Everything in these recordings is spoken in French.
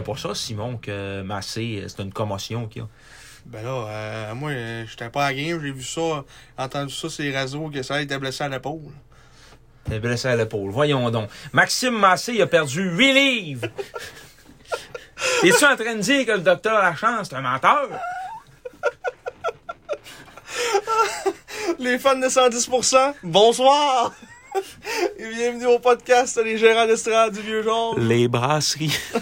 Savais pas ça, Simon, que Massé, c'est une commotion qu'il a. Ben là, euh, moi, euh, j'étais pas à la game, j'ai vu ça, entendu ça sur les réseaux, que ça était blessé à l'épaule. T'es blessé à l'épaule. Voyons donc. Maxime Massé, il a perdu 8 livres. Es-tu en train de dire que le docteur Lachance, c'est un menteur? Les fans de 110%, bonsoir! Et bienvenue au podcast Les gérants d'estrade du vieux genre. Les brasseries.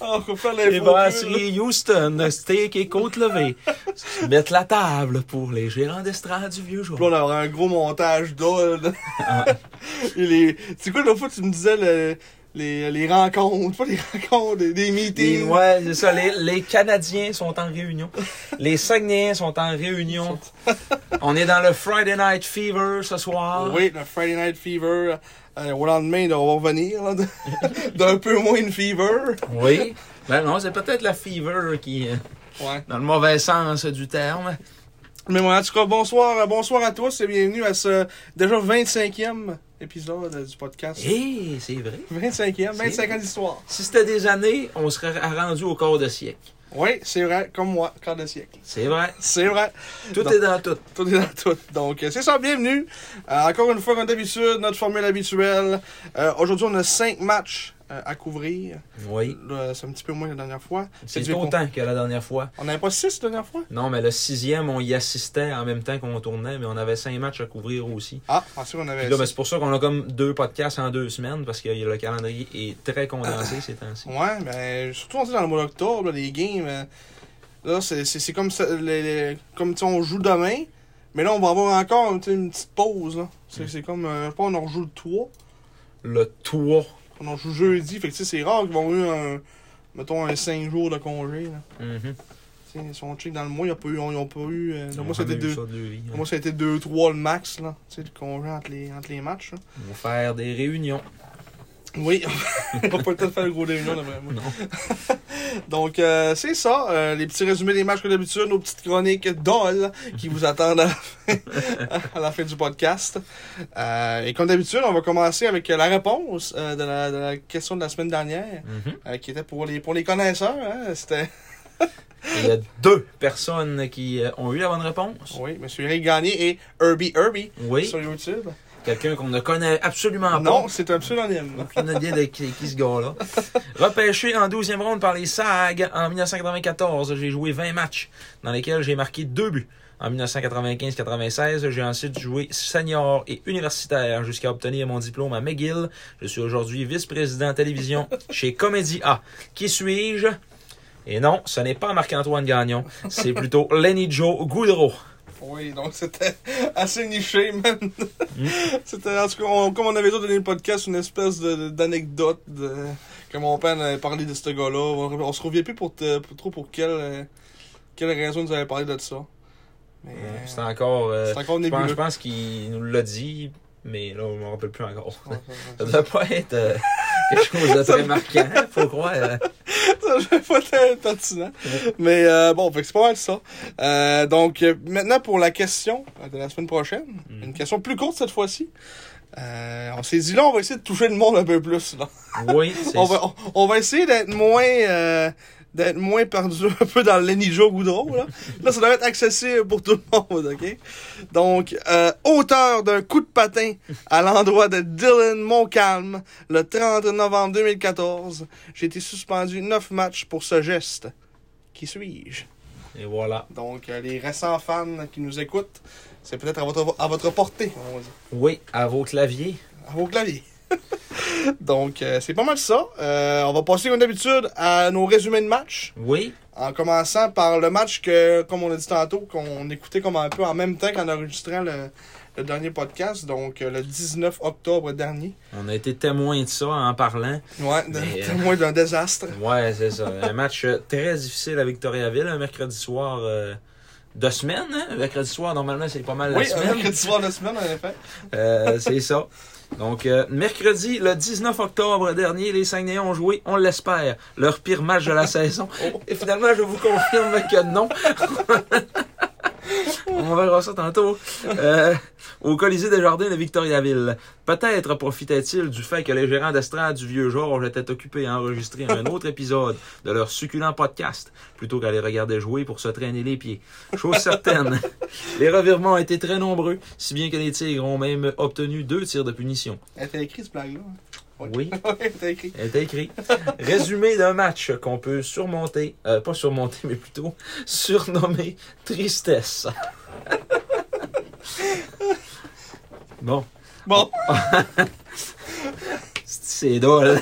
l'info Les brasseries Houston, steak et côte levée. Mettre la table pour les gérants d'estrade du vieux. Puis là, on aura un gros montage d'ol. Et les... C'est quoi, l'autre fois, tu me disais le- les, les rencontres, pas les rencontres, des, des Et meetings. ouais, c'est ça. Les, les Canadiens sont en réunion. Les Saguenayens sont en réunion. On est dans le Friday Night Fever ce soir. Oui, le Friday Night Fever. Euh, au lendemain, on va revenir d'un peu moins de fever. Oui. Ben non, c'est peut-être la fever qui est Ouais. dans le mauvais sens du terme. Mais bon, en tout cas, bonsoir, euh, bonsoir à tous et bienvenue à ce déjà 25e épisode euh, du podcast. Hé, c'est vrai. 25e, C'est 25 ans d'histoire. Si c'était des années, on serait rendu au quart de siècle. Oui, c'est vrai, comme moi, quart de siècle. C'est vrai. C'est vrai. Tout est dans tout. Tout est dans tout. Donc, euh, c'est ça, bienvenue. Euh, encore une fois, comme d'habitude, notre formule habituelle. Euh, Aujourd'hui, on a 5 matchs euh, à couvrir. Oui. C'est un petit peu moins que la dernière fois. C'est du- autant que la dernière fois. On n'avait pas 6 la dernière fois? Non, mais le sixième, on y assistait en même temps qu'on tournait, mais on avait cinq matchs à couvrir aussi. Ah, pensais qu'on avait ben, six. c'est pour ça qu'on a comme deux podcasts en deux semaines, parce que le calendrier est très condensé ces temps-ci. Ouais, ben, surtout on dit dans le mois d'octobre, les games, euh, là, c'est, comme ça, les, les- comme on joue demain, mais là, on va avoir encore une petite pause, là. C'est, comme, euh, je sais pas, on en rejoue le 3, Le toit. On joue jeudi, fait que c'est rare qu'ils vont avoir eu un, mettons, un 5 jours de congé, là. Mhm. Sais, si on check dans le mois, ils n'ont pas eu, ils ont pas eu, euh, moi, ça a été 2-3 le max, là, tu sais, le congé entre les, entre les matchs, là. On va faire des réunions. Oui, on va pas le temps de faire le gros réunion, moi. Non. Donc, euh, c'est ça. euh, les petits résumés des matchs que d'habitude, nos petites chroniques d'ol qui vous attendent à la fin, à la fin du podcast. Euh, et comme d'habitude, on va commencer avec la réponse de, la, de la question de la semaine dernière, Mhm. euh, qui était pour les, pour les connaisseurs. Hein, C'était, Il y a deux personnes qui ont eu la bonne réponse. oui, M. Eric Gagné et Herbie Herbie Oui. sur YouTube. Quelqu'un qu'on ne connaît absolument pas. Non, c'est un pseudonyme. Aucune idée de qui, qui ce gars-là. Repêché en 12e ronde par les SAG en 1994, j'ai joué 20 matchs dans lesquels j'ai marqué deux buts. En 1995-96, j'ai ensuite joué senior et universitaire jusqu'à obtenir mon diplôme à McGill. Je suis aujourd'hui vice-président télévision chez Comédie A. Qui suis-je? Et non, ce n'est pas Marc-Antoine Gagnon, c'est plutôt Lenny Joe Goudreau. Oui, donc c'était assez niché, même. c'était, en tout cas, on- comme on avait déjà donné le podcast, une espèce de- d'anecdote de, que mon père avait parlé de ce gars-là. On, on se souvient plus pour, te- pour- trop pour quelle, euh, quelle raison nous avait parlé de ça. Mais, C'est encore... euh, c'est encore je pense, nébuleux. je pense qu'il nous l'a dit, mais là, je me rappelle plus encore. Ouais, Ça doit pas être euh, quelque chose de très marquant, faut croire. euh. ça pas être pertinent. Mais euh, bon, c'est pas mal ça. Euh, donc, euh, maintenant pour la question de la semaine prochaine. Mm. Une question plus courte cette fois-ci. Euh, on s'est dit là, on va essayer de toucher le monde un peu plus. Là. Oui, c'est on, va, on, on va essayer d'être moins euh, d'être moins perdu un peu dans le Lenny Joe Goudreau. Là. là, ça doit être accessible pour tout le monde, OK? Donc, euh, auteur d'un coup de patin à l'endroit de Dylan Montcalm le 30 novembre 2014, j'ai été suspendu 9 matchs pour ce geste. Qui suis-je? Et voilà. Donc, euh, les récents fans qui nous écoutent, c'est peut-être à votre, à votre portée, on va dire. Oui, à vos claviers. À vos claviers. Donc, euh, c'est pas mal ça. Euh, on va passer, comme d'habitude, à nos résumés de match. Oui. En commençant par le match que, comme on a dit tantôt, qu'on écoutait comme un peu en même temps qu'en enregistrant le, le dernier podcast, donc euh, le 19 octobre dernier. On a été témoin de ça en parlant. Ouais, Mais, euh, témoin d'un désastre. Ouais, c'est ça. Un match très difficile à Victoriaville, un mercredi soir de semaine. Hein? Mercredi soir, normalement, c'est pas mal la Oui, un semaine. mercredi soir de semaine, en effet. Euh, c'est ça. Donc, euh, mercredi, le 19 octobre dernier, les Saguenayens ont joué, on l'espère, leur pire match de la saison. Et finalement, je vous confirme que non. on verra ça tantôt. Euh, au Colisée des Jardins de Victoriaville. Peut-être profitait-il du fait que les gérants d'estrade du Vieux Georges étaient occupés à enregistrer un autre épisode de leur succulent podcast, plutôt qu'à les regarder jouer pour se traîner les pieds. Chose certaine, les revirements ont été très nombreux, si bien que les Tigres ont même obtenu deux tirs de punition. Elle était écrite, cette blague-là. hein? Oui, écrite. elle était écrit. Résumé d'un match qu'on peut surmonter, euh, pas surmonter, mais plutôt surnommer tristesse. Bon, Bon, c'est drôle.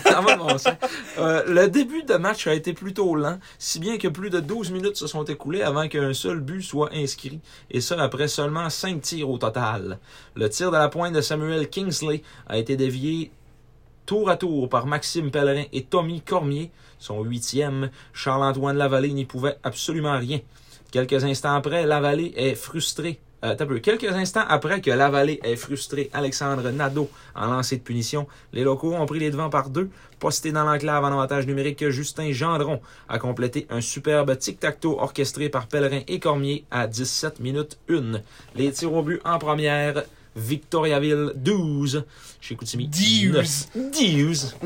Euh, le début de match a été plutôt lent, si bien que plus de 12 minutes se sont écoulées avant qu'un seul but soit inscrit, et ça après seulement 5 tirs au total. Le tir de la pointe de Samuel Kingsley a été dévié tour à tour par Maxime Pellerin et Tommy Cormier, son huitième. Charles-Antoine Lavallée n'y pouvait absolument rien. Quelques instants après, Lavallée est frustré. Euh. Quelques instants après que Lavallée ait frustré Alexandre Nadeau en lancer de punition, les locaux ont pris les devants par deux, posté dans l'enclave en avantage numérique que Justin Gendron a complété un superbe tic-tac-toe orchestré par Pellerin et Cormier à 17 minutes 1. Les tirs au but en première, Victoriaville 12, chez Koutimi 12. 12.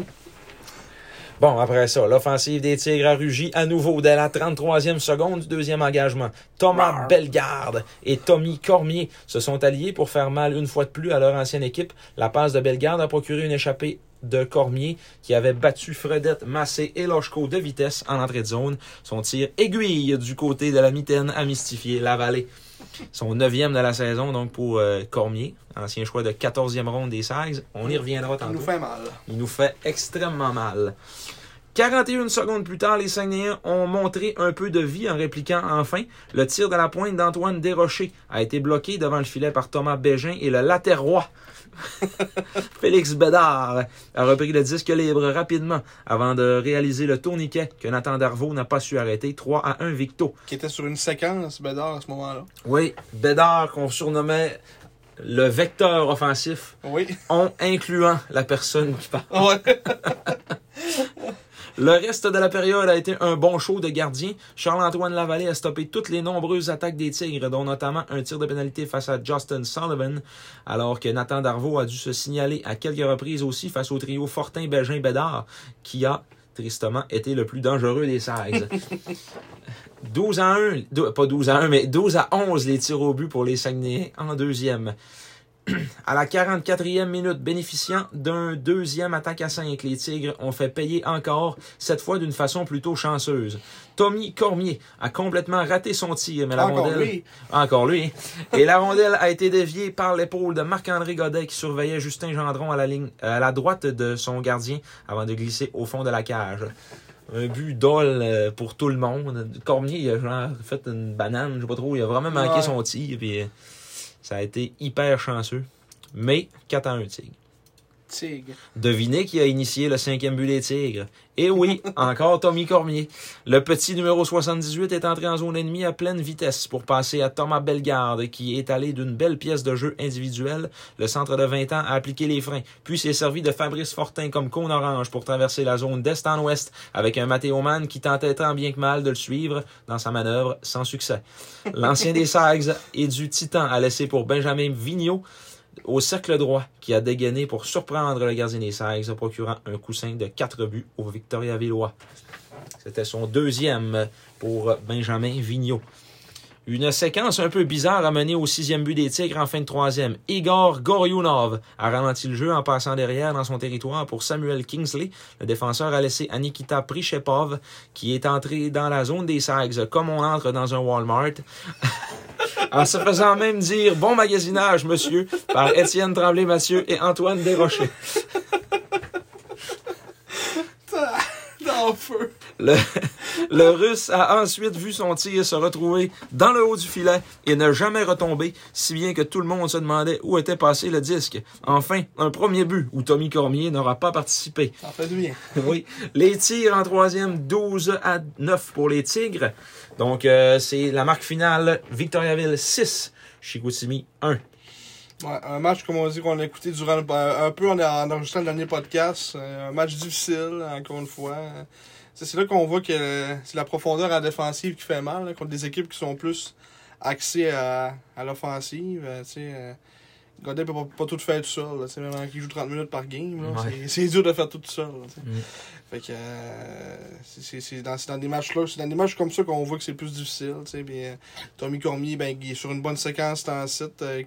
Bon, après ça, l'offensive des Tigres a rugi à nouveau dès la 33e seconde du deuxième engagement. Thomas Bellegarde et Tommy Cormier se sont alliés pour faire mal une fois de plus à leur ancienne équipe. La passe de Bellegarde a procuré une échappée de Cormier qui avait battu Fredette, Massé et Lochko de vitesse en entrée de zone. Son tir aiguille du côté de la mitaine a mystifié la vallée. Son neuvième de la saison, donc pour euh, Cormier, ancien choix de 14e ronde des Sags. On y reviendra tantôt. nous fait mal. Il nous fait extrêmement mal. 41 secondes plus tard, les Saguenayens ont montré un peu de vie en répliquant enfin. Le tir de la pointe d'Antoine Desrochers a été bloqué devant le filet par Thomas Bégin et le latérois Félix Bédard a repris le disque libre rapidement avant de réaliser le tourniquet que Nathan Darvaux n'a pas su arrêter. 3 à 1 victo. Qui était sur une séquence, Bédard, à ce moment-là. Oui, Bédard qu'on surnommait le vecteur offensif, Oui. en incluant la personne qui parle. Ouais. Le reste de la période a été un bon show de gardien. Charles-Antoine Lavallée a stoppé toutes les nombreuses attaques des Tigres, dont notamment un tir de pénalité face à Justin Sullivan, alors que Nathan Darvaux a dû se signaler à quelques reprises aussi face au trio Fortin-Bégin-Bédard, qui a tristement été le plus dangereux des 16. 12 à 1, dou- pas 12 à 1, mais 12 à 11 les tirs au but pour les Saguenayens en deuxième. À la 44e minute, bénéficiant d'un deuxième attaque à 5, les Tigres ont fait payer encore, cette fois d'une façon plutôt chanceuse. Tommy Cormier a complètement raté son tir, mais la Encore rondelle... lui. Encore lui. Et la rondelle a été déviée par l'épaule de Marc-André Godet qui surveillait Justin Gendron à la ligne, à la droite de son gardien avant de glisser au fond de la cage. Un but dol euh, pour tout le monde. Cormier, il a genre fait une banane, je sais pas trop. Il a vraiment manqué Ouais. son tir. Puis, euh, ça a été hyper chanceux. Mais 4 à 1 Tigre. Tigre. Devinez qui a initié le cinquième but des Tigres. Et oui, encore Tommy Cormier. Le petit numéro 78 est entré en zone ennemie à pleine vitesse pour passer à Thomas Bellegarde, qui est allé d'une belle pièce de jeu individuelle. Le centre de 20 ans a appliqué les freins, puis s'est servi de Fabrice Fortin comme cône orange pour traverser la zone d'est en ouest avec un Matteo Mann qui tentait tant bien que mal de le suivre dans sa manœuvre sans succès. L'ancien des Sags et du Titan a laissé pour Benjamin Vigneault au cercle droit qui a dégainé pour surprendre le gardien des Sags, procurant un coussin de 4 buts au Victoria Villois. C'était son deuxième pour Benjamin Vigneault. Une séquence un peu bizarre a mené au sixième but des Tigres en fin de troisième. Igor Goryounov a ralenti le jeu en passant derrière dans son territoire pour Samuel Kingsley. Le défenseur a laissé Anikita Prichepov, qui est entré dans la zone des Sags comme on entre dans un Walmart, en se faisant même dire bon magasinage, monsieur, par Étienne Tremblay-Mathieu et Antoine Desrochers. en feu. Le, le Russe a ensuite vu son tir se retrouver dans le haut du filet et n'a jamais retombé, si bien que tout le monde se demandait où était passé le disque. Enfin, un premier but où Tommy Cormier n'aura pas participé. Ça fait du bien. Oui. Les tirs en troisième, 12 à 9 pour les Tigres. Donc, euh, c'est la marque finale. Victoriaville 6, Chicoutimi 1. Ouais, un match, comme on dit, qu'on a écouté durant le- un peu en, en enregistrant le dernier podcast. Euh, Un match difficile, encore une fois. C'est là qu'on voit que c'est la profondeur à la défensive qui fait mal, là, contre des équipes qui sont plus axées à, à l'offensive. euh, euh, Godin peut pas, pas tout faire tout seul. là, Même qui joue 30 minutes par game. Ouais. c'est- dur de faire tout seul. là. Mm. Fait que euh, c'est- dans, dans des matchs là, c'est dans des matchs comme ça qu'on voit que c'est plus difficile. puis, euh, Tommy Cormier, ben, il est sur une bonne séquence dans le site. euh,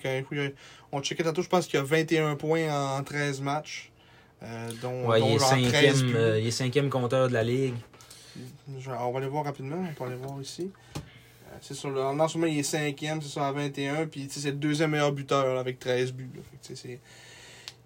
on checkait tantôt, je pense qu'il y a 21 points en 13 matchs. Euh, dont, Ouais, dont il est, genre 13 cinquième, euh, il est cinquième compteur de la Ligue. Je- on va aller voir rapidement, on peut aller voir ici. Euh, C'est sur le, en ce moment, il est cinquième, c'est ça, à 21, puis c'est le deuxième meilleur buteur là, avec 13 buts. là. Fait que, tu sais, c'est-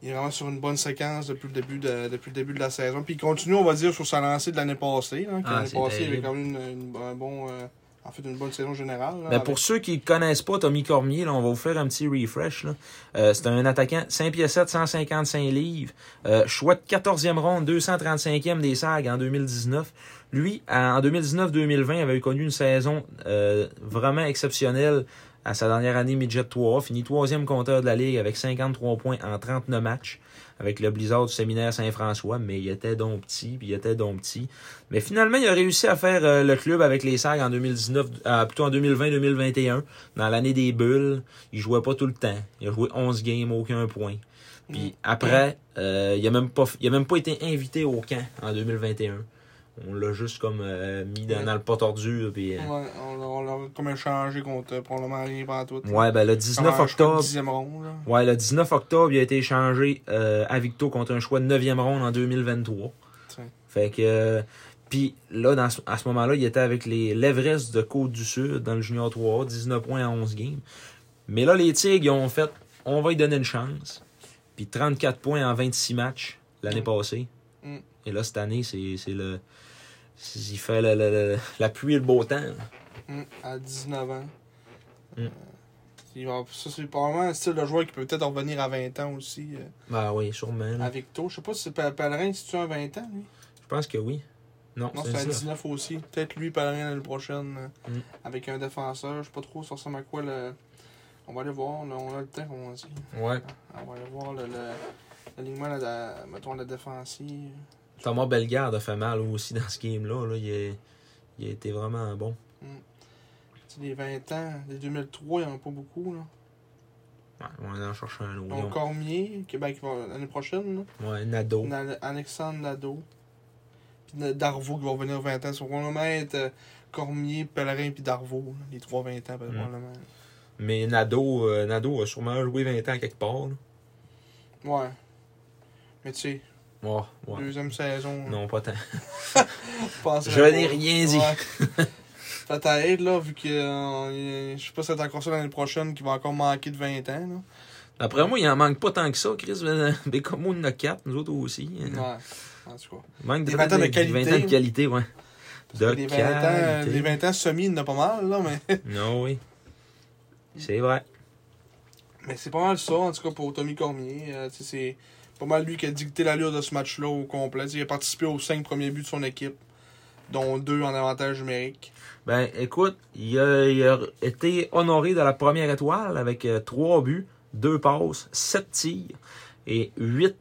il est vraiment sur une bonne séquence depuis le début de, depuis le début de la saison. Puis il continue, on va dire, sur sa lancée de l'année passée. Hein, Ah, l'année passée, il avait quand même une, une- un bon, euh, en fait, une bonne saison générale. là, Ben, avec- pour ceux qui ne connaissent pas Tommy Cormier, là, on va vous faire un petit refresh. là. Euh, c'est un attaquant 5 pieds 7, 155 livres. Euh, choix de 14e ronde, 235e des SAG en 2019. Lui, en 2019-2020, avait connu une saison euh, vraiment exceptionnelle à sa dernière année Midget 3. Fini troisième compteur de la Ligue avec 53 points en 39 matchs avec le Blizzard du séminaire Saint-François, mais il était donc petit, puis il était donc petit. Mais finalement, il a réussi à faire euh, le club avec les SAG en 2019, euh, plutôt en 2020-2021, dans l'année des bulles. Il jouait pas tout le temps. Il a joué 11 games, aucun point. Puis après, euh, il a même pas il a même pas été invité au camp en 2021. On l'a juste comme euh, mis dans, Ouais. dans le pot tordu. Puis, euh, Ouais, on l'a- comme échangé contre euh, probablement rien pendant tout. ouais, ben le 19 Comment, je crois, octobre. ronde. Ouais, le 19 octobre, il a été échangé euh, à Victo contre un choix de 9e ronde en 2023. Tiens. Fait que. Puis là, dans à ce moment-là, il était avec les l'Everest de Côte-du-Sud dans le Junior 3, 19 points en 11 games. Mais là, les Tigres, ils ont fait on va lui donner une chance. Puis 34 points en 26 matchs l'année Mm. passée. Mm. Et là, cette année, c'est le. Il fait le- le- le- la pluie et le beau temps. Mm, à 19 ans. Mm. Euh, ça, c'est probablement un style de joueur qui peut peut-être revenir à 20 ans aussi. euh, Ben oui, sûrement. là. à Victo. Je sais pas si Pellerin, si tu as 20 ans, lui? Je pense que oui. Non, Non, c'est à ça. 19 aussi. Peut-être lui, Pellerin l'année prochaine, euh, Mm. avec un défenseur. Je sais pas trop, ça ressemble à quoi le. On va aller voir, là, on a le temps, comme on dit. Ouais. On va aller voir le, le, l'alignement, la, la- mettons, la défensive. Thomas Bellegarde a fait mal aussi dans ce game-là. Là. Il, a, il a été vraiment bon. Sais, les 20 ans, les 2003, il n'y en a pas beaucoup. Là. Ouais, on va en chercher un autre. Donc, Cormier, va l'année prochaine. Là. Ouais, Nado. Na- Alexandre Nadeau. Puis Darvaux qui va revenir 20 ans. Sur probablement être euh, Cormier, Pellerin puis Darvaux. là, les trois 20 ans, Mm. probablement. Mais Nado, euh, Nado a sûrement joué 20 ans quelque part. là. Ouais. Mais tu sais, Ouais, ouais. deuxième saison. Non, pas tant. Je n'ai rien dit. Ouais. Peut-être, là, vu que euh, je sais pas si c'est encore ça l'année prochaine qui va encore manquer de 20 ans. Là. Après moi, il en manque pas tant que ça, Chris. Mais, comme on en a 4, nous autres aussi. Ouais. En tout cas. Il manque Des peut-être 20 ans de des- des 20 ans qualité. de qualité, ouais. De les, 20 ans, qualité. les 20 ans semi, il en a pas mal, là, mais. Non, oui. C'est vrai. Mais c'est pas mal ça, en tout cas, pour Tommy Cormier. Euh, c'est pas mal lui qui a dicté l'allure de ce match-là au complet. Il a participé aux cinq premiers buts de son équipe, dont deux en avantage numérique. Ben, écoute, il a, il a été honoré de la première étoile avec 3 buts, 2 passes, 7 tirs et 8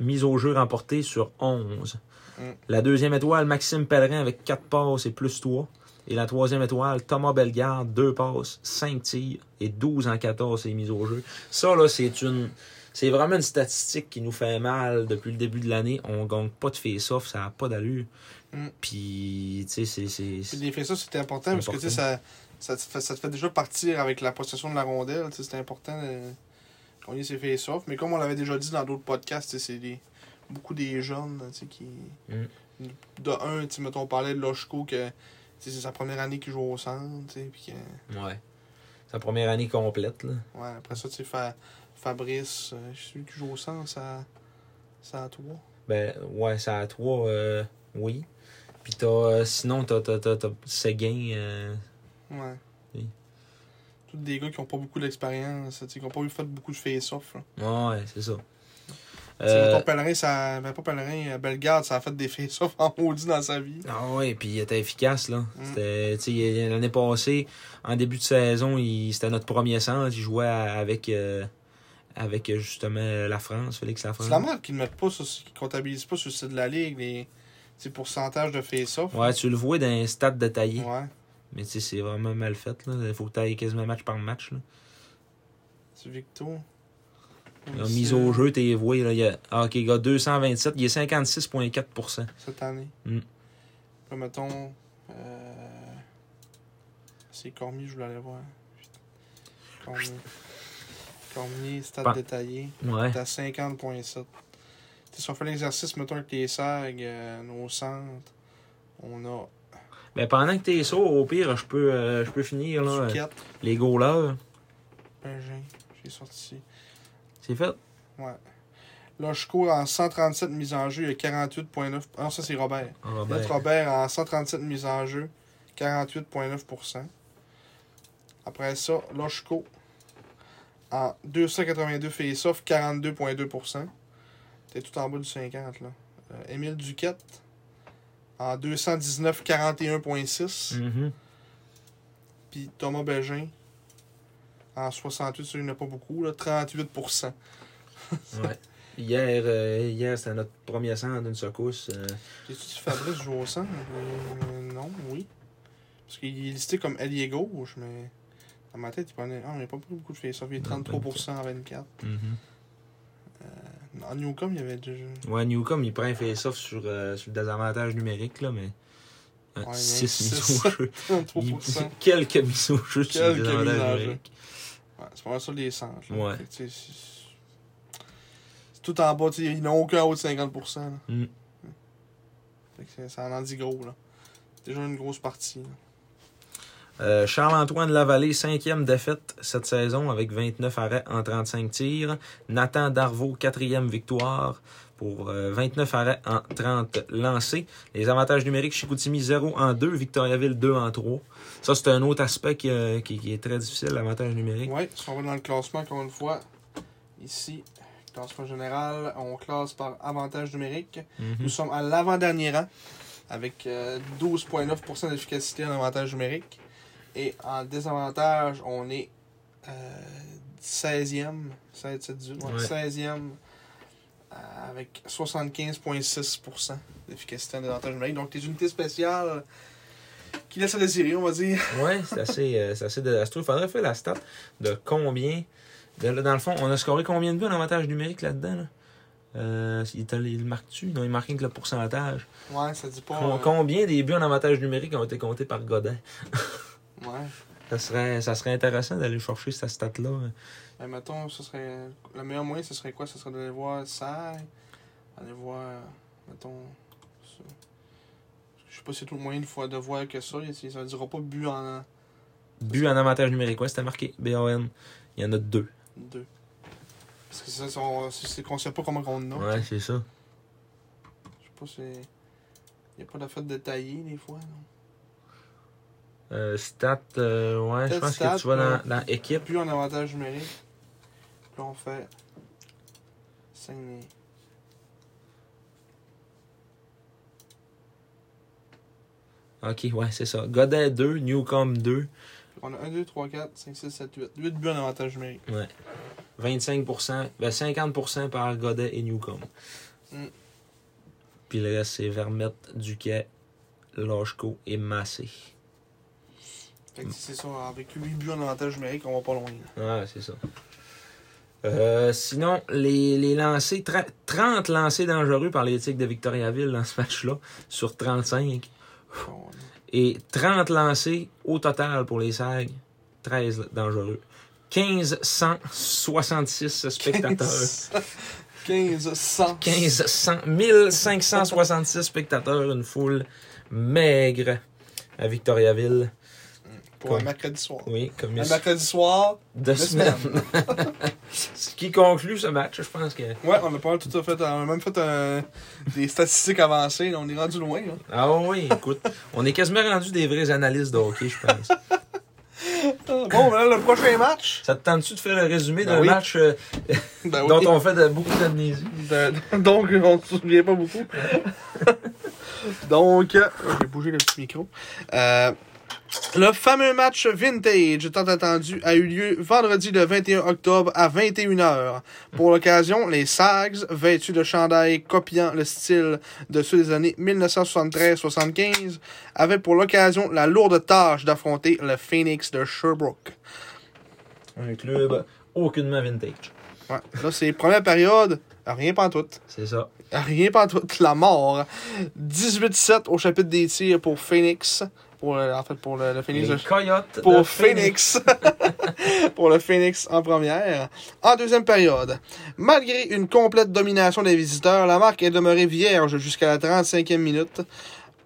mises au jeu remportées sur 11. Mm. La deuxième étoile, Maxime Pellerin avec 4 passes et plus 3. Et la troisième étoile, Thomas Bellegarde, 2 passes, 5 tirs et 12 en 14 et mises au jeu. Ça, là, c'est une. C'est vraiment une statistique qui nous fait mal depuis le début de l'année. On gagne pas de face-off, ça n'a pas d'allure. Mm. Puis, tu sais, c'est- les ça, c'était important parce que ça, ça, te fait, ça te fait déjà partir avec la possession de la rondelle. C'était important de gagner ses face-off. Mais comme on l'avait déjà dit dans d'autres podcasts, c'est des- beaucoup des jeunes qui. Mm. De un, mettons, on parlait de Loshko que c'est sa première année qu'il joue au centre. Puis que- Ouais. Sa première année complète, là. Ouais, après ça, tu sais, Fa- Fabrice, euh, celui qui joue au centre, ça, ça a trois. Ben, ouais, ça a trois, euh, oui. Puis t'as, euh, sinon, t'as, t'as, t'as, t'as Seguin. euh, Ouais. Oui. Tous des gars qui ont pas beaucoup d'expérience, qui ont pas eu fait beaucoup de face-off. là. Ouais, c'est ça. Euh, Ton pèlerin, ça. Ben, pas pèlerin, Bellegarde, ça a fait des face-off en maudit dans sa vie. Ah ouais, puis il était efficace, là. Mm. C'était, l'année passée, en début de saison, il, c'était notre premier centre. Il jouait avec, euh, avec euh, justement la France, Félix Lafrance. C'est la merde qu'ils ne mettent pas, sur, qu'ils comptabilisent pas sur le site de la Ligue, les, pourcentages de face-off. Ouais, tu le vois dans un stade détaillé. Ouais. Mais tu sais, c'est vraiment mal fait, là. Il faut que tu ailles quasiment match par match, là. C'est Victo. La Ici, mise au jeu, t'es voué, là. Il y a, ah, ok, gars, 227, il est 56,4%. Cette année. Mm. Puis, mettons. Euh... C'est Cormier, je voulais aller voir. Cormier. Cormier, stade Pas- détaillé. Ouais. T'es à 50,7. Tu sais, si on fait l'exercice, mettons, avec les SAG, euh, nos centres, on a Ben, pendant que t'es ça, au pire, je peux, euh, je peux finir, là. euh, Les goalers. Bengin, j'ai sorti. C'est fait? Ouais. Lochko, en 137 mises en jeu, il y a 48,9. Ah non, ça c'est Robert. Ah, Notre ben, Robert, en 137 mises en jeu, 48,9%. Après ça, Lochko, en 282 face-off, 42,2%. T'es tout en bas du 50, là. Euh, Émile Duquette, en 219, 41,6%. mhm. Puis Thomas Bégin, en 68, ça, il n'y en a pas beaucoup, là, 38%. Ouais. Hier, euh, hier c'était notre premier centre d'une secousse. euh, J'ai-tu Fabrice joue au centre? Euh, non, oui. Parce qu'il est listé comme allié gauche, mais dans ma tête, il prenait. Ah, il n'y a pas pris beaucoup de face Il est Non, 33% en 24. mhm. En Newcom, il y avait déjà. Ouais, Newcomb, il prend un face-off sur, euh, sur le désavantage numérique, là, mais. Ouais, y a 6 mises au jeu. Il- 33%. Quelques mises au jeu sur le désavantage numérique. Ouais, c'est pas mal ça les centres. là. Ouais. C'est- tout en bas, ils n'ont aucun haut de 50%. là. Mm. Fait que ça en en dit gros, là. C'est déjà une grosse partie. là. Euh, Charles-Antoine Lavallée, cinquième défaite cette saison avec 29 arrêts en 35 tirs. Nathan Darvaux, quatrième victoire pour euh, 29 arrêts en 30 lancés. Les avantages numériques, Chicoutimi 0 en 2, Victoriaville 2 en 3. Ça, c'est un autre aspect qui, euh, qui- qui est très difficile, l'avantage numérique. Ouais, si on va dans le classement, encore une fois, ici, classement général, on classe par avantage numérique. Mhm. Nous sommes à l'avant-dernier rang, avec euh, 12,9% d'efficacité en avantage numérique. Et en désavantage, on est euh, 16e, 16, 7, 18, ouais, Ouais. 16e, euh, avec 75,6% d'efficacité en désavantage numérique. Donc, des unités spéciales qui laissent à désirer, on va dire. Ouais, c'est assez, euh, c'est assez désastreux. Il faudrait faire la stat de combien. de- dans le fond, on a scoré combien de buts en avantage numérique là-dedans? Là? Euh, il, marque-tu? Non, il marque rien que le pourcentage. Ouais, ça dit pas. Euh, Combien des buts en avantage numérique ont été comptés par Godin? ouais. Ça serait, ça serait intéressant d'aller chercher cette stat-là. Ben, mettons, ce serait. Le meilleur moyen, ce serait quoi? Ce serait d'aller voir ça. Aller voir. Mettons. ça. Je sais pas si c'est tout le moyen de, fois- de voir que ça. Ça ne dira pas but en But en avantage numérique, ouais, c'était marqué. B-A-N. Il y en a deux. deux. Parce que ça, c'est- on- c'est c'est qu'on sait pas comment on a. Ouais, c'est ça. Je sais pas si. Il n'y a pas d'affaire détaillée des fois. Non? Euh, stat, euh, ouais, je pense que tu vas dans, dans équipe. Plus en avantage numérique. Puis on fait. 5 Ok, ouais, c'est ça. Godet 2, Newcomb 2. On a 1, 2, 3, 4, 5, 6, 7, 8. 8 buts en avantage numérique. Ouais. 25%, ben 50% par Godet et Newcomb. Mm. Puis le reste, c'est Vermette, Duquet, Lachko et Massé. C'est ça. Avec 8 buts en avantage numérique, on va pas loin. Ouais, c'est ça. Euh, sinon, les, les lancers, tra- 30 lancers dangereux par les Tigres de Victoriaville dans ce match-là, sur 35. Bon, Et 30 lancés au total pour les SAG, 13 dangereux. 1566 spectateurs. 15, 100. 15 100, 1566 spectateurs, une foule maigre à Victoriaville. Pour Comme- un mercredi soir. Oui, comme Un mercredi soir, de de semaine. Ce qui conclut ce match, je pense que. ouais, on a pas tout ça fait. On a même fait un- des statistiques avancées. là, on est rendu loin. Là. Ah oui, écoute, on est quasiment rendu des vrais analystes de hockey, je pense. Bon, ben là, le prochain match. Ça te tente-tu de faire le résumé Ben d'un oui. match euh, Ben dont oui. on fait de- beaucoup d'amnésie? Donc, on ne se souvient pas beaucoup. Donc, euh, j'ai bougé le petit micro. Euh, le fameux match vintage tant attendu a eu lieu vendredi le 21 octobre à 21h. Pour l'occasion, les Sags, vêtus de chandail copiant le style de ceux des années 1973-75, avaient pour l'occasion la lourde tâche d'affronter le Phoenix de Sherbrooke. Un club aucunement vintage. Ouais. Là, c'est première période, rien pas tout. C'est ça. Rien pas toute la mort. 18-7 au chapitre des tirs pour Phoenix. Pour le- en fait, pour le, le Phoenix. Les de- Coyotes pour de Phoenix. pour le Phoenix en première. En deuxième période, malgré une complète domination des visiteurs, la marque est demeurée vierge jusqu'à la 35e minute.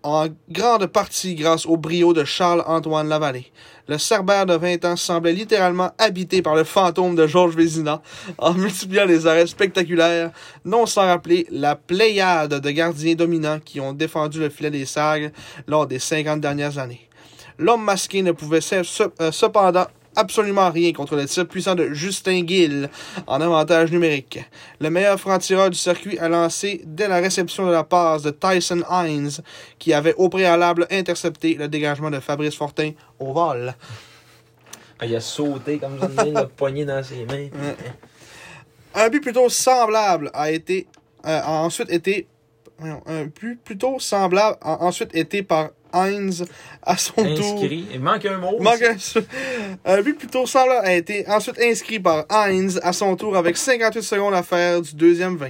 En grande partie grâce au brio de Charles-Antoine Lavallée. Le Cerbère de 20 ans semblait littéralement habité par le fantôme de Georges Vézina en multipliant les arrêts spectaculaires, non sans rappeler la pléiade de gardiens dominants qui ont défendu le filet des Sags lors des 50 dernières années. L'homme masqué ne pouvait euh, cependant absolument rien contre le tir puissant de Justin Gill en avantage numérique. Le meilleur franc-tireur du circuit a lancé dès la réception de la passe de Tyson Hines, qui avait au préalable intercepté le dégagement de Fabrice Fortin au vol. Ah, il a sauté comme ça, il a poigné dans ses mains. Un but plutôt semblable a été euh, a ensuite été un but plutôt semblable a ensuite été par Hines à son tour. Inscrit. Il manque un mot. Manque un, un but plutôt semblable a été ensuite inscrit par Hines à son tour avec 58 secondes à faire du deuxième 20.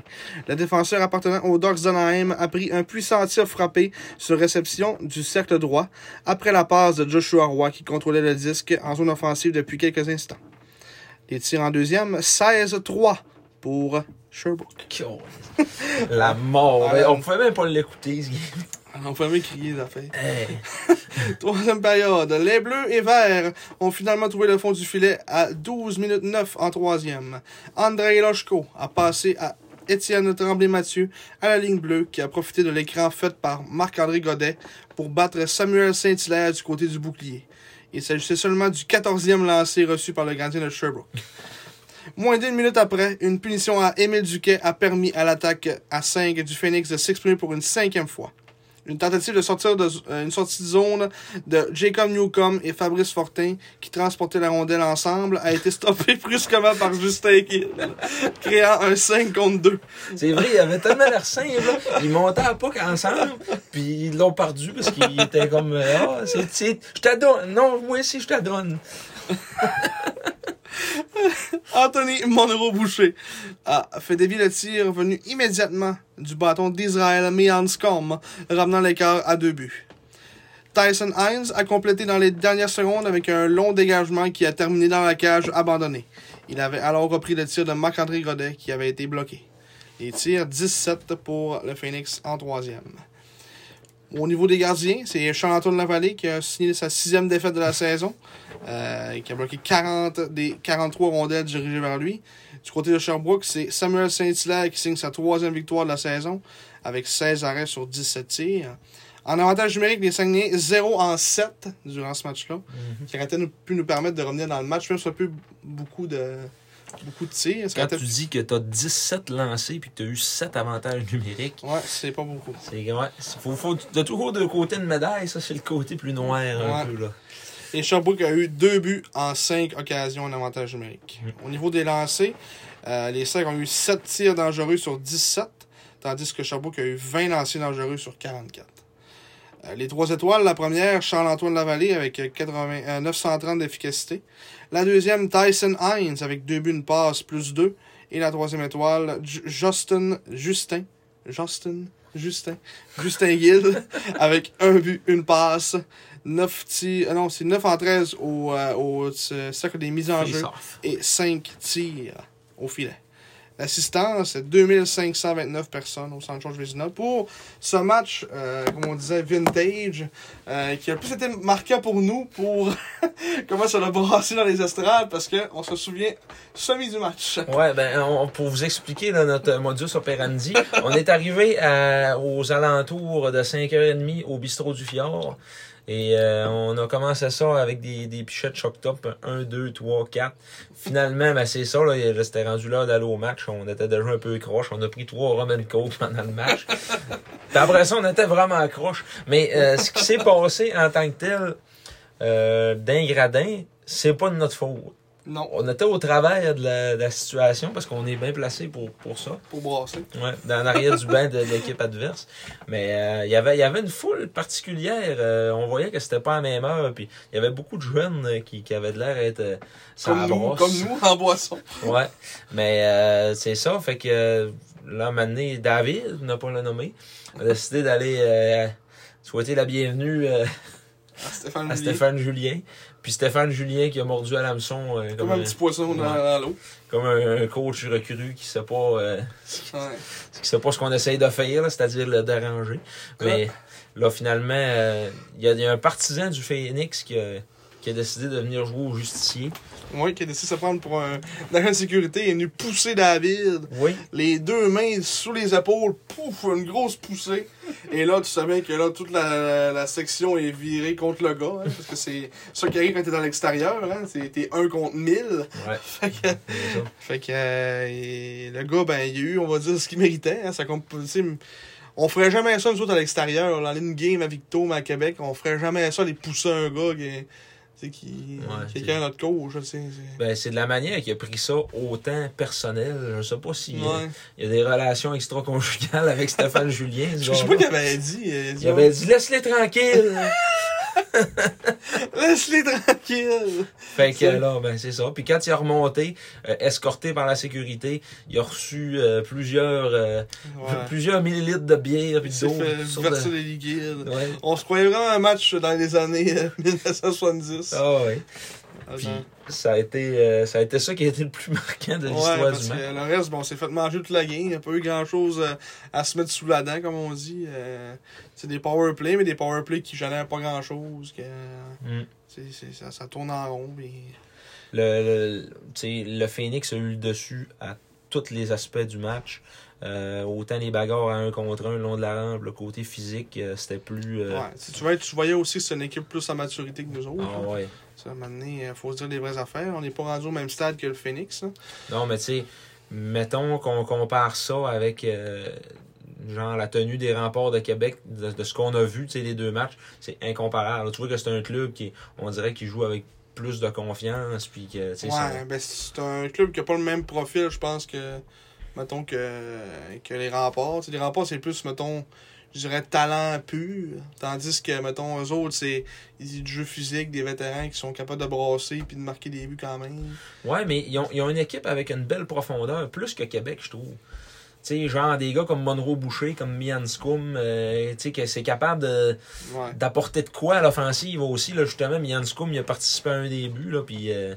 Le défenseur appartenant aux Ducks d'Anaheim a pris un puissant tir frappé sur réception du cercle droit après la passe de Joshua Roy qui contrôlait le disque en zone offensive depuis quelques instants. Les tirs en deuxième, 16-3 pour Sherbrooke. La mort. On pouvait même pas l'écouter, ce game. On peut même crier d'affaires. Hey. Troisième période. Les Bleus et Verts ont finalement trouvé le fond du filet à 12 minutes 9 en troisième. Andrei Loshko a passé à Étienne Tremblay-Mathieu à la ligne bleue qui a profité de l'écran fait par Marc-André Godet pour battre Samuel Saint-Hilaire du côté du bouclier. Il s'agissait seulement du 14e lancé reçu par le gardien de Sherbrooke. Moins d'une minute après, une punition à Émile Duquet a permis à l'attaque à 5 du Phoenix de s'exprimer pour une cinquième fois. Une tentative de sortir de euh, une sortie de zone de Jacob Newcomb et Fabrice Fortin, qui transportaient la rondelle ensemble, a été stoppée brusquement par Justin Gill, créant un 5 contre 2. C'est vrai, il avait tellement l'air simple. Ils montaient à puck ensemble, puis ils l'ont perdu parce qu'il était comme Ah, c'est, c'est, je t'adonne. Non, moi aussi, je t'adonne. Anthony Monroe-Boucher a fait dévier le tir venu immédiatement du bâton d'Israël Mianscom, ramenant l'écart à deux buts. Tyson Hines a complété dans les dernières secondes avec un long dégagement qui a terminé dans la cage abandonnée. Il avait alors repris le tir de Marc-André Godet qui avait été bloqué. Les tirs 17 pour le Phoenix en troisième. Au niveau des gardiens, c'est Charles-Antoine Lavallée qui a signé sa sixième défaite de la saison, euh, qui a bloqué 40 des 43 rondelles dirigées vers lui. Du côté de Sherbrooke, c'est Samuel Saint-Hilaire qui signe sa troisième victoire de la saison, avec 16 arrêts sur 17 tirs. En avantage numérique, les Saguenay 0 en 7 durant ce match-là, qui aurait peut-être pu nous permettre de revenir dans le match, même si ça peut beaucoup de, beaucoup de tirs. Quand tu dis que t'as 17 lancés puis que t'as eu 7 avantages numériques, Ouais, c'est pas beaucoup. c'est ouais, faut, faut, de toujours deux côtés de médaille, ça c'est le côté plus noir un peu là. Et Sherbrooke a eu deux buts en cinq occasions en avantage numérique. Au niveau des lancers, euh, les Sacs ont eu 7 tirs dangereux sur 17, tandis que Sherbrooke a eu 20 lancers dangereux sur 44. Euh, les trois étoiles, la première, Charles-Antoine Lavallée avec euh, 80, euh, 930 d'efficacité. La deuxième, Tyson Hines avec deux buts, une passe, plus deux. Et la troisième étoile, Ju- Justin, Justin, Justin, Justin, Justin Gill avec un but, une passe, 9 tirs, euh, non, c'est 9 en 13 au, euh, au euh, cercle des mises en jeu et 5 tirs au filet. L'assistance, c'est 2529 personnes au Centre Georges Vézina pour ce match, euh, comme on disait, vintage, euh, qui a plus été marquant pour nous pour comment ça l'a brassé dans les estrades parce qu'on se souvient semi du match. Ouais, ben, on- pour vous expliquer là, notre modus operandi, on est arrivé aux alentours de 5h30 au bistrot du Fjord. Et euh, on a commencé ça avec des, des pichettes choc top 1, 2, 3, 4. Finalement, ben c'est ça, là, il- c'était rendu l'heure d'aller au match. On était déjà un peu croche. On a pris trois rum and coke pendant le match. Puis après ça, on était vraiment croche. Mais euh, ce qui s'est passé en tant que tel euh, d'un gradin, c'est pas de notre faute. Non, On était au travers de la, de la situation parce qu'on est bien placé pour, pour ça. pour brasser. Ouais, dans l'arrière du banc de, de l'équipe adverse. Mais euh, il y avait il y avait une foule particulière. euh, on voyait que c'était pas à la même heure. Puis il y avait beaucoup de jeunes euh, qui, qui avaient de l'air d'être euh, Comme nous, brosse. comme nous, en boisson. Ouais. Mais euh, c'est ça. Fait que là, maintenant, David, n'a pas le nommé, a décidé d'aller euh, souhaiter la bienvenue euh, À Stéphane à Villiers. Stéphane Julien. Puis Stéphane Julien qui a mordu à l'hameçon euh, Comme comme, un petit poisson dans, Ouais. dans l'eau. comme un, un coach recru qui sait pas euh, Ouais. qui sait pas ce qu'on essaye de faire, là, c'est-à-dire le déranger. Mais là, finalement, euh, il y, a- il y a un partisan du Phoenix qui a, qui a décidé de venir jouer au justicier. Ouais, qui a décidé de se prendre pour un agent de sécurité. Il est venu pousser David. Oui. les deux mains sous les épaules, pouf, une grosse poussée. Et là, tu savais que là, toute la, la section est virée contre le gars, hein, parce que c'est ça qui arrive quand t'es dans l'extérieur, hein, t'es un contre mille. Ouais. Fait que, fait que euh, et le gars, ben, il a eu, on va dire, ce qu'il méritait. Hein, ça compte, on ferait jamais ça, nous autres, à l'extérieur, dans une game à Victo, à Québec, on ferait jamais ça, les pousser un gars qui, tu sais, qui, Ouais, quelqu'un à notre coach, c'est- Ben, c'est de la manière qu'il a pris ça autant personnel. Je sais pas si euh, Ouais. il y a des relations extra-conjugales avec Stéphane Julien. Je sais pas qu'il avait dit. euh, Il avait dit laisse-les tranquilles. Laisse-les tranquilles. Fait que là, ben c'est ça. Puis quand il a remonté, euh, escorté par la sécurité, il a reçu euh, plusieurs euh, Ouais. plusieurs millilitres de bière puis d'eau. de- liquides. Ouais. On se croyait vraiment un match dans les années euh, 1970. Ah ouais. Attends. Puis ça a été euh, ça a été ça qui a été le plus marquant de l'histoire du que match. le reste, bon, on s'est fait manger toute la game. Il n'y a pas eu grand chose à se mettre sous la dent, comme on dit. Euh, c'est des power play, mais des power play qui génèrent pas grand chose. Que, Mm. ça, ça tourne en rond. Le, le, Phoenix a eu le dessus à tous les aspects du match. Euh, autant les bagarres à un contre un le long de la rampe, le côté physique, euh, c'était plus. euh, Ouais, tu, vois, tu voyais aussi que c'est une équipe plus en maturité que nous autres. ah ouais. Ça, maintenant, il faut se dire les vraies affaires. On n'est pas rendu au même stade que le Phoenix. hein. Non, mais tu sais, mettons qu'on compare ça avec euh, genre la tenue des remparts de Québec, de, de ce qu'on a vu, tu sais, les deux matchs, c'est incomparable. Tu vois que c'est un club qui, on dirait, qui joue avec plus de confiance, puis que, ça- Ouais, ben c'est un club qui a pas le même profil, je pense, que, mettons, que, que les sais, les remparts, c'est plus, mettons, je dirais talent pur. Tandis que, mettons, eux autres, c'est ils- du jeu physique, des vétérans qui sont capables de brasser puis de marquer des buts quand même. Ouais, mais ils ont, ils ont une équipe avec une belle profondeur, plus que Québec, je trouve. Tu sais, genre des gars comme Monroe Boucher, comme Mian Scum, euh, tu sais, que c'est capable de- Ouais. d'apporter de quoi à l'offensive aussi. Là, justement, Mian Scum, il a participé à un des buts, là, puis euh,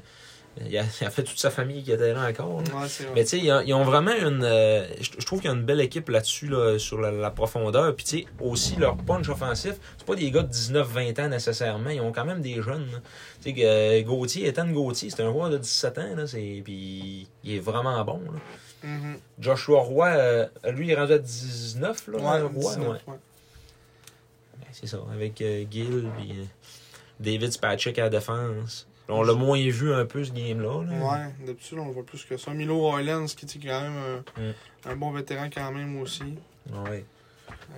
il, a, il a fait toute sa famille qui était là encore. là. Ouais, c'est vrai. Mais tu sais, ils, ont- ils ont vraiment une. euh, je je trouve qu'il y a une belle équipe là-dessus, là, sur la, la profondeur. Puis tu sais, aussi leur punch offensif, c'est pas des gars de 19-20 ans nécessairement. Ils ont quand même des jeunes. Tu sais, euh, Gauthier, Ethan Gauthier, c'est un joueur de 17 ans. Là, puis il est vraiment bon. Là. Mhm. Joshua Roy, euh, lui, il est rendu à 19, là. Ouais, Roy, 19, ouais. ouais. Ben, C'est ça, avec Gill, puis David Spacek à la défense. On l'a moins vu un peu ce game-là. là. Ouais, d'habitude, on le voit plus que ça. Milo Highlands, qui est quand même un, Mm. un bon vétéran quand même aussi. Ouais.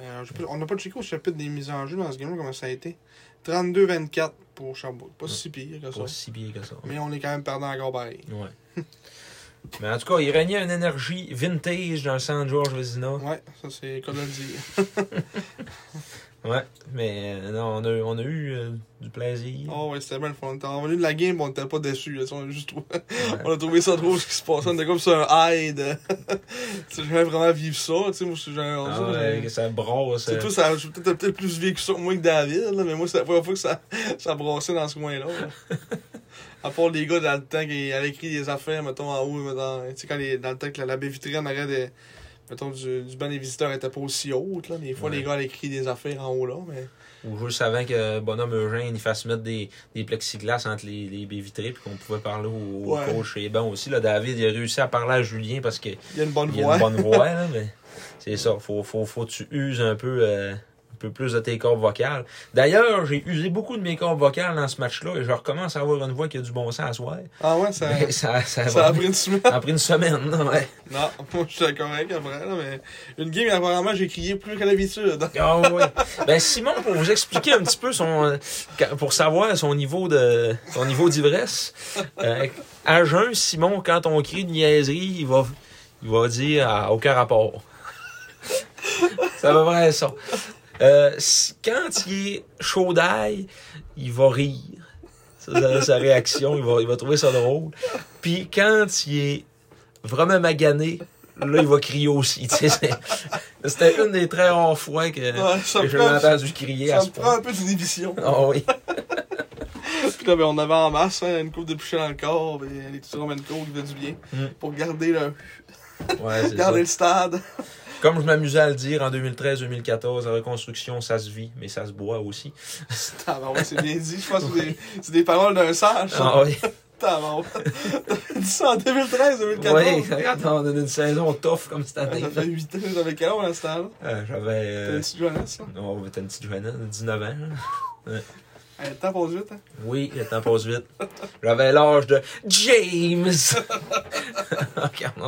Euh, pas- on n'a pas checké au chapitre des mises en jeu dans ce game-là, comment ça a été. 32-24 pour Sherbrooke. Pas si pire que ça. Pas si bien que ça. Mais on est quand même perdant encore pareil. Ouais. Mais en tout cas, il régnait une énergie vintage dans le centre Georges Vézina. Ouais, ça c'est de le dire. Ouais, mais euh, non, on a, on a eu euh, du plaisir. Oh ouais, c'était bien le fun. Revenu de la game, on était pas déçus. là. On a juste trouvé, Ouais. on a trouvé ça drôle ce qui se passait. On était comme sur un high de. tu sais, j'aimerais vraiment vivre ça. Tu sais, moi, je suis genre. Ah ça, ouais, j'ai- que ça brosse. C'est euh, tout, ça, j'ai peut-être peut-être plus vécu ça que moi que David, là, mais moi, c'est la première fois que ça, ça brassait dans ce coin-là. là. À part les gars dans le temps qui allaient écrire des affaires, mettons, en haut, mettons, tu sais, quand les, dans le temps que la, la baie vitrée en arrière des, mettons, du, du banc des visiteurs était pas aussi haute, là. Des fois, Ouais. les gars écrire des affaires en haut, là, mais. Ou juste avant que Bonhomme Eugène il fasse mettre des, des plexiglas entre les, les baies vitrées puis qu'on pouvait parler au, au Ouais. coach et bon aussi. Là, David il a réussi à parler à Julien parce qu'il Il y a une bonne y a voix. une bonne voix, là, mais c'est ça. Faut, faut, faut que tu uses un peu, euh, peu plus de tes cordes vocales. D'ailleurs, j'ai usé beaucoup de mes cordes vocales dans ce match-là et je recommence à avoir une voix qui a du bon sens à soir. Ah ouais, ça, Mais ça, ça, ça a pris une semaine. ça a pris une semaine, là, ouais. Non, moi, je suis correct après, là, mais. Une game, apparemment, j'ai crié plus qu'à l'habitude. Ah oui. Ben Simon, pour vous expliquer un petit peu son euh, pour savoir son niveau de son niveau d'ivresse, euh, à jeun, Simon, quand on crie de niaiserie, il va il va dire aucun rapport. Ça va vrai ça. Euh, quand il est chaud d'ail, il va rire. Ça, c'est sa réaction, il va, il va trouver ça drôle. Puis quand il est vraiment magané, là, il va crier aussi. C'était une des très rares fois que, Ouais, que je l'ai entendu crier à Ça ce me prend un peu d'inhibition. Ah oui. Puis là, ben, on avait en masse, hein, une coupe de puchets dans le corps, et les petits Roman Coke qui fait du bien. Mm. Pour garder le, Ouais, garder ça. le stade. Comme je m'amusais à le dire en 2013-2014, la reconstruction, ça se vit, mais ça se boit aussi. Tabarouette, c'est bien dit. Je pense que c'est des, paroles d'un sage. ça. Ah oui. Tabarouette. T'as dit ça en 2013, 2014. Oui, regarde, on a une saison tough comme cette année. Ça fait 8 ans, j'avais quel âge à ce temps-là? Euh, J'avais. T'as Euh... une petite jeunesse, là? Non, t'as une petite Johanna, 19 ans. le temps passe vite, hein? Oui, le temps passe vite. J'avais l'âge de James.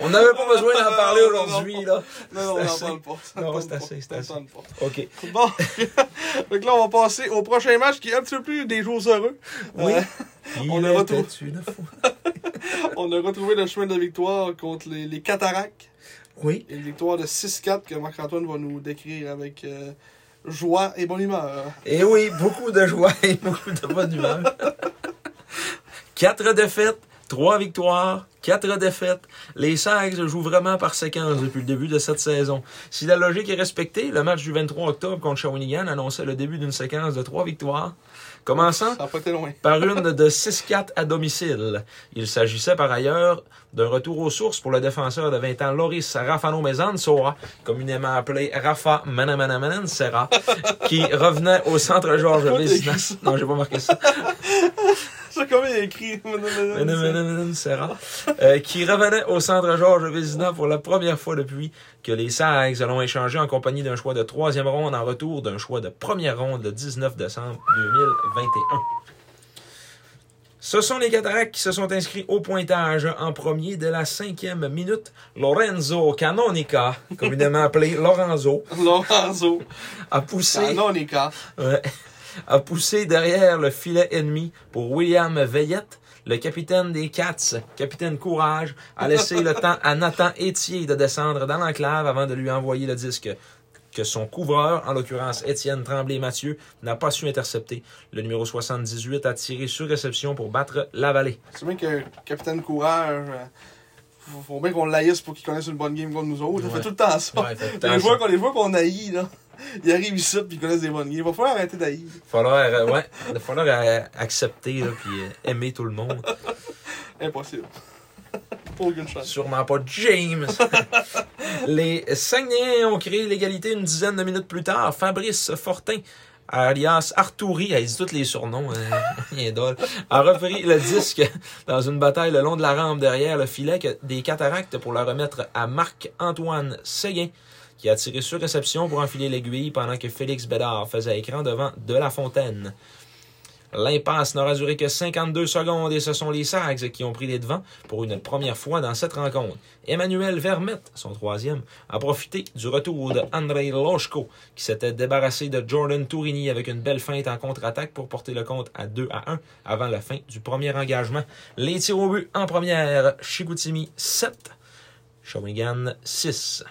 On n'avait pas besoin d'en parler aujourd'hui, non. là. Non, non, on n'en parle pas. Non, c'est assez, c'est assez. OK. Bon, donc là, on va passer au prochain match qui est un petit peu plus des jours heureux. Oui. Euh, on a retrouvé- une fois. on a retrouvé le chemin de victoire contre les, les Cataractes. Oui. Une victoire de 6-4 que Marc-Antoine va nous décrire avec euh, joie et bonne humeur. Et oui, beaucoup de joie et beaucoup de bonne humeur. Quatre défaites, trois victoires, quatre défaites. Les Sags jouent vraiment par séquence depuis le début de cette saison. Si la logique est respectée, le match du 23 octobre contre Shawinigan annonçait le début d'une séquence de trois victoires. Commençant par une de 6-4 à domicile. Il s'agissait par ailleurs d'un retour aux sources pour le défenseur de 20 ans Loris Rafano Mezansora, communément appelé Rafa Manamanamanensera, qui revenait au centre Georges ça? Non, j'ai pas marqué ça. C'est comme il a écrit. Manamanamanensera, euh, qui revenait au centre Georges Vézina pour la première fois depuis que les Sags l'ont échangé en compagnie d'un choix de troisième ronde en retour d'un choix de première ronde le 19 décembre 2021. Ce sont les Cataractes qui se sont inscrits au pointage en premier dès la cinquième minute. Lorenzo Canonica, communément appelé Lorenzo, Lorenzo. a poussé, Canonica. ouais, a poussé derrière le filet ennemi pour William Veillette. Le capitaine des Cats, capitaine Courage, a laissé le temps à Nathan Etier de descendre dans l'enclave avant de lui envoyer le disque que son couvreur, en l'occurrence Étienne Tremblay-Mathieu, n'a pas su intercepter. Le numéro 78 a tiré sur réception pour battre la vallée. C'est bien que Capitaine Courage. euh, Faut, faut bien qu'on l'aïsse pour qu'il connaisse une bonne game comme nous autres. Il Ouais. fait tout le temps ça. Ouais, le temps les, ça. joueurs, qu'on- les joueurs qu'on haït, là, ils arrivent ici puis ils connaissent des bonnes games. Il va falloir arrêter d'haïr. falloir, euh, ouais, il va falloir euh, accepter là, puis euh, aimer tout le monde. Impossible. Sûrement pas James. Les Saguenayens ont créé l'égalité une dizaine de minutes plus tard. Fabrice Fortin, alias Arturi, il dit tous les surnoms, hein, drôle, a repris le disque dans une bataille le long de la rampe derrière le filet des cataractes pour le remettre à Marc-Antoine Séguin, qui a tiré sur réception pour enfiler l'aiguille pendant que Félix Bédard faisait écran devant De La Fontaine. L'impasse n'aura duré que 52 secondes et ce sont les Sags qui ont pris les devants pour une première fois dans cette rencontre. Emmanuel Vermette, son troisième, a profité du retour de Andrei Loshko qui s'était débarrassé de Jordan Tourini avec une belle feinte en contre-attaque pour porter le compte à 2 à 1 avant la fin du premier engagement. Les tirs au but en première, Chicoutimi 7, Shawinigan 6.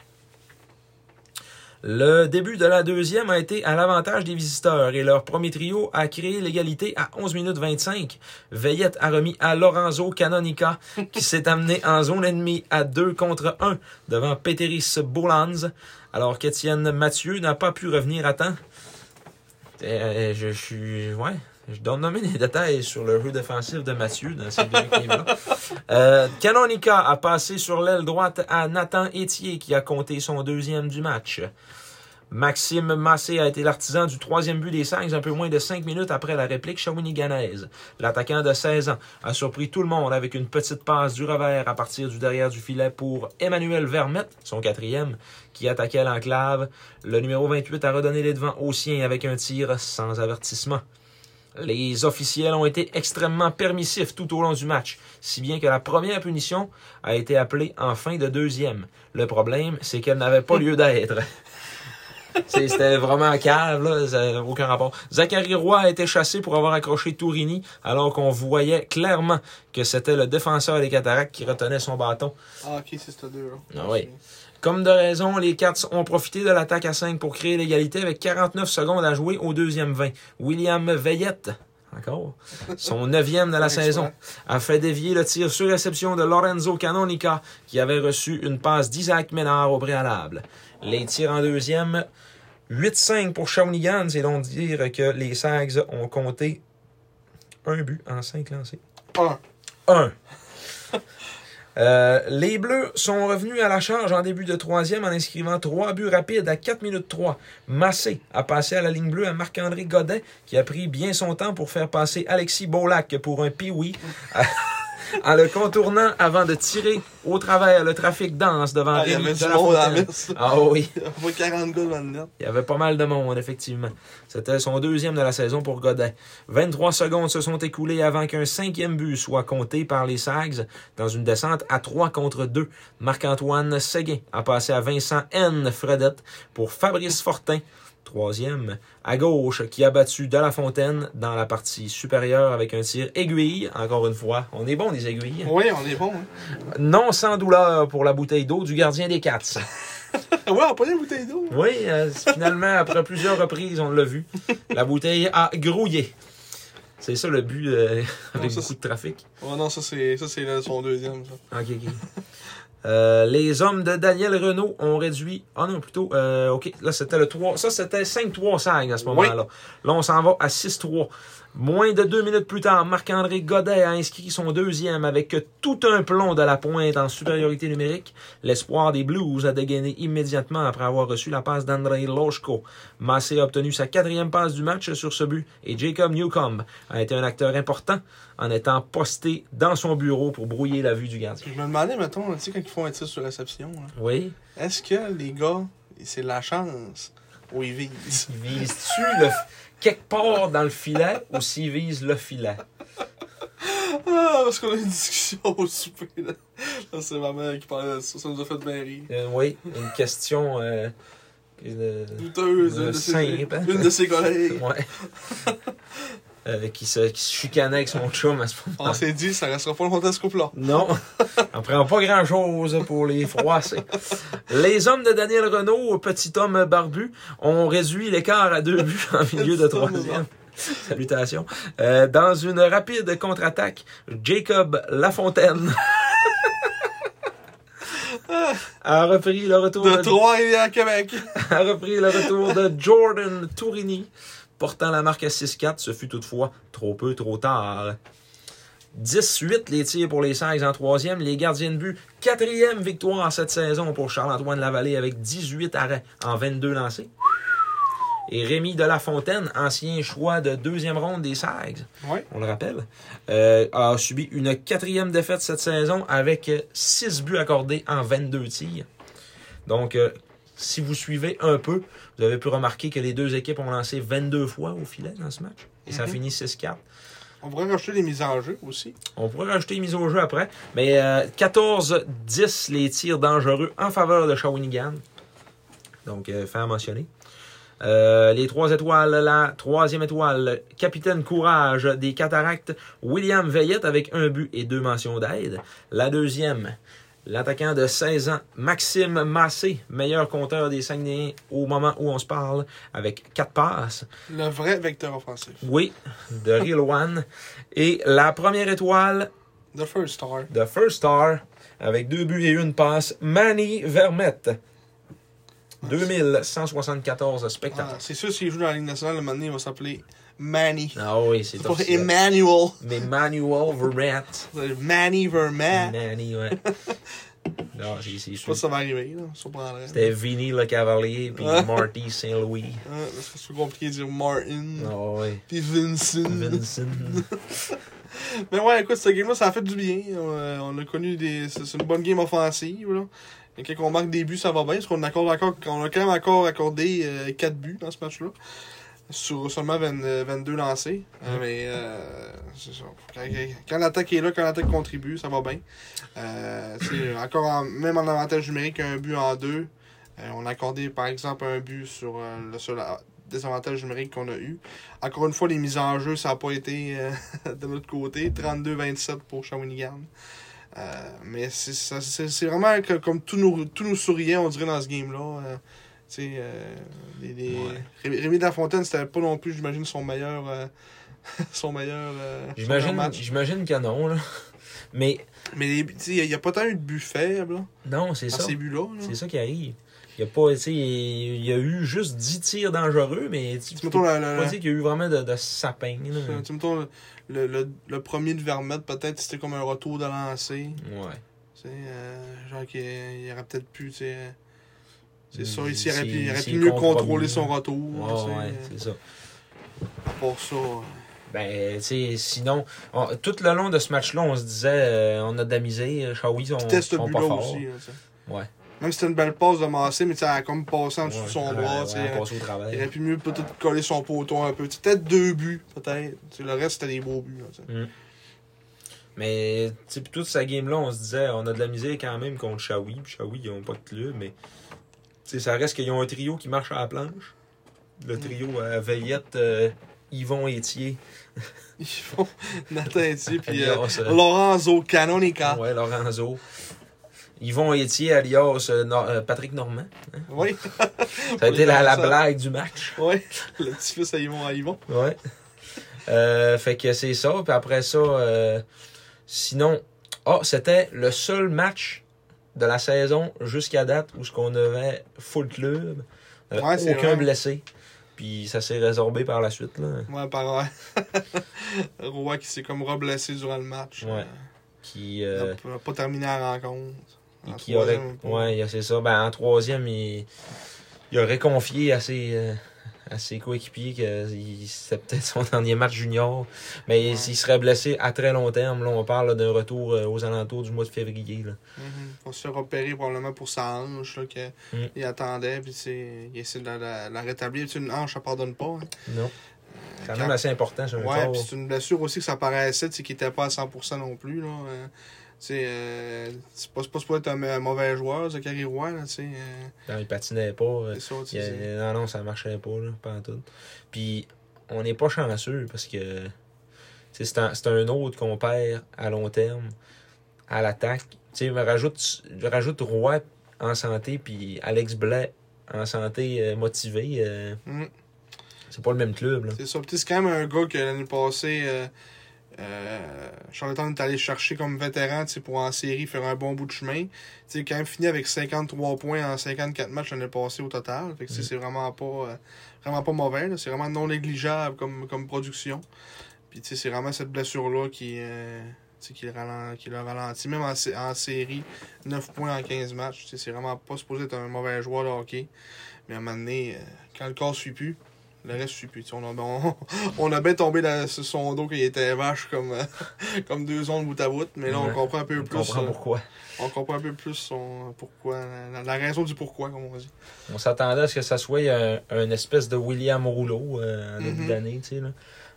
Le début de la deuxième a été à l'avantage des visiteurs et leur premier trio a créé l'égalité à 11 minutes 25. Veillette a remis à Lorenzo Canonica qui s'est amené en zone ennemie à 2 contre 1 devant Peteris Bolans alors qu'Étienne Mathieu n'a pas pu revenir à temps. Euh, je suis... Ouais. Je dois nommer les détails sur le jeu défensif de Mathieu dans cette game-là. Euh, Canonica a passé sur l'aile droite à Nathan Etier qui a compté son deuxième du match. Maxime Massé a été l'artisan du troisième but des Saints un peu moins de cinq minutes après la réplique shawinigannaise. L'attaquant de 16 ans a surpris tout le monde avec une petite passe du revers à partir du derrière du filet pour Emmanuel Vermette, son quatrième, qui attaquait l'enclave. Le numéro 28 a redonné les devants au sien avec un tir sans avertissement. Les officiels ont été extrêmement permissifs tout au long du match, si bien que la première punition a été appelée en fin de deuxième. Le problème, c'est qu'elle n'avait pas lieu d'être. C'était vraiment cave, là, ça n'a aucun rapport. Zachary Roy a été chassé pour avoir accroché Tourini, alors qu'on voyait clairement que c'était le défenseur des cataractes qui retenait son bâton. Ah, ok, c'est ce deux-là. Ah oui. Comme de raison, les Cats ont profité de l'attaque à 5 pour créer l'égalité avec 49 secondes à jouer au deuxième 20. William Veillette, encore, son neuvième de la saison, a fait dévier le tir sur réception de Lorenzo Canonica, qui avait reçu une passe d'Isaac Ménard au préalable. Les tirs en deuxième, 8-5 pour Shawinigan, c'est donc dire que les Sags ont compté un but en 5 lancés. Un. 1. Euh, les Bleus sont revenus à la charge en début de troisième en inscrivant trois buts rapides à 4 minutes 3. Massé a passé à la ligne bleue à Marc-André Godet, qui a pris bien son temps pour faire passer Alexis Beaulac pour un pioui en le contournant avant de tirer au travers le trafic dense devant Ah, il y Rémi avait du de la monde à la Fontaine. messe. Ah oui. Il y avait 40 gars dans le net. Il y avait pas mal de monde, effectivement. C'était son deuxième de la saison pour Godet. 23 secondes se sont écoulées avant qu'un cinquième but soit compté par les Sags dans une descente à 3 contre 2. Marc-Antoine Séguin a passé à Vincent N. Fredette pour Fabrice Fortin. Troisième, à gauche, qui a battu De La Fontaine dans la partie supérieure avec un tir aiguille. Encore une fois, on est bon des aiguilles. Oui, on est bon. Hein. Non sans douleur pour la bouteille d'eau du gardien des Cats. ouais, on pas une bouteille d'eau. Oui, euh, finalement, après plusieurs reprises, on l'a vu. La bouteille a grouillé. C'est ça le but euh, avec ça, beaucoup de trafic. Oh non, ça c'est ça c'est son deuxième. Ça. Ok, ok. Euh, les hommes de Daniel Renault ont réduit. Ah non, plutôt. Euh, ok, là c'était le 3. Ça c'était 5-3 SAG à ce moment-là. Là, on s'en va à 6-3. Moins de deux minutes plus tard, Marc-André Godet a inscrit son deuxième avec tout un plomb de la pointe en supériorité numérique. L'espoir des Blues a dégainé immédiatement après avoir reçu la passe d'Andrei Loshko. Massé a obtenu sa quatrième passe du match sur ce but et Jacob Newcomb a été un acteur important en étant posté dans son bureau pour brouiller la vue du gardien. Je me demandais, mettons, tu sais, quand ils font un tir sur réception, là, Oui. est-ce que les gars, c'est de la chance ou ils visent? Il vise-tu le quelque part dans le filet ou s'il vise le filet? Ah, parce qu'on a une discussion au souper. Là, Là, c'est ma mère qui parlait de ça. Ça nous a fait bien rire. Euh, oui, une question. euh, euh, Douteuse, une de ses- hein? une de ses collègues. ouais. Euh, qui, se, qui se chicanait avec son chum à ce moment On s'est dit, ça restera pas longtemps ce couple-là. Non, on prend pas grand chose pour les froisser. Les hommes de Daniel Renault, petit homme barbu, ont réduit l'écart à deux buts en milieu de troisième. Salutations. Euh, dans une rapide contre-attaque, Jacob Lafontaine a repris le retour De Trois et à Québec. a repris le retour de Jordan Tourini, portant la marque à 6-4. Ce fut toutefois trop peu, trop tard. 10-8 les tirs pour les Sags en troisième. Les gardiens de but, quatrième victoire cette saison pour Charles-Antoine Lavallée avec 18 arrêts en 22 lancés. Et Rémi de la Fontaine, ancien choix de deuxième ronde des Sags, Ouais. on le rappelle, euh, a subi une quatrième défaite cette saison avec 6 buts accordés en 22 tirs. Donc, euh, si vous suivez un peu, vous avez pu remarquer que les deux équipes ont lancé 22 fois au filet dans ce match. Et ça Mhm. finit 6-4. On pourrait rajouter des mises en jeu aussi. On pourrait rajouter une mise au jeu après. Mais euh, 14-10 les tirs dangereux en faveur de Shawinigan. Donc, euh, faire mentionner. Euh, les trois étoiles, la troisième étoile, capitaine courage des cataractes, William Veillette avec un but et deux mentions d'aide. La deuxième, L'attaquant de 16 ans, Maxime Massé, meilleur compteur des Saguenayens au moment où on se parle, avec 4 passes. Le vrai vecteur offensif. Oui, de Real One. Et la première étoile, The first star. de First Star, avec 2 buts et une passe, Manny Vermette. 2174 Ah, spectateurs. c'est sûr, s'il joue dans la Ligue nationale, le moment donné, il va s'appeler Manny. Ah oui, c'est officiel. Emmanuel. Mais Manuel. C'est Manny Vermette. Manny, ouais. Non, c'est c'est Je sais pas sûr. si ça va arriver, là. Surprendrait. C'était Vinny le Cavalier puis. Marty Saint-Louis. Ouais, parce que c'est compliqué de dire Martin. Ah ouais. Puis Vincent. Vincent. Mais ouais, écoute, ce game-là, ça a fait du bien. On, on a connu des. C'est une bonne game offensive, là. Et quand on marque des buts, ça va bien. Parce qu'on accorde encore, on a quand même encore accordé 4 buts dans ce match-là. Sur seulement 20, euh, 22 lancés. Euh, mais euh, c'est ça. Quand, quand- l'attaque est là, quand l'attaque contribue, ça va bien. Euh, tu sais, encore en- même en avantage numérique, un but en deux. Euh, on a accordé par exemple un but sur le seul désavantage numérique qu'on a eu. Encore une fois, les mises en jeu, ça n'a pas été de notre côté. 32-27 pour Shawinigan. Euh, mais c'est vraiment que- comme tout nous, tout nous souriait, on dirait, dans ce game-là. Sais, euh, les- les- Ouais. Rémi, Rémi Lafontaine, c'était pas non plus, j'imagine, son meilleur. euh, son meilleur. euh, J'imagine j'imagine non, là. Mais Mais les- tu sais, il n'y a, pas tant eu de buts faibles là, non, c'est ça. ces buts-là. là. C'est ça qui arrive. Il y a pas, tu sais, il y a eu juste 10 tirs dangereux, mais tu Tu peux pas dire qu'il y a eu vraiment de, de sapin, là. le- tu mettons le, le, le- le premier de Vermette, peut-être c'était comme un retour de lancer. Ouais. Tu sais, euh, genre qu'il il aurait peut-être pu, tu sais. C'est Mm, ça, il aurait pu, il aurait pu mieux contrôle contrôler son retour. Ouais, euh, c'est ça. pour ça. euh, Ben, tu sais, sinon, on- tout le long de ce match-là, on se disait, euh, on a de la misère, Shawi sont, Puis teste sont but-là aussi. sais. Ouais. Même si c'était une belle passe de Massé, mais elle a comme passé en dessous Ouais, de son bras. ouais, on euh, il aurait pu mieux peut-être coller son poteau un peu. Peut-être deux buts, peut-être. Le reste, c'était des beaux buts. là, tu sais. Mais, tu toute sa game-là, on se disait, on a de la misère quand même contre Shawi. Puis Shawi, ils ont pas de club, mais, tu sais, ça reste qu'ils ont un trio qui marche à la planche. Le trio à Veillette, euh, Yvon Etier. Ils font Nathan Etier, puis euh, alias, euh, Lorenzo Canonica. ouais, Lorenzo. Yvon Etier, alias euh, Nor- euh, Patrick Normand. Oui. Ça a été la, la blague du match. Oui. Le petit-fils à Yvon à Yvon. Ouais. Euh, fait que c'est ça. Puis après ça, euh, sinon, ah, c'était le seul match de la saison jusqu'à date où ce qu'on avait full club, euh, Ouais, aucun vrai. blessé. Puis ça s'est résorbé par la suite. Là, Ouais, par ouais. Roy qui s'est comme reblessé durant le match. Ouais. Euh, qui, il euh, n'a pas- terminé la rencontre. et En qui aurait, ouais, c'est ça. Ben, en troisième, il, il aurait confié à ses, euh, à ses coéquipiers que il- c'était peut-être son dernier match junior. Mais Ouais. s'il serait blessé à très long terme, là, on parle d'un retour euh, aux alentours du mois de février. Là. Mhm. Il va se faire opérer probablement pour sa hanche qu'il Mm. il attendait. Puis c'est- il essaie de la, la- la rétablir. C'est une hanche, ça pardonne pas. hein. Non. C'est quand quand- même assez important corps. puis c'est une blessure aussi que ça paraissait, tu sais, qu'il était pas à 100% non plus. Là. Euh, tu sais, euh, c'est pas, c'est pas être un, un mauvais joueur, Zachary Roy. Là, tu sais, euh, Quand il patinait pas. euh, c'est ça, tu il c'est- non, non, ça marchait pas, là, pas en tout. Puis on n'est pas chanceux parce que c'est un, c'est un autre qu'on perd à long terme à l'attaque. Tu sais, me rajoute, je rajoute Roy en santé, puis Alex Blais en santé euh, motivé. euh, Mm. c'est pas le même club. Là. C'est ça. C'est quand même un gars que l'année passée, euh, Charlottetown est allé chercher comme vétéran pour en série faire un bon bout de chemin. Tu sais, quand même fini avec 53 points en 54 matchs l'année passée au total. Fait que Mm. c'est vraiment pas, euh, vraiment pas mauvais. C'est vraiment non négligeable comme, comme production. Puis c'est vraiment cette blessure-là qui, euh, qui, le ralent- qui le ralentit. Même en, en série, 9 points en 15 matchs. C'est vraiment pas supposé être un mauvais joueur de hockey. Mais à un moment donné, euh, quand le corps suit plus, le reste suit plus. Tu sais, On a, on, on a bien tombé dans, sur son dos qu'il était vache comme, euh, comme deux ondes bout à bout. Mais là, on comprend un peu On plus. comprend euh, pourquoi. on comprend un peu plus son pourquoi. La, la raison du pourquoi, comme on dit. On s'attendait à ce que ça soit un, un espèce de William Rouleau euh, en début d'année, tu sais, là.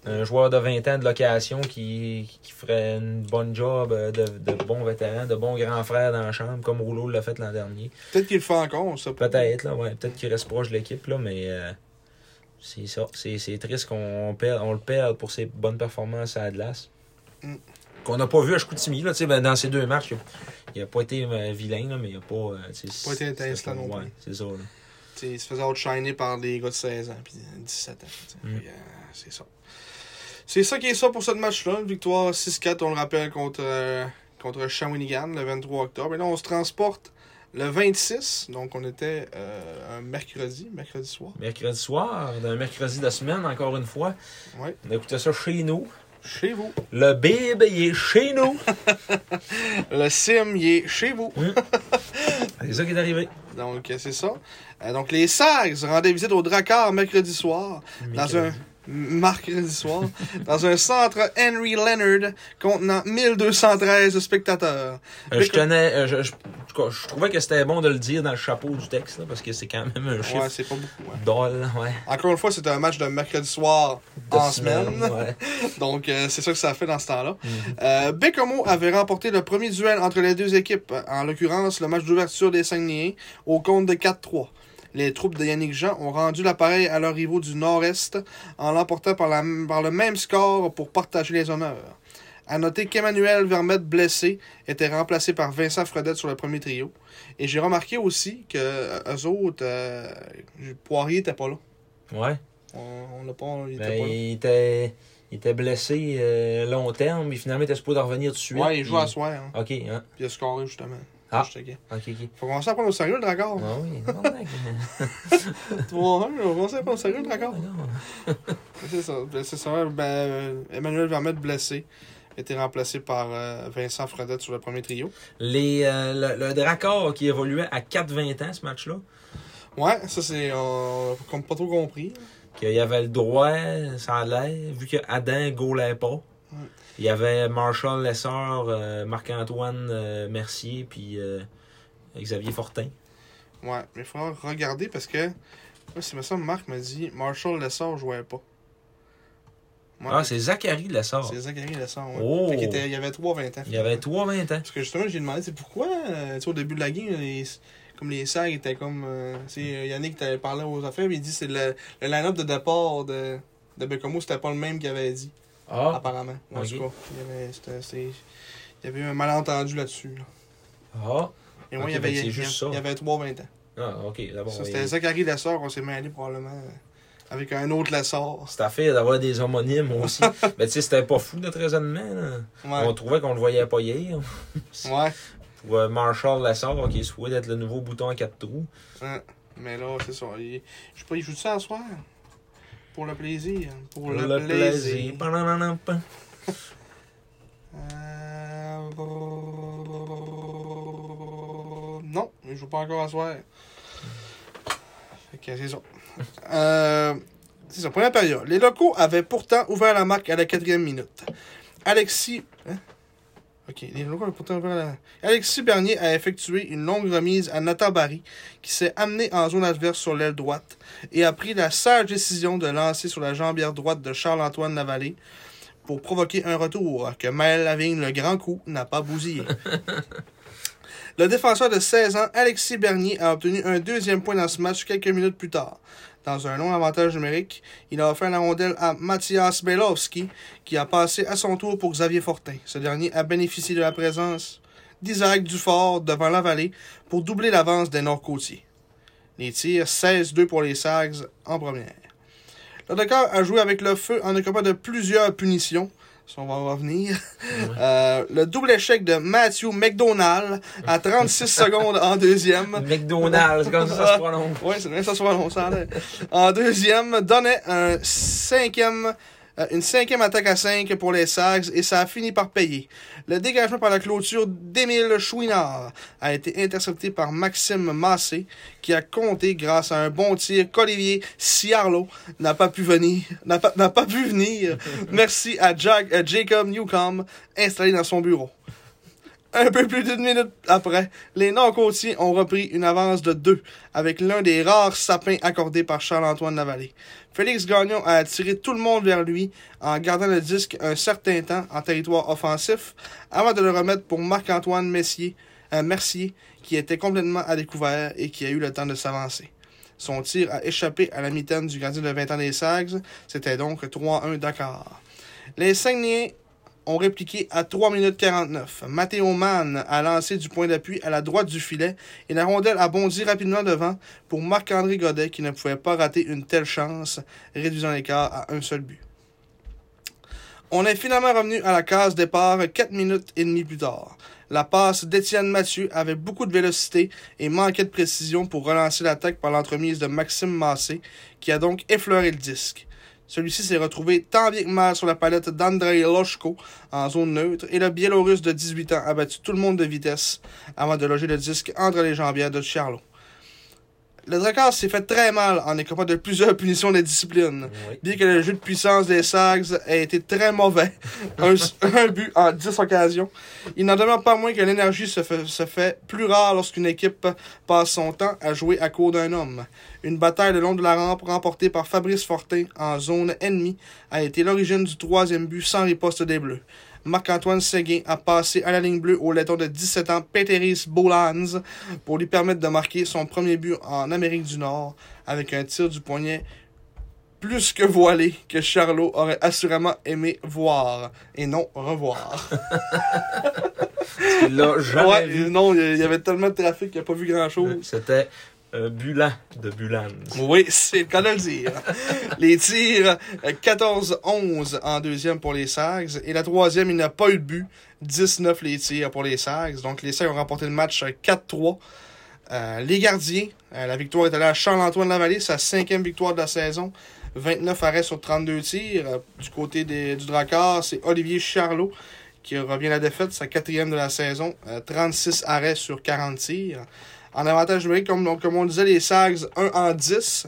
Un joueur de 20 ans de location qui, qui ferait une bonne job euh, de, de bon vétéran, de bon grand frère dans la chambre, comme Rouleau l'a fait l'an dernier. Peut-être qu'il le fait encore, on sait pas. Peut-être, là, ouais. Peut-être qu'il reste proche de l'équipe, là, mais euh, c'est ça. C'est, triste qu'on perde, on le perde pour ses bonnes performances à Atlas. Mm. qu'on n'a pas vu à Chicoutimi. Là, ben, dans ces deux matchs, il n'a pas été euh, vilain, là, mais il n'a pas. euh, Pas été c'est- non ouais, plus. c'est ça. là. Il se faisait outshiner par des gars de 16 ans puis 17 ans. Mm. Euh, c'est ça. C'est ça qui est ça pour ce match-là. Une victoire 6-4, on le rappelle, contre, euh, contre Shawinigan le 23 octobre. Et là, on se transporte le 26. Donc, on était euh, un mercredi, mercredi soir. Mercredi soir, d'un mercredi de semaine, encore une fois. Ouais. On a écouté ça chez nous. Chez vous. Le bib, il est chez nous. Le sim, il est chez vous. c'est ça qui est arrivé. Donc, euh, c'est ça. Euh, donc, les Sags rendaient visite au Drakkar mercredi soir. Dans un. Mercredi soir. dans un centre Henry Leonard contenant 1213 spectateurs. Euh, je tenais. euh, je, je- je trouvais que c'était bon de le dire dans le chapeau du texte, là, parce que c'est quand même un chiffre Ouais, c'est pas beaucoup. d'ol, ouais. Encore une fois, c'était un match de mercredi soir De en semaine. ouais. Donc, euh, c'est ça que ça fait dans ce temps-là. Euh, Bécomo avait remporté le premier duel entre les deux équipes, en l'occurrence le match d'ouverture des Saguenayens, au compte de 4-3. Les troupes de Yannick Jean ont rendu l'appareil à leurs rivaux du Nord-Est en l'emportant par, la- par le même score pour partager les honneurs. À noter qu'Emmanuel Vermette, blessé, était remplacé par Vincent Fredette sur le premier trio. Et j'ai remarqué aussi que euh, eux autres, euh, Poirier était pas là. Ouais. On, l'a pas, il était Ben, pas là. il, était, il était blessé euh, long terme, mais finalement, il était supposé revenir tout de suite. Ouais, il joue à soir. Hein. Ok, hein. Puis il a scoré, justement. Ah. Je checkais. Ok, ok. Faut commencer à prendre au sérieux, le Dracor. Ah oui, non, mec. 3-1, on va commencer à prendre au sérieux, le Dracor. Non. C'est ça. Ben, C'est ça. Ben, Emmanuel Vermette, blessé, a été remplacé par euh, Vincent Fredette sur le premier trio. Les, euh, le, le Dracor qui évoluait à 4-20 ans, ce match-là, Ouais, ça, c'est. On n'a pas trop compris. qu'il y avait le droit, ça allait, vu que Adam gaulait pas. Il y avait Marshall Lessard, euh, Marc-Antoine euh, Mercier, puis euh, Xavier Fortin. Ouais, mais il faudra regarder parce que. Moi, c'est ça, Marc m'a dit Marshall Lessard jouait pas. Ah, c'est Zachary Lessard. c'est Zachary Lessard, ouais. Oh. Fait était- il y avait 3-20 ans. Il y avait 3-20 ans. Parce que justement, j'ai demandé, c'est pourquoi, euh, au début de la game, les, comme les sacs étaient comme. euh, Yannick t'avait parlé aux affaires, mais il dit c'est le, le line-up de départ de, de Bécomo, c'était pas le même qu'il avait dit, Ah, apparemment. En ok. tout cas, il y avait, il y avait eu un malentendu là-dessus. Là. ah. Et moi, il y avait, ben, il juste ça. il y avait 3-20 ans. Ah, ok, d'abord. Ça, c'était Zachary Lessard, on s'est mêlé probablement avec un autre Lessard. C'est affaire d'avoir des homonymes aussi. Mais tu sais, c'était pas fou notre raisonnement. là. Ouais. On trouvait qu'on le voyait pas hier. Ouais. Ou euh, Marshall Lessard, qui est souhaité d'être le nouveau bouton à quatre trous. ouais. Mais là, c'est ça. Je sais pas, il joue ça à soir? Pour le plaisir. Pour le, Le plaisir. plaisir. Euh... Non, il joue pas encore à soir. Fait que c'est ça. Euh, c'est ça, première période. Les locaux avaient pourtant ouvert la marque à la quatrième minute. Alexis. hein? Ok, les locaux la. Alexis Bernier a effectué une longue remise à Nathan Barry, qui s'est amené en zone adverse sur l'aile droite et a pris la sage décision de lancer sur la jambière droite de Charles-Antoine Lavallée pour provoquer un retour que Maël Lavigne, le grand coup, n'a pas bousillé. le défenseur de 16 ans, Alexis Bernier, a obtenu un deuxième point dans ce match quelques minutes plus tard. Dans un long avantage numérique, il a offert la rondelle à Mathias Belowski, qui a passé à son tour pour Xavier Fortin. Ce dernier a bénéficié de la présence d'Isaac Dufort devant la vallée pour doubler l'avance des Nord-Côtiers. Les tirs 16-2 pour les Sags en première. Le Dakar a joué avec le feu en occupant de plusieurs punitions. Ça, on va en revenir. Euh, le double échec de Matthew McDonald à 36 secondes en deuxième. McDonald's, c'est comme ça, ça se prononce. Oui, c'est ça soit long, ça a l'air. En deuxième, donnait un cinquième, une cinquième attaque à 5 pour les Sags et ça a fini par payer. Le dégagement par la clôture d'Émile Chouinard a été intercepté par Maxime Massé qui a compté grâce à un bon tir qu'Olivier Ciarlo n'a pas pu venir. N'a pas, n'a pas pu venir. Merci à Jack, à Jacob Newcomb installé dans son bureau. Un peu plus d'une minute après, les non-côtiers ont repris une avance de deux avec l'un des rares sapins accordés par Charles-Antoine Lavallée. Félix Gagnon a attiré tout le monde vers lui en gardant le disque un certain temps en territoire offensif avant de le remettre pour Marc-Antoine Messier, euh, Mercier qui était complètement à découvert et qui a eu le temps de s'avancer. Son tir a échappé à la mitaine du gardien de 20 ans des Sags. C'était donc 3-1 Dakar. Les Saguenayens ont répliqué à 3 minutes 49. Matteo Mann a lancé du point d'appui à la droite du filet et la rondelle a bondi rapidement devant pour Marc-André Godet qui ne pouvait pas rater une telle chance, réduisant l'écart à un seul but. On est finalement revenu à la case départ 4 minutes et demie plus tard. La passe d'Étienne Mathieu avait beaucoup de vélocité et manquait de précision pour relancer l'attaque par l'entremise de Maxime Massé, qui a donc effleuré le disque. Celui-ci s'est retrouvé tant bien que mal sur la palette d'Andrei Loshko en zone neutre et le Biélorusse de 18 ans a battu tout le monde de vitesse avant de loger le disque entre les jambières de Charlot. Le Drakkar s'est fait très mal en écopant de plusieurs punitions de discipline. Oui. Bien que le jeu de puissance des Sags ait été très mauvais, un, un but en 10 occasions, il n'en demeure pas moins que l'énergie se fait, se fait plus rare lorsqu'une équipe passe son temps à jouer à court d'un homme. Une bataille le long de la rampe remportée par Fabrice Fortin en zone ennemie a été l'origine du troisième but sans riposte des Bleus. Marc-Antoine Séguin a passé à la ligne bleue au laiton de 17 ans Peteris Bolans pour lui permettre de marquer son premier but en Amérique du Nord avec un tir du poignet plus que voilé que Charlot aurait assurément aimé voir et non revoir. L'a jamais ouais, vu. non, il y avait tellement de trafic qu'il n'a pas vu grand-chose. C'était un Bulan de Bulans. Oui, c'est le cas de le dire. les tirs, euh, 14-11 en deuxième pour les Sags. Et la troisième, il n'a pas eu de but. 19 les tirs pour les Sags. Donc les Sags ont remporté le match euh, 4-3. Euh, les gardiens, euh, la victoire est allée à Charles-Antoine Lavallée, sa cinquième victoire de la saison. 29 arrêts sur 32 tirs. Euh, du côté des, du Drakkar, c'est Olivier Charlot qui revient à la défaite, sa quatrième de la saison. Euh, 36 arrêts sur 40 tirs. En avantage numérique, comme, comme on disait, les Sags 1 en 10,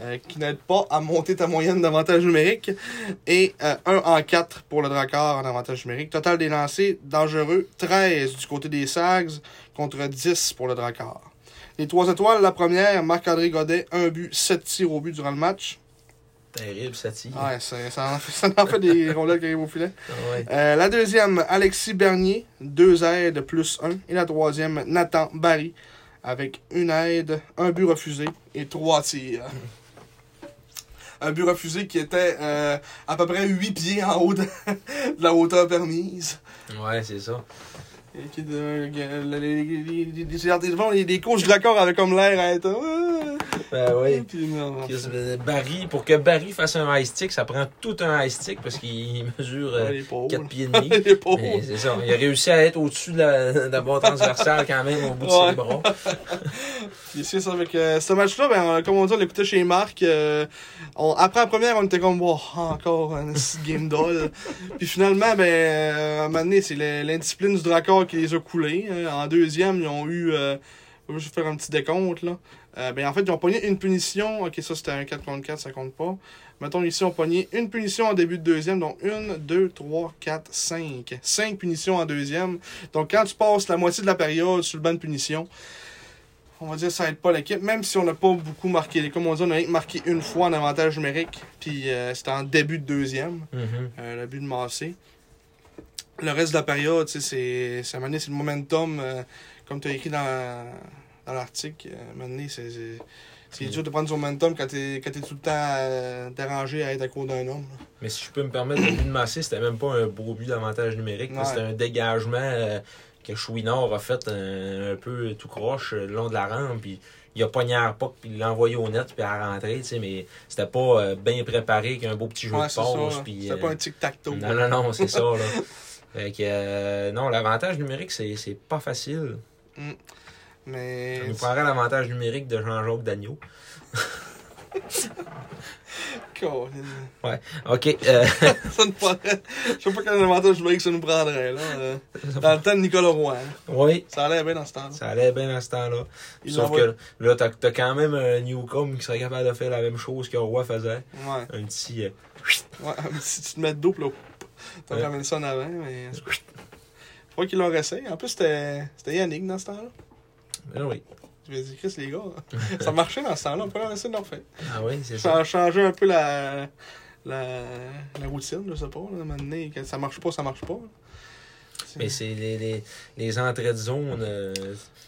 euh, qui n'aident pas à monter ta moyenne d'avantage numérique. Et euh, 1 en 4 pour le Drakkar en avantage numérique. Total des lancers dangereux, 13 du côté des Sags contre 10 pour le Drakkar. Les trois étoiles, la première, Marc-André Godet, 1 but, 7 tirs au but durant le match. Terrible, ça tire. Ouais, ça, ça, en fait, ça en fait des rondelles qui arrivent au filet. Ouais. Euh, la deuxième, Alexis Bernier, deux aides plus un. Et la troisième, Nathan Barry, avec une aide, un but refusé et trois tirs. Un but refusé qui était euh, à peu près 8 pieds en haut de, de la hauteur permise. Ouais, c'est ça. Et qui de- les, coachs de l'accord avaient comme l'air à être. euh, Ben oui. euh, Barry, pour que Barry fasse un high stick, ça prend tout un high stick parce qu'il mesure euh, Ouais, les pauvres. 4 pieds et demi. C'est ça. Il a réussi à être au-dessus de la, de la barre transversale quand même au bout de Ouais. ses bras. Puis c'est ça, avec euh, ce match-là, ben, comme on dit, on l'écoutait chez Marc. euh, on- après la première, on était comme, wow, encore un game doll. Puis finalement, ben, euh, à un moment donné, c'est l'indiscipline du Dracor qui les a coulés. hein. En deuxième, ils ont eu, euh, je vais juste faire un petit décompte, là. Euh, ben, en fait, ils ont pogné une punition. Ok, ça, c'était un 4 contre 4, ça compte pas. Mettons, ici, on pogné une punition en début de deuxième. Donc, une, deux, trois, quatre, cinq. Cinq punitions en deuxième. Donc, quand tu passes la moitié de la période sur le banc de punition, on va dire que ça aide pas l'équipe, même si on n'a pas beaucoup marqué. Comme on dit, on a marqué une fois en avantage numérique, puis euh, c'était en début de deuxième, euh, le but de Massé. Le reste de la période, c'est c'est donné, le momentum, euh, comme tu as écrit dans, dans l'article. euh, c'est c'est- c'est dur de prendre son momentum quand t'es quand t'es tout le temps euh, dérangé à être à court d'un homme. là. Mais si je peux me permettre, le but de Massé, c'était même pas un beau but d'avantage numérique. Ouais. C'était un dégagement euh, que Chouinard a fait un, un peu tout croche euh, le long de la rampe. Puis il a pogné à puck, puis il l'a envoyé au net, puis à rentrer. tu sais, Mais c'était pas euh, bien préparé qu'un beau petit jeu Ouais, de passe. C'est euh, pas un tic-tac-toe. Non, non, non, c'est ça. Là. Fait que, euh, non, l'avantage numérique, c'est c'est pas facile. Mais. On nous prendrait l'avantage numérique de Jean-Jacques Dagneau. Colin. OK. euh, ça nous prendrait. Je sais pas quel avantage numérique ça nous prendrait, là. euh, Dans le temps de Nicolas Roy. hein. oui, Ça allait bien dans ce temps-là. ça allait bien dans ce temps-là. Sauf que là, t'as as quand même un Newcombe qui serait capable de faire la même chose que Roy faisait. Ouais. Un petit. euh, Ouais, mais si tu te mets de dos, là, t'as Ouais. ramené ça en avant, mais. Je crois qu'il l'aurait essayé. En plus, c'était Yannick dans ce temps-là. ben oui. Je vais dire, Chris, les gars, ça marchait dans ce temps-là. On peut leur essayer de le refaire. Ah oui, c'est Ça ça. a changé un peu la, la, la routine, je sais pas. Là, à un moment donné, quand ça marche pas, ça marche pas. Mais c'est les, les, les entrées de zone. euh,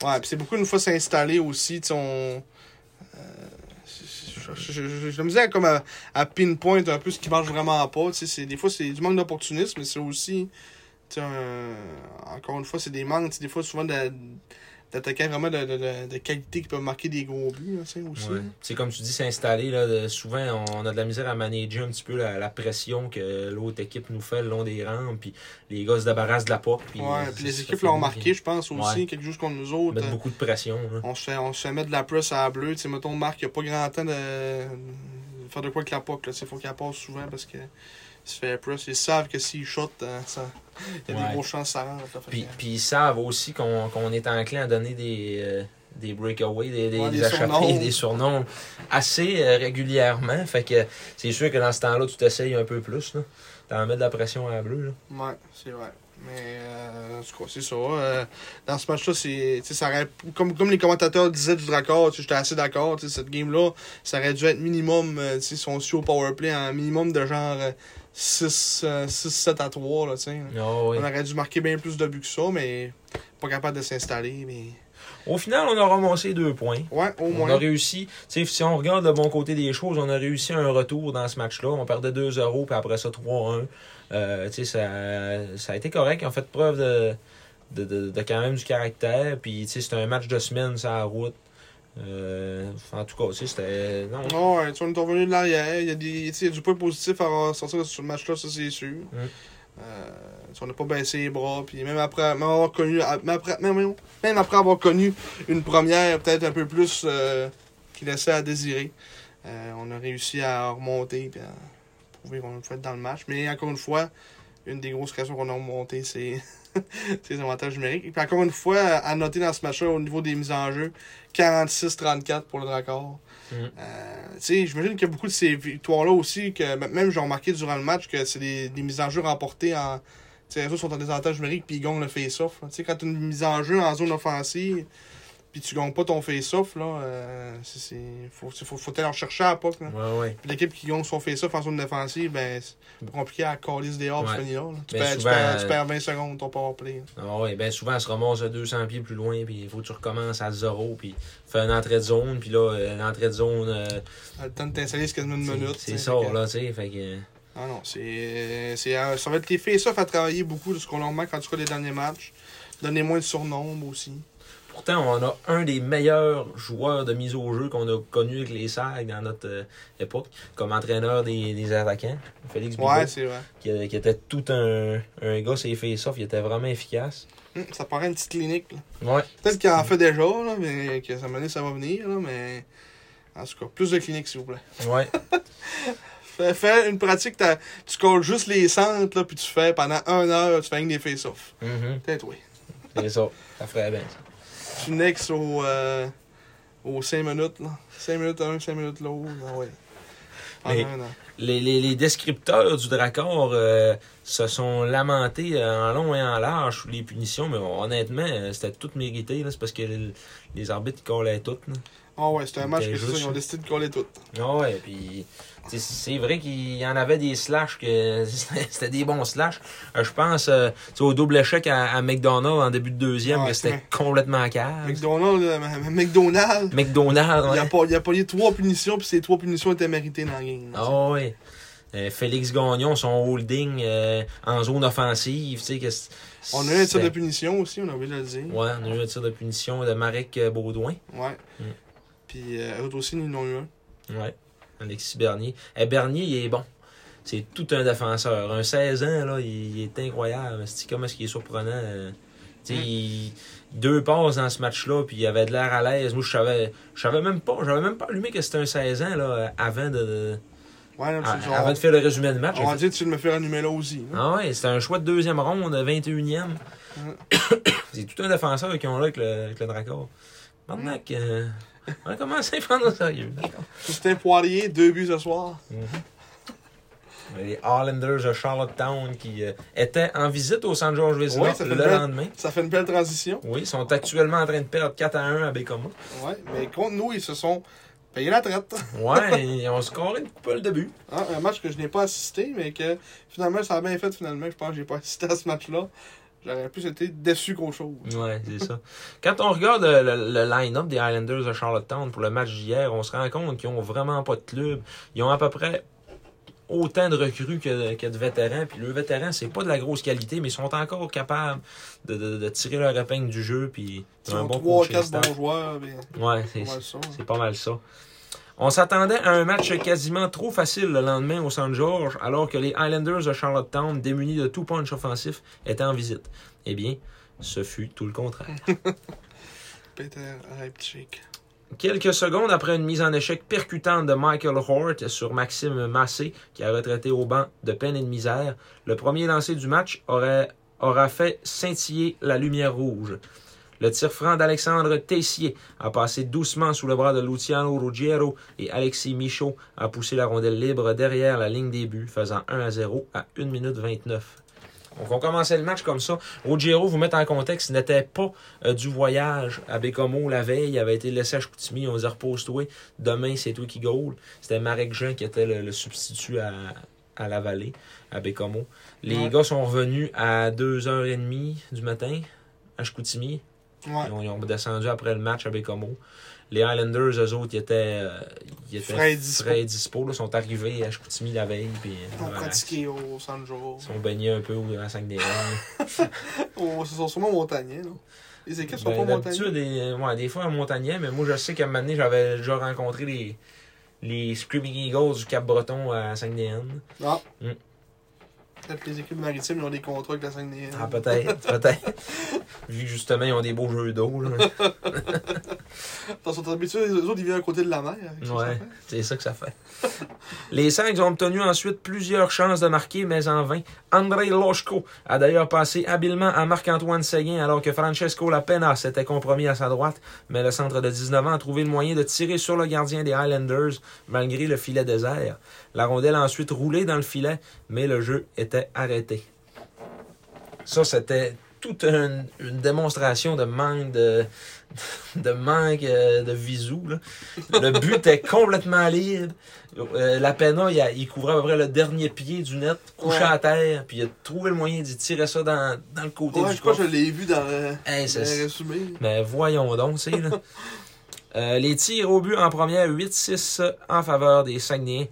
Ouais, puis c'est beaucoup une fois s'installer aussi, on... je, me disais comme à, à pinpoint un peu ce qui marche vraiment pas, c'est- des fois c'est du manque d'opportunisme, mais c'est aussi un- encore une fois, c'est des manques, des fois, souvent, de- d'attaquants vraiment de, de, de, qualité qui peuvent marquer des gros buts, aussi. Ouais. Sais, comme tu dis, s'installer, là, souvent, on a de la misère à manager un petit peu la, la pression que l'autre équipe nous fait le long des rangs, puis les gars se débarrassent de la porte. Puis, Ouais, puis les équipes l'ont marqué, je pense aussi, Ouais. quelque chose contre nous autres. Mettre beaucoup de pression. hein. On se, fait, on se fait mettre de la presse à la bleue. Tu sais, mettons, Marc, il n'y a pas grand temps de faire de quoi avec la POC. Il faut qu'il la passe souvent parce que se fait press. Ils savent que s'il shot, euh, ça, il y a Ouais. des grosses chances que ça rentre. Puis, puis ils savent aussi qu'on est enclin à donner des, euh, des breakaways, des, des, Ouais, des surnoms. des surnoms assez euh, régulièrement. Fait que c'est sûr que dans ce temps-là, tu t'essayes un peu plus. là. T'en mets de la pression à la bleue. Là. Ouais, c'est vrai. Mais, euh, en tout cas, c'est ça. dans ce match-là, c'est, comme, comme les commentateurs disaient du sais, j'étais assez d'accord. Cette game-là, ça aurait dû être minimum, si on suit au powerplay, un minimum de genre euh, 6-7 à 3. Là, tu sais. Ah oui. On aurait dû marquer bien plus de buts que ça, mais pas capable de s'installer. Mais... Au final, on a ramassé deux points. Ouais, au On a réussi, si on regarde le bon côté des choses, on a réussi un retour dans ce match-là. On perdait 2-0, puis après ça 3-1. Euh, ça, ça a été correct. Ils ont fait preuve de, de, de, de quand même du caractère. Puis, c'était un match de semaine sur la route. Euh, en tout cas, tu sais, c'était. Non, Non, ouais, tu on est revenu de l'arrière. Il y, a des, tu sais, il y a du point positif à ressortir sur le match-là, ça c'est sûr. Mm. Euh, on n'a pas baissé les bras. Puis même après, même avoir connu, même après, même, même après avoir connu une première peut-être un peu plus euh, qui laissait à désirer, euh, on a réussi à remonter et à prouver qu'on peut être dans le match. Mais encore une fois, une des grosses raisons qu'on a remonté, c'est c'est les avantages numériques. Et puis encore une fois, à noter dans ce match-là, au niveau des mises en jeu, 46-34 pour le Dracor. Mm. Euh, j'imagine qu'il y a beaucoup de ces victoires-là aussi, que même j'ai remarqué durant le match que c'est des, des mises en jeu remportées en. Les autres sont en désavantage numérique puis ils gagnent le face-off. là. Tu sais, quand tu as une mise en jeu en zone offensive puis tu gagnes pas ton face-off, là, euh, c'est, c'est- faut, faut, faut aller en chercher à la POC. Là. Ouais, ouais. L'équipe qui gagne son face-off en zone défensive, ben, c'est compliqué à coller ce dehors Ouais. ce là. Tu, Ben, perds, tu, souvent, perds, tu euh, perds 20 secondes ton powerplay. Ah ouais, ben souvent, elle se ramasse à 200 pieds plus loin, puis il faut que tu recommences à zéro, puis fais une entrée de zone, puis là, euh, l'entrée de zone, euh, Le temps de t'installer, c'est quasiment une minute. c'est ça, fait là, tu sais, fait que... Ah non, c'est. c'est ça va être les face-off à travailler beaucoup de ce qu'on leur manque en tout cas les derniers matchs. Donner moins de surnombre aussi. Pourtant, on a un des meilleurs joueurs de mise au jeu qu'on a connu avec les SAG dans notre euh, époque, comme entraîneur des, des attaquants, Félix Bigot, Ouais, c'est vrai. qui, qui était tout un, un gars, c'est face-off, il était vraiment efficace. Hum, ça paraît une petite clinique. là. Ouais, Peut-être qu'il en fait déjà, là, mais que ça, ça va venir, là, mais. En tout cas, plus de clinique, s'il vous plaît. ouais. Fais, une pratique, t'as- tu colles juste les centres, là, puis tu fais pendant une heure, tu fais que des face-off. mhm, Peut-être oui. C'est ça, ça ferait bien. ça. Nexes au. Euh, aux 5 minutes, là. 5 minutes un, 5 minutes l'autre. Ah ouais. Mais- an. Les, les, les descripteurs du Dracor euh, se sont lamentés euh, en long et en large sous les punitions, mais honnêtement, euh, c'était tout mérité. là. C'est parce que les, les arbitres collaient tout. là. Ah ouais, c'était un match que ça, ils ont décidé de coller tout. Ah ouais, puis c'est vrai qu'il y en avait des slash que c'était des bons slash. Euh, je pense euh, au double échec à, à McDonald's en début de deuxième, Ouais, que c'était complètement cave. McDonald's, euh, McDonald's, McDonald's, il, a ouais. pas, il a pogné trois punitions, puis ces trois punitions étaient méritées dans la game. Ah ouais. Euh, Félix Gagnon, son holding en zone offensive, tu sais que On a eu un tir de punition aussi, on a oublié de le dire. Ouais, on a eu un tir de punition de Marek Baudouin. Ouais. Mm. Puis eux aussi, ils en ont eu un. Ouais. Alexis Bernier. Eh, Bernier, il est bon. C'est tout un défenseur. Un 16 ans, là, il, est incroyable. C'est comment est-ce qu'il est surprenant. euh. Mm. il- deux passes dans ce match-là, puis il avait de l'air à l'aise. Moi, je savais, je savais même pas, j'avais même pas allumé que c'était un 16 ans, là, avant de, Ouais, à- avant de faire le résumé de match. on va dire que tu me fais rallumer là aussi. là. Ah ouais, c'était un choix de deuxième ronde, 21e. Mm. C'est tout un défenseur qui ont là avec le, avec le. Maintenant que. On a commencé à prendre au sérieux. Justin Poirier, deux buts ce soir. Les Highlanders de Charlottetown qui euh, étaient en visite au San George fait le belle- lendemain. Ça fait une belle transition. Oui, ils sont actuellement en train de perdre 4 à 1 à Bécoma. Ouais, mais contre nous, ils se sont payés la traite. Ouais, ils ont scoré une couple de buts. Hein, un match que je n'ai pas assisté, mais que finalement, ça a bien fait finalement. Je pense que j'ai pas assisté à ce match-là. J'aurais plus été déçu qu'autre chose. Ouais, c'est ça. Quand on regarde le, le- le line-up des Highlanders de Charlottetown pour le match d'hier, on se rend compte qu'ils ont vraiment pas de club. Ils ont à peu près autant de recrues que, que de vétérans. Puis le vétéran, c'est pas de la grosse qualité, mais ils sont encore capables de, de- de tirer leur épingle du jeu. Puis Ils ont un bon 3 coaching 4 staff. bons joueurs. mais Ouais, c'est c'est pas mal ça. On s'attendait à un match quasiment trop facile le lendemain au St. George, alors que les Highlanders de Charlottetown, démunis de tout punch offensif, étaient en visite. Eh bien, ce fut tout le contraire. Peter Leipzig. Quelques secondes après une mise en échec percutante de Michael Hort sur Maxime Massé, qui a retraité au banc de peine et de misère, le premier lancé du match aurait, aura fait scintiller la lumière rouge. Le tir franc d'Alexandre Tessier a passé doucement sous le bras de Luciano Ruggiero et Alexis Michaud a poussé la rondelle libre derrière la ligne des buts, faisant 1 à 0 à 1 minute 29. Donc on commençait le match comme ça. Ruggiero, vous mettre en contexte, n'était pas euh, du voyage à Bécomo la veille. Il avait été laissé à Chicoutimi. On disait repose-toi. Demain, c'est toi qui goal. C'était Marek Jean qui était le, le substitut à, à la vallée, à Bécomo. Les Ouais. gars sont revenus à 2h30 du matin à Chicoutimi. Ouais. Ils ont, ils ont descendu après le match à Bécomo. Les Highlanders, eux autres, ils étaient, euh, ils étaient Frais dispo. frais dispo, là. Ils sont arrivés à Chicoutimi la veille. Puis, Ils ont pratiqué au Sanjo. Ils sont baignés un peu à 5 des ce sont sûrement montagnais, non? Les équipes sont Ben, pas montagnais. des, ouais, des fois montagnais, mais moi je sais qu'à un moment donné, j'avais déjà rencontré les, les Screaming Eagles du Cap-Breton à Saguenay-Anne. Ah. Mm. Peut-être que les équipes maritimes ils ont des contrats avec la 5 des Ah, peut-être, peut-être. Vu que justement, ils ont des beaux jeux d'eau. là. Ils sont habitués, les autres, ils viennent à côté de la mer. ça Ouais, c'est ça que ça fait. Les Sags ont obtenu ensuite plusieurs chances de marquer, mais en vain. Andrei Loshko a d'ailleurs passé habilement à Marc-Antoine Seguin alors que Francesco Lapena s'était compromis à sa droite, mais le centre de 19 ans a trouvé le moyen de tirer sur le gardien des Highlanders malgré le filet désert. La rondelle a ensuite roulé dans le filet, mais le jeu était arrêté. Ça, c'était toute une, une démonstration de manque de, de manque euh, de visou. là. Le but était complètement libre. Euh, la Pena, il, a- il couvrait à peu près le dernier pied du net, couché Ouais. à terre, puis il a trouvé le moyen d'y tirer ça dans, dans le côté Ouais, du je crois que je l'ai vu dans le, Hey, résumé. mais voyons donc, c'est là. Euh, les tirs au but en première, 8-6 en faveur des Saguenayens.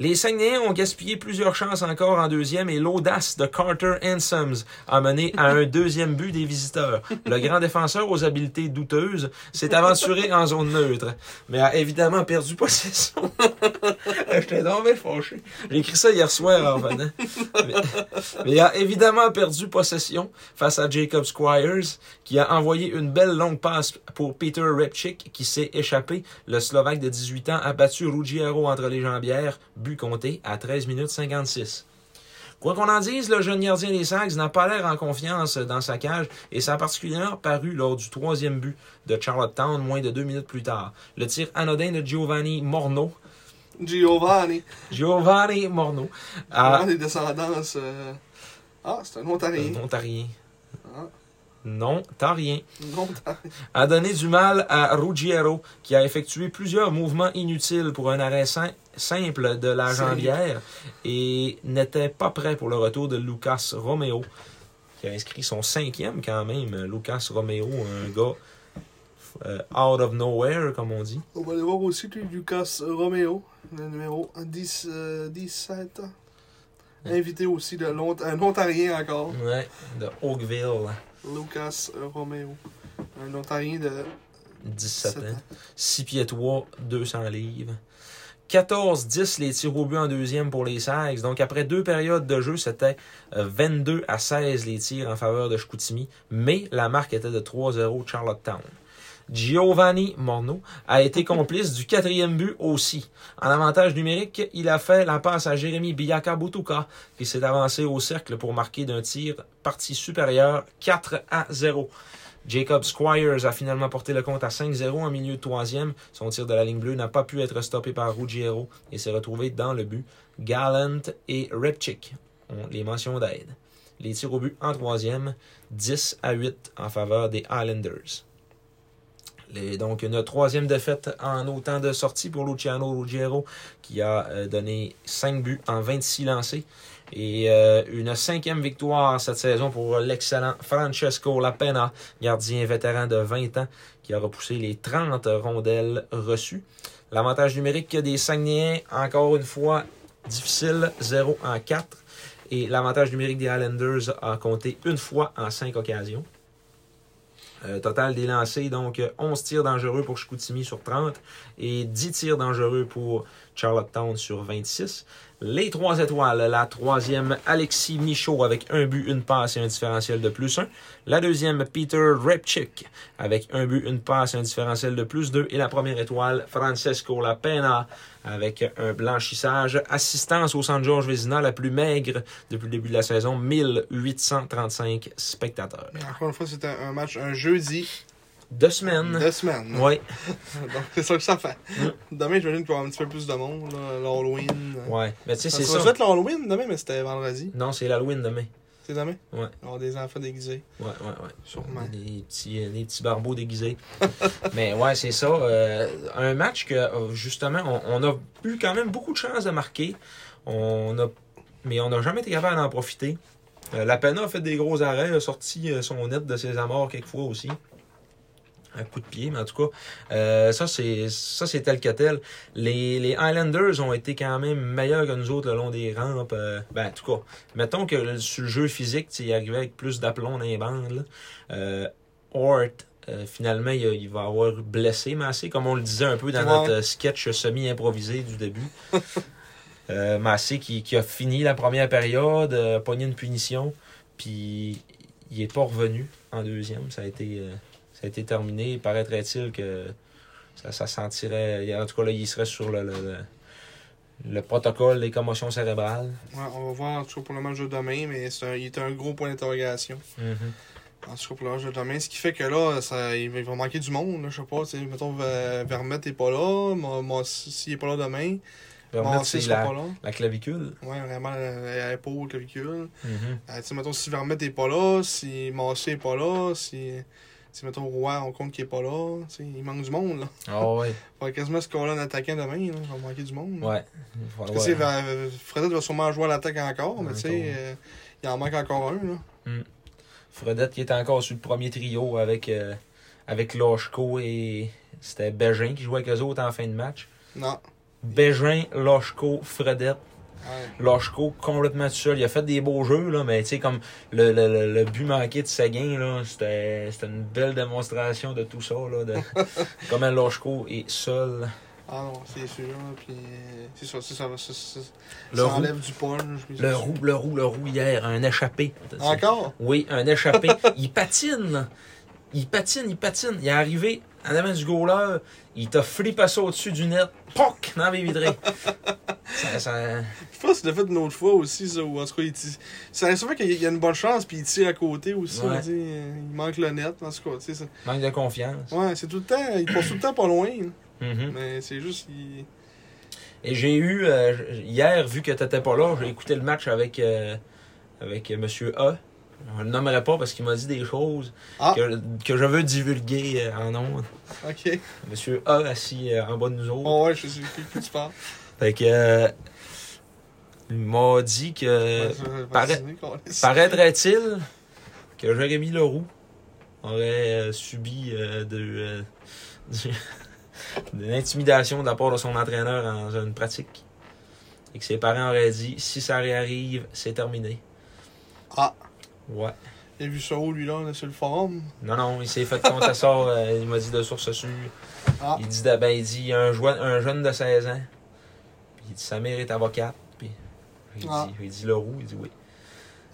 Les Saguenayens ont gaspillé plusieurs chances encore en deuxième et l'audace de Carter Hansoms a mené à un deuxième but des visiteurs. Le grand défenseur aux habiletés douteuses s'est aventuré en zone neutre, mais a évidemment perdu possession. J'étais tombé fâché. J'ai écrit ça hier soir en venant. Mais, mais il a évidemment perdu possession face à Jacob Squires, qui a envoyé une belle longue passe pour Peter Repchik, qui s'est échappé. Le Slovaque de 18 ans a battu Ruggiero entre les jambières, but compté à 13 minutes 56. Quoi qu'on en dise, le jeune gardien des Sags n'a pas l'air en confiance dans sa cage et ça a particulièrement paru lors du troisième but de Charlottetown, moins de deux minutes plus tard. Le tir anodin de Giovanni Morneau, Giovanni. Giovanni Morneau, a, Vraiment des descendances. euh, Ah, c'est un Ontarien. Non, t'as rien. Non, t'as rien. A donné du mal à Ruggiero, qui a effectué plusieurs mouvements inutiles pour un arrêt sim- simple de la jambière et n'était pas prêt pour le retour de Lucas Romeo, qui a inscrit son cinquième quand même. Lucas Romeo, un gars euh, out of nowhere, comme on dit. On va aller voir aussi Lucas Romeo, le numéro 10, euh, 17. Invité aussi de l'Ont- un Ontarien encore, Ouais, de Oakville, Lucas Romeo. Un Ontarien de 17 17 ans. ans. 6 pieds 3, 200 livres. 14-10 les tirs au but en deuxième pour les Sags. Donc après deux périodes de jeu, c'était euh, 22 à 16 les tirs en faveur de Chicoutimi. Mais la marque était de 3-0 Charlottetown. Giovanni Morneau a été complice du quatrième but aussi. En avantage numérique, il a fait la passe à Jérémy Biaka Butuka, qui s'est avancé au cercle pour marquer d'un tir partie supérieure 4 à 0. Jacob Squires a finalement porté le compte à 5-0 en milieu de troisième. Son tir de la ligne bleue n'a pas pu être stoppé par Ruggiero et s'est retrouvé dans le but. Gallant et Repchik ont les mentions d'aide. Les tirs au but en troisième, 10 à 8 en faveur des Islanders. Donc, une troisième défaite en autant de sorties pour Luciano Ruggiero, qui a euh, donné 5 buts en 26 lancés. Et euh, une cinquième victoire cette saison pour l'excellent Francesco Lapena, gardien vétéran de 20 ans, qui a repoussé les 30 rondelles reçues. L'avantage numérique des Saguenayens, encore une fois, difficile, 0 en 4. Et l'avantage numérique des Highlanders a compté une fois en 5 occasions. Euh, total des lancers, donc euh, 11 tirs dangereux pour Chicoutimi sur 30 et 10 tirs dangereux pour Charlottetown sur 26. Les trois étoiles, la troisième, Alexis Michaud avec un but, une passe et un différentiel de plus 1. La deuxième, Peter Repchik avec un but, une passe et un différentiel de plus 2. Et la première étoile, Francesco Lapena avec un blanchissage. Assistance au Centre Georges Vézina, la plus maigre depuis le début de la saison, 1835 spectateurs. Encore une fois, c'était un match un jeudi Deux semaines. de semaine. Oui, Donc, c'est ça que ça fait. Mm. Demain, j'imagine qu'il va y avoir un petit peu plus de monde, là, l'Halloween. ouais. Mais tu sais, c'est ça va ça. être l'Halloween demain, mais c'était vendredi. Non, c'est l'Halloween demain. C'est demain? Ouais. Va avoir des enfants déguisés, Ouais, ouais, ouais. sûrement. Des petits, euh, des petits barbeaux déguisés. Mais ouais, c'est ça. euh, un match que, euh, justement, on, on a eu quand même beaucoup de chances de marquer. On a, mais on n'a jamais été capable d'en profiter. Euh, la Pena a fait des gros arrêts, a sorti son net de ses amours quelquefois aussi. Un coup de pied, mais en tout cas, euh, ça c'est ça c'est tel que tel. Les, les Highlanders ont été quand même meilleurs que nous autres le long des rampes. euh, ben, en tout cas, mettons que sur le jeu physique, tu sais, il arrivait avec plus d'aplomb dans les bandes. Euh, Hort, euh, finalement, il, il va avoir blessé Massé, comme on le disait un peu dans Ouais. notre sketch semi-improvisé du début. euh, Massé qui, qui a fini la première période, euh, pogné une punition, puis il est pas revenu en deuxième. Ça a été, ça a été terminé. Paraîtrait-il que ça, ça sentirait. En tout cas, là, il serait sur le, le, le- le protocole des commotions cérébrales. Ouais, on va voir en tout cas pour le match de demain, mais c'est un, il est un gros point d'interrogation. En tout cas pour le match de demain. Ce qui fait que là, ça, il, va, manquer du monde. Là, je sais pas, mettons, Ver- Vermette n'est pas là. Mo- Mo- S'il n'est pas là demain, Vermette, c'est la, pas clavicule. Ouais, vraiment, à l'épaule, clavicule. Mhm. Euh, tu sais, mettons, si Vermette n'est pas là, si Massé n'est pas là, si, si mettons, Roy, on compte qu'il n'est pas là, il manque du monde, là. Ah ouais. Il va quasiment se coller un attaquant demain, là. Il va manquer du monde. là. Ouais. Va Fredette va sûrement jouer à l'attaque encore, mais tu sais, euh, il en manque encore un, là. Fredette qui était encore sur le premier trio avec, euh, avec Lochko et c'était Bégin qui jouait avec eux autres en fin de match. Non. Bégin, Lochko, Fredette. Lochko complètement tout seul. Il a fait des beaux jeux, là, mais tu sais, comme le, le, le, le but manqué de Seguin, là, c'était c'était une belle démonstration de tout ça, là, de comment Lochko est seul. Ah non, c'est sûr. Puis c'est ça, ça, ça, ça, Le ça roux. enlève du punch. puis Le roux, le roux, le roux hier, un échappé. Encore? Oui, un échappé. il patine. Il patine, il patine. Il est arrivé en avant du goaler. Il t'a flippé ça au-dessus du net. Poc! Dans les vitrées. ça, ça... Je pense qu'il l'a fait une autre fois aussi, ça. Ou en tout cas, il tire- ça reste vrai qu'il y a une bonne chance, puis il tire à côté aussi. Ouais. il manque le net, en tout cas. tu sais, ça- Manque de confiance. Ouais, c'est tout le temps. Il passe tout le temps pas loin. Mhm. Mais c'est juste. Il... Et j'ai eu, euh, hier, vu que t'étais pas là, j'ai écouté le match avec, euh, avec euh, Monsieur A. On le nommerai pas parce qu'il m'a dit des choses Ah. que, que je veux divulguer euh, en ondes. Ok. Monsieur A assis euh, en bas de nous autres. Bon, ouais, je sais plus que tu parles. Fait que. euh, il m'a dit que. Ouais. Paraîtrait-il que Jérémy Leroux aurait subi euh, de, euh, de l'intimidation de la part de son entraîneur dans une pratique. Et que ses parents auraient dit si ça réarrive, c'est terminé. Ah. Ouais. Il a vu ça où, lui, là, sur le forum? Non, non, il s'est fait compte à ça. euh, il m'a dit de source sûre. Ah. Il dit, de- ben, il dit, un, joie- un jeune de 16 ans. Puis il dit, sa mère est avocate. Puis il Ah. dit, il dit Leroux. Il dit oui.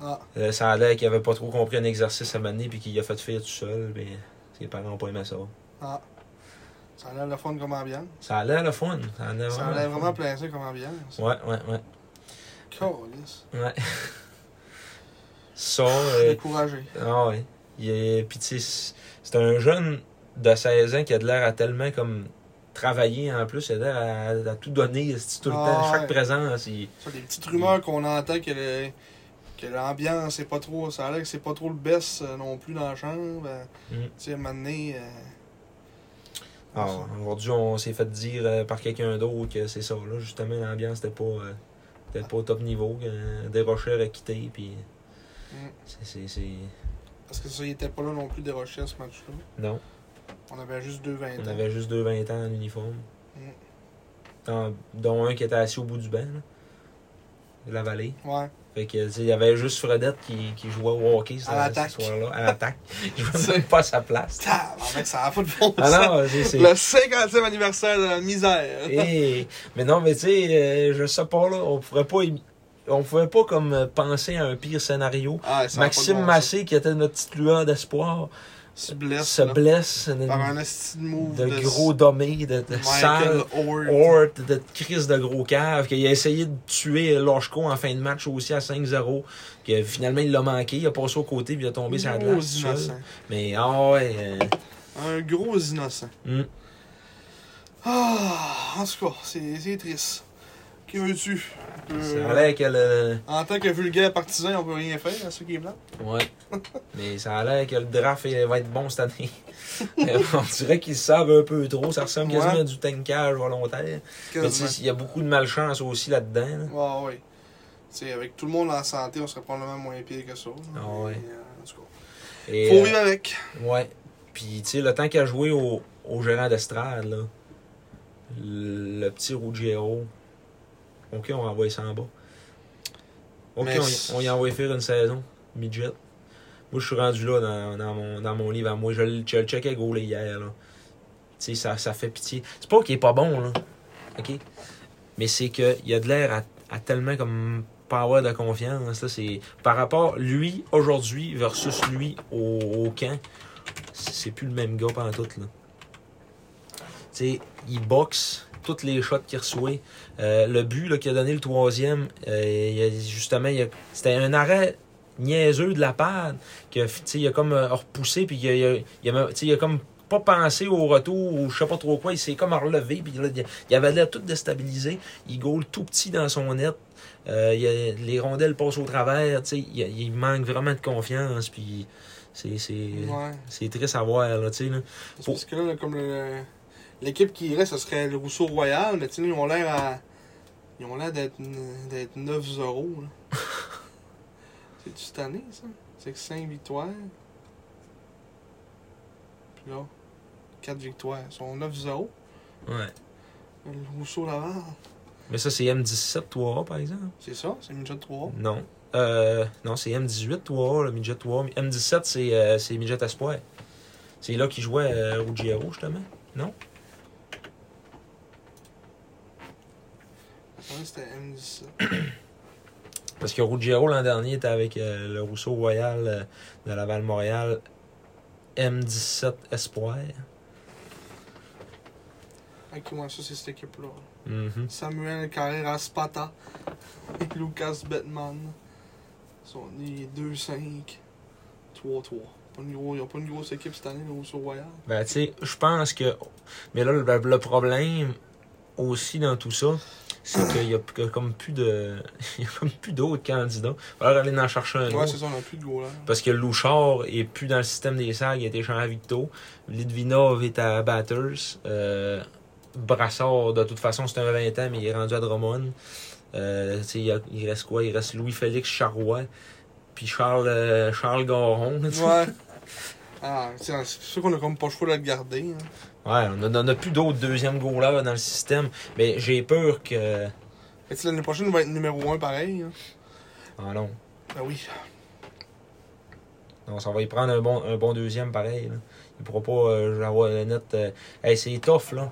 Ah. Euh, ça a l'air qu'il avait pas trop compris un exercice à mener puis qu'il a fait faire tout seul. Mais ses parents n'ont pas aimé ça. Ah. Ça a l'air le fun comme ambiance. Ça a l'air le fun. Ça a l'air Ça a vraiment, plaisant comme ambiance. Ouais, ouais, ouais. Câlisse. ouais. ça, euh, Découragé. ah. Il est, puis tu sais, c'est un jeune de 16 ans qui a de l'air à tellement comme travailler en plus. Il a l'air à, à tout donner tout le Ah temps. Chaque ouais. présence, il- Ça, des petites rumeurs qu'on entend que, le- que l'ambiance c'est pas trop. Ça a l'air que c'est pas trop le best euh, non plus dans la chambre. Euh, Mm. Tu sais, à un moment donné, euh, Ah, aujourd'hui, on s'est fait dire euh, par quelqu'un d'autre que c'est ça. Là, justement, l'ambiance n'était pas, euh, était pas au top niveau. Euh, Desrochers a quitté. Puis. C'est, c'est, parce que ça, il était pas là non plus des recherches ce match-là. Non, On avait juste deux 20 on ans. avait juste deux 20 ans en uniforme. Mm. Dans- dont un qui était assis au bout du banc. là. la vallée. Ouais. Fait que, il y avait juste Fredette qui, qui jouait au hockey ce, À l'attaque. ce soir-là. À l'attaque. Il jouait même pas à sa place. Tabarnak, ça a pas de bon Ah. Le 50e anniversaire de la misère. Et- mais non, mais tu sais, euh, je sais pas, là, on pourrait pas. On pouvait pas comme euh, penser à un pire scénario. Ah, Maxime Massé, qui était notre petite lueur d'espoir, se blesse. se blesse de, Par un esti de move de gros dommés, de, de sale, Hort. De crise de gros cave, qu'il a essayé de tuer Loshko en fin de match aussi à 5-0, que finalement il l'a manqué, il a passé au côté puis il a tombé sur la Gros glace. Mais ah ouais, euh, Un gros innocent. hum, Ah, en tout cas, c'est triste. Qui veux-tu? Euh, ça allait que le. En tant que vulgaire partisan, on peut rien faire à ceux qui est blanc. Ouais. Mais ça a l'air que le draft va être bon cette année. Euh, On dirait qu'ils savent un peu trop. Ça ressemble quasiment à du tankage volontaire. Mais tu Quasiment. sais, il y a beaucoup de malchance aussi là-dedans. là. Ouais, ouais. Tu sais, avec tout le monde en santé, on serait probablement moins pire que ça. Ah ouais. Euh, en tout cas, Et, Faut euh, vivre avec. Ouais. Puis, tu sais, le temps qu'il a joué au, au gérant d'estrade, là, le, le petit Ruggiero, OK, on renvoie ça en bas. OK, Mais on, on y envoie faire une saison, midget. Moi, je suis rendu là dans, dans mon, dans mon livre à moi. Je, le- je le checkais gauler hier, là. Tu sais, ça, ça fait pitié. C'est pas qu'il est pas bon, là. OK? Mais c'est qu'il y a de l'air à, à tellement comme pas avoir de confiance. Là, c'est par rapport lui aujourd'hui versus lui au, au camp, c'est c'est plus le même gars pendant tout là. Tu sais, il boxe toutes les shots qu'il reçoit. Euh, le but qu'il a donné le troisième, euh, il a- justement, c'était un arrêt niaiseux de la pad que il a comme euh, repoussé puis il a, il a- il a- comme pas pensé au retour ou je sais pas trop quoi, il s'est comme relevé puis là, il- avait l'air tout déstabilisé. Il goal tout petit dans son net. Euh, il a- les rondelles passent au travers, il, il manque vraiment de confiance puis c'est c'est Ouais. triste à voir là, là. C'est Parce que là, là, comme le- l'équipe qui reste, ce serait le Rousseau Royal, mais tu sais, ils ont l'air à. Ils ont l'air d'être d'être 9-0. là. C'est-tu cette année, ça? C'est que 5 victoires. Puis là, 4 victoires. Ils sont 9-0. Ouais. Le Rousseau Laval. Mais ça c'est M17 3 par exemple. C'est ça? C'est une de 3. Non. Euh, non, c'est M18 3 le midget 3. M17 c'est euh, c'est midget espoir. C'est là qu'il jouait euh, Ruggiero justement. Non? C'était M17. Parce que Ruggiero l'an dernier était avec euh, le Rousseau Royal euh, de Laval-Montréal M17 Espoir. Ok, moi, ça, c'est cette équipe-là. Mhm. Samuel Carrera Spata et Lucas Bettman. Ils sont nés 2-5, 3-3. Pas une gros- Ils n'ont pas une grosse équipe cette année, le Rousseau Royal. Ben, tu sais, je pense que. Mais là, le, le problème aussi dans tout ça, c'est qu'il y a comme plus de. Il y a comme plus d'autres candidats. Il va falloir aller en chercher un Ouais, autre. c'est ça, on n'a plus de gros là. Parce que Louchard est plus dans le système des sags, il a été échangé à Victo. Litvinov est à Batters. Euh, Brassard, de toute façon, c'est un 20 ans, mais il est rendu à Drummond. Euh, il, a- il reste quoi? Il reste Louis-Félix Charrois. Puis Charles, euh, Charles Garon. Ouais. Ah, c'est sûr qu'on a comme pas le choix de le garder. hein. Ouais, on on a plus d'autres deuxième goalers dans le système. Mais j'ai peur que. Sais, l'année prochaine, il va être numéro 1 pareil. hein. Ah non. Ben oui. Non, ça va y prendre un bon, un bon deuxième pareil. Là. Il pourra pas euh, avoir le net. euh, Hey, c'est tough, là.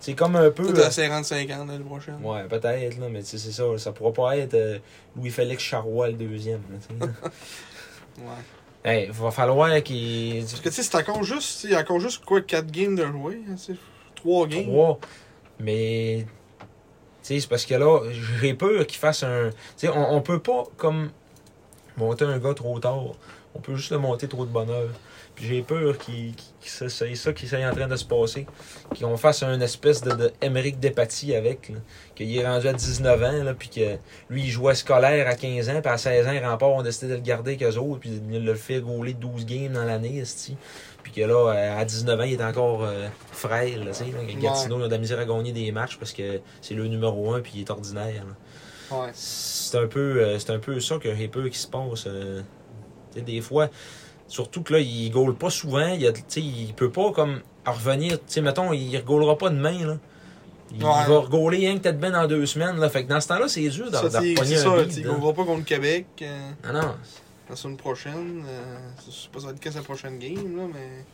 C'est comme un peu. Peut-être euh, à 55 ans l'année prochaine. Ouais, peut-être, là, mais tu sais, c'est ça. Ça pourra pas être euh, Louis-Félix Charrois le deuxième. là, tu hey, va falloir qu'il. Parce que tu sais, c'est encore juste, il y a encore juste quoi, 4 games de jouer. Hein, tu sais, 3 games. Trois. Mais. Tu sais, c'est parce que là, j'ai peur qu'il fasse un. Tu sais, on, on peut pas, comme. Monter un gars trop tard. On peut juste le monter trop de bonheur. Puis j'ai peur qu'il, que ça- c'est ça qui soit en train de se passer. Qu'on fasse un espèce de, de Émeric Despatie avec. Qu'il est rendu à 19 ans, là, puis que lui, il jouait scolaire à 15 ans, puis à 16 ans, les remparts ont décidé de le garder avec eux autres, puis de le faire rouler 12 games dans l'année. Puis que là, euh, à 19 ans, il est encore euh, frêle, là, tu sais. là. Gatineau, il a de la misère à gagner des matchs parce que c'est le numéro 1 puis il est ordinaire. Ouais. C'est un peu euh, c'est un peu ça que j'ai peur qui se passe. euh. Tu sais, des fois, surtout que là, il goal pas souvent. Il, a, il peut pas comme revenir. Sais, mettons, il goalera pas demain. Là. Il Ouais. va regauler rien que peut-être bien dans deux semaines. Là. Fait que dans ce temps-là, c'est dur de, Ça, de c'est un ça, on va pas contre Québec euh, Ah non, la semaine prochaine. Euh, je sais pas ça va être quand sa prochaine game, là, mais.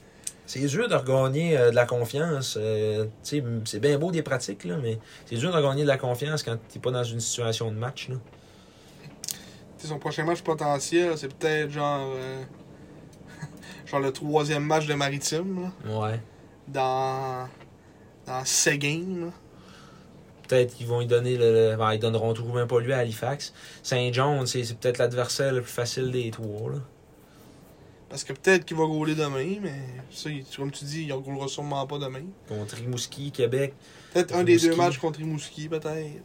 c'est dur de regagner euh, de la confiance. euh, c'est bien beau des pratiques, là, mais c'est dur de regagner de la confiance quand t'es pas dans une situation de match. Là. Son prochain match potentiel, c'est peut-être genre. Genre le troisième match de Maritime, là, Ouais. dans. dans Seguin, là. Peut-être qu'ils vont lui donner le. ben, ils donneront tout même pas lui à Halifax. Saint John, c'est c'est peut-être l'adversaire le plus facile des trois. Là. Parce que peut-être qu'il va gauler demain, mais ça, comme tu dis, il ne roulera sûrement pas demain. Contre Rimouski, Québec. Peut-être un des deux matchs contre Rimouski, peut-être.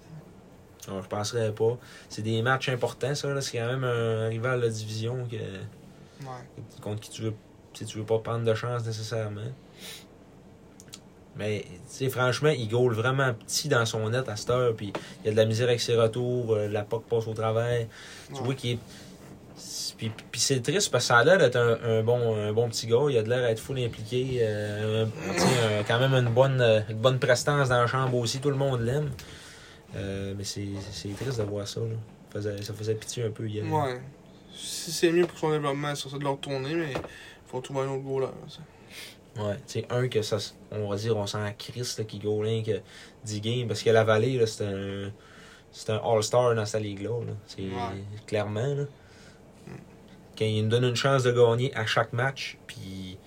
Alors, je penserais pas. C'est des matchs importants, ça. C'est quand même un rival de division que, Ouais. contre qui tu veux, si tu veux pas prendre de chance nécessairement. Mais, franchement, il goal vraiment petit dans son net à cette heure. Puis, il y a de la misère avec ses retours. euh, la POC passe au travers. Tu Ouais. vois qu'il est. Puis, puis c'est triste parce que ça a l'air d'être un, un bon, un bon petit gars. Il a de l'air d'être full impliqué. euh, un- quand même une bonne, euh, une bonne prestance dans la chambre aussi. Tout le monde l'aime. Euh, mais c'est triste de voir ça. Là. Ça faisait, ça faisait pitié un peu hier. Ouais. Si c'est mieux pour son développement, c'est ça de le retourner, mais faut trouver un autre goaler. ça. Ouais, tu sais, un que ça, on va dire, on sent Chris qui goal rien que 10 games, parce que la vallée, là, c'est un, c'est un All-Star dans sa ligue-là. là. C'est Ouais. clairement, là. Quand il nous donne une chance de gagner à chaque match, puis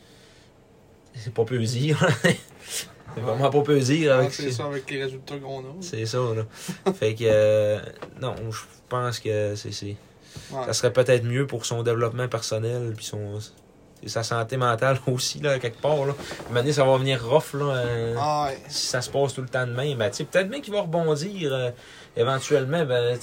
c'est pas peu dire. c'est vraiment pas peu dire avec c'est ça. avec les résultats qu'on a. C'est ça, là. fait que, euh, non, je pense que c'est, Ouais. ça serait peut-être mieux pour son développement personnel, puis son, sa santé mentale aussi, là, quelque part, là. À un moment donné, ça va venir rough, là. euh, Ah ouais. si ça se passe tout le temps de même, ben, peut-être bien qu'il va rebondir euh, éventuellement. Ben,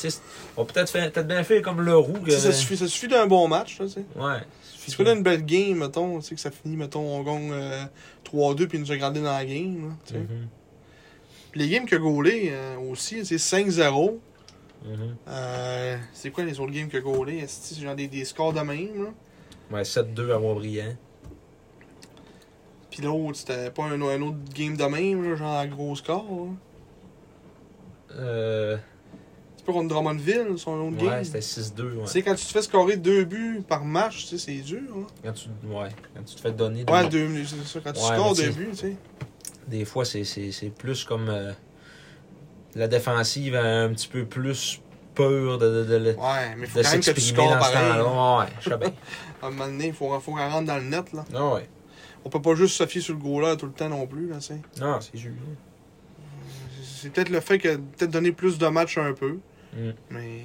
on va peut-être faire- peut-être bien faire comme le roux. que- ça suffit, ça suffit d'un bon match, là, tu sais. Ouais. Si tu une belle game, mettons, tu sais, que ça finit, mettons, on gagne euh, 3-2 puis nous a gardé dans la game, là. Mhm, Puis les games a gaulé euh, aussi, c'est 5-0. mhm. Euh, c'est quoi les autres games a gaulé? Que c'est genre des, des scores de même, là? Ouais, 7-2 à Boisbriand. Puis l'autre, c'était pas un, un autre game de même, là, genre un gros score, là. Euh, C'est pas contre Drummondville, son autre ouais, game. c'était 6-2. Ouais. Tu sais, quand tu te fais scorer deux buts par match, tu sais, c'est dur, hein. Quand, tu, ouais, quand tu te fais donner. des- Ouais, deux, c'est ça. Quand tu Ouais, scores deux buts, tu sais. Des fois, c'est, plus comme. euh, la défensive a un petit peu plus peur de, de, de, de, Ouais, mais faut de quand même que tu scores pareil. Ouais, je sais bien. À un moment donné, il faut, faut qu'elle rentre dans le net, là. Ah ouais. On peut pas juste se fier sur le goaler tout le temps non plus, là, sais. Non, c'est sûr. C'est peut-être le fait que peut-être donner plus de matchs un peu, Mm. mais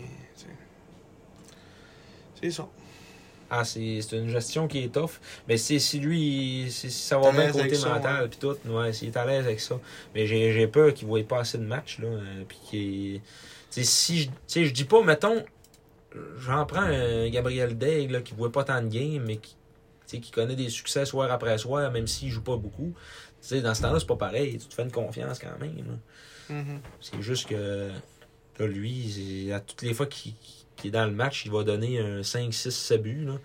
c'est ça. Ah, c'est c'est une gestion qui est tough. Mais c'est si lui, si ça va bien côté mental, puis tout, ouais, s'il est à l'aise avec ça. Mais j'ai j'ai peur qu'il ne voie pas assez de matchs, là. euh, Puis qu'il. Si je. Je dis pas, mettons, j'en prends un Gabriel Daigle, là, qui ne voit pas tant de games, mais qui. qui connaît des succès soir après soir, même s'il joue pas beaucoup. Dans ce temps-là, c'est pas pareil. Tu te fais une confiance quand même. Mhm. C'est juste que là, lui, à toutes les fois qu'il est dans le match, il va donner un 5, 6, 7 buts. là.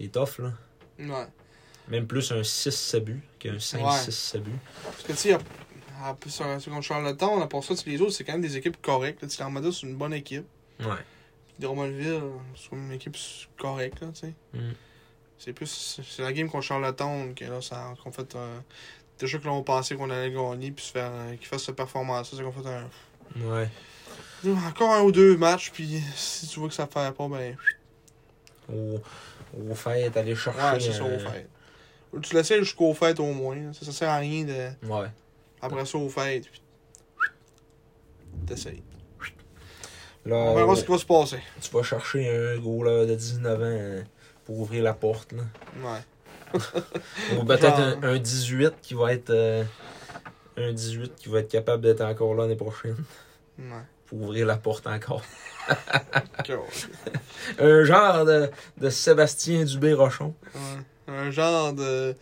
C'est tough, là. Ouais. Même plus un 6, 7 buts qu'un 5, Ouais. 6, 7 buts. Parce que tu sais, sur, sur contre Charlottetown, à part ça, les autres, c'est quand même des équipes correctes. l'Armada, c'est une bonne équipe. Ouais. Drummondville, c'est une équipe correcte, là, tu sais. Mm. C'est plus. C'est la game contre Charlottetown que là, ça, qu'on fait. euh, déjà que là, on pensait qu'on allait gagner, puis se faire, euh, qu'ils fassent cette performance-là, c'est qu'on fait un. Ouais. Encore un ou deux matchs, puis si tu vois que ça fait pas, ben. Au, au fait, aller chercher. Ouais, c'est ça, au fait. Tu l'essayes jusqu'au fait au moins. là. Ça, ça sert à rien de. Ouais. Après ça, au fait. Puis... T'essayes. Là, On verra euh, ce qui va se passer. tu vas chercher un goaler de 19 ans euh, pour ouvrir la porte. Là. Ouais. Ou peut-être un, un 18 qui va être. euh, un 18 qui va être capable d'être encore là l'année prochaine. Ouais. Pour ouvrir la porte encore. Un genre de, de Sébastien Dubé-Rochon. Ouais. Un genre de.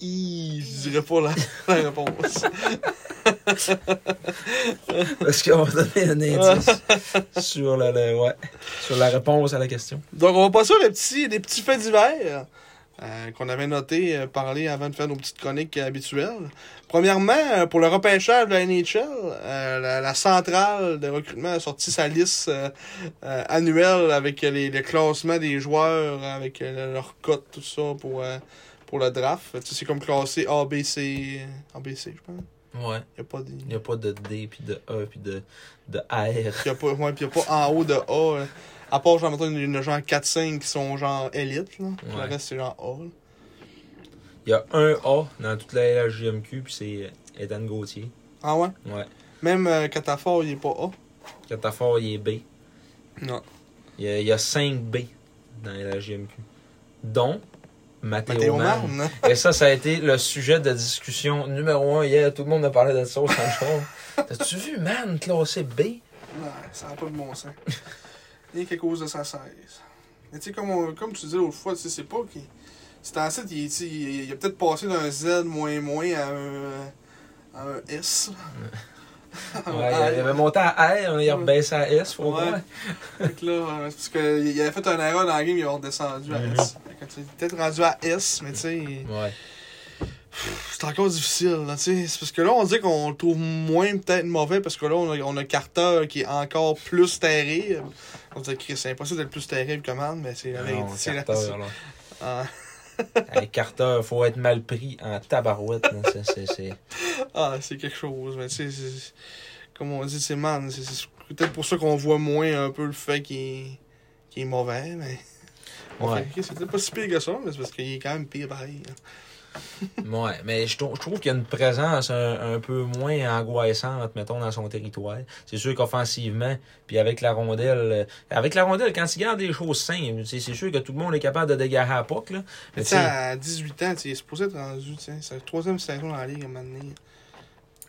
Je dirais pas la, la réponse. Parce qu'on va donner un indice sur, ouais, sur la réponse à la question? Donc, on va passer aux petits, des petits faits divers. euh, qu'on avait noté, euh, parler avant de faire nos petites chroniques habituelles. Premièrement, euh, pour le repêchage de la NHL, euh, la, la centrale de recrutement a sorti sa liste euh, euh, annuelle avec les, le classement des joueurs, avec euh, leur cote, tout ça pour, euh, pour le draft. Tu sais, C'est comme classé A, B, C, A, B, C, je pense. Ouais. Il n'y a pas de... Il n'y a pas de D, puis de E, puis de, de R. Il y a pas, ouais, puis il y a pas en haut de A. là. À part, genre, mettons, il y a genre 4-5 qui sont genre élite, là. Puis Ouais. Le reste, c'est genre A. Il y a un A dans toute la LHJMQ, puis c'est Ethan Gauthier. Ah ouais? Ouais. Même euh, Catafort, il est pas A? Catafort, il est B. Non. Il y a, il y a 5 B dans la LHJMQ. Dont Mathéo hein? Et ça, ça a été le sujet de discussion numéro un hier. Tout le monde a parlé de ça au Sancho. T'as-tu vu, man, classé B? Ouais, ça n'a pas de bon sens. Rien qu'à cause de sa 16. Mais tu sais, comme, on- comme tu disais l'autre fois, tu sais, c'est pas qu'il. C'est en site, il, il, il a peut-être passé d'un Z moins moins à un, à un S. Ouais, il avait monté à R, il a rebaissé à S, faut Ouais. voir. Que là, euh, c'est parce qu'il avait fait un erreur dans la game, il a redescendu à Mhm. S. Peut-être rendu à S, mais tu sais, Ouais. c'est encore difficile, là, tu sais. C'est parce que là, on dit qu'on le trouve moins peut-être mauvais, parce que là, on a, on a Carter qui est encore plus terrible. On dit que c'est impossible d'être plus terrible que Man, mais c'est la vérité. la- Carter, faut être mal pris en tabarouette. là. C'est- ah, c'est quelque chose, mais tu sais, c'est- comme on dit, c'est Man. C'est peut-être pour ça qu'on voit moins un peu le fait qu'il est mauvais, mais. Ouais. Peut-être pas si pire que ça, mais c'est parce qu'il est quand même pire pareil. hein. Ouais, mais je trouve, je trouve qu'il y a une présence un, un peu moins angoissante, mettons, dans son territoire. C'est sûr qu'offensivement, puis avec la rondelle, euh, avec la rondelle, quand il garde des choses simples, c'est sûr que tout le monde est capable de dégager à POC, là. Mais à 18 ans, il est supposé être rendu, la troisième saison dans la ligue à un moment donné.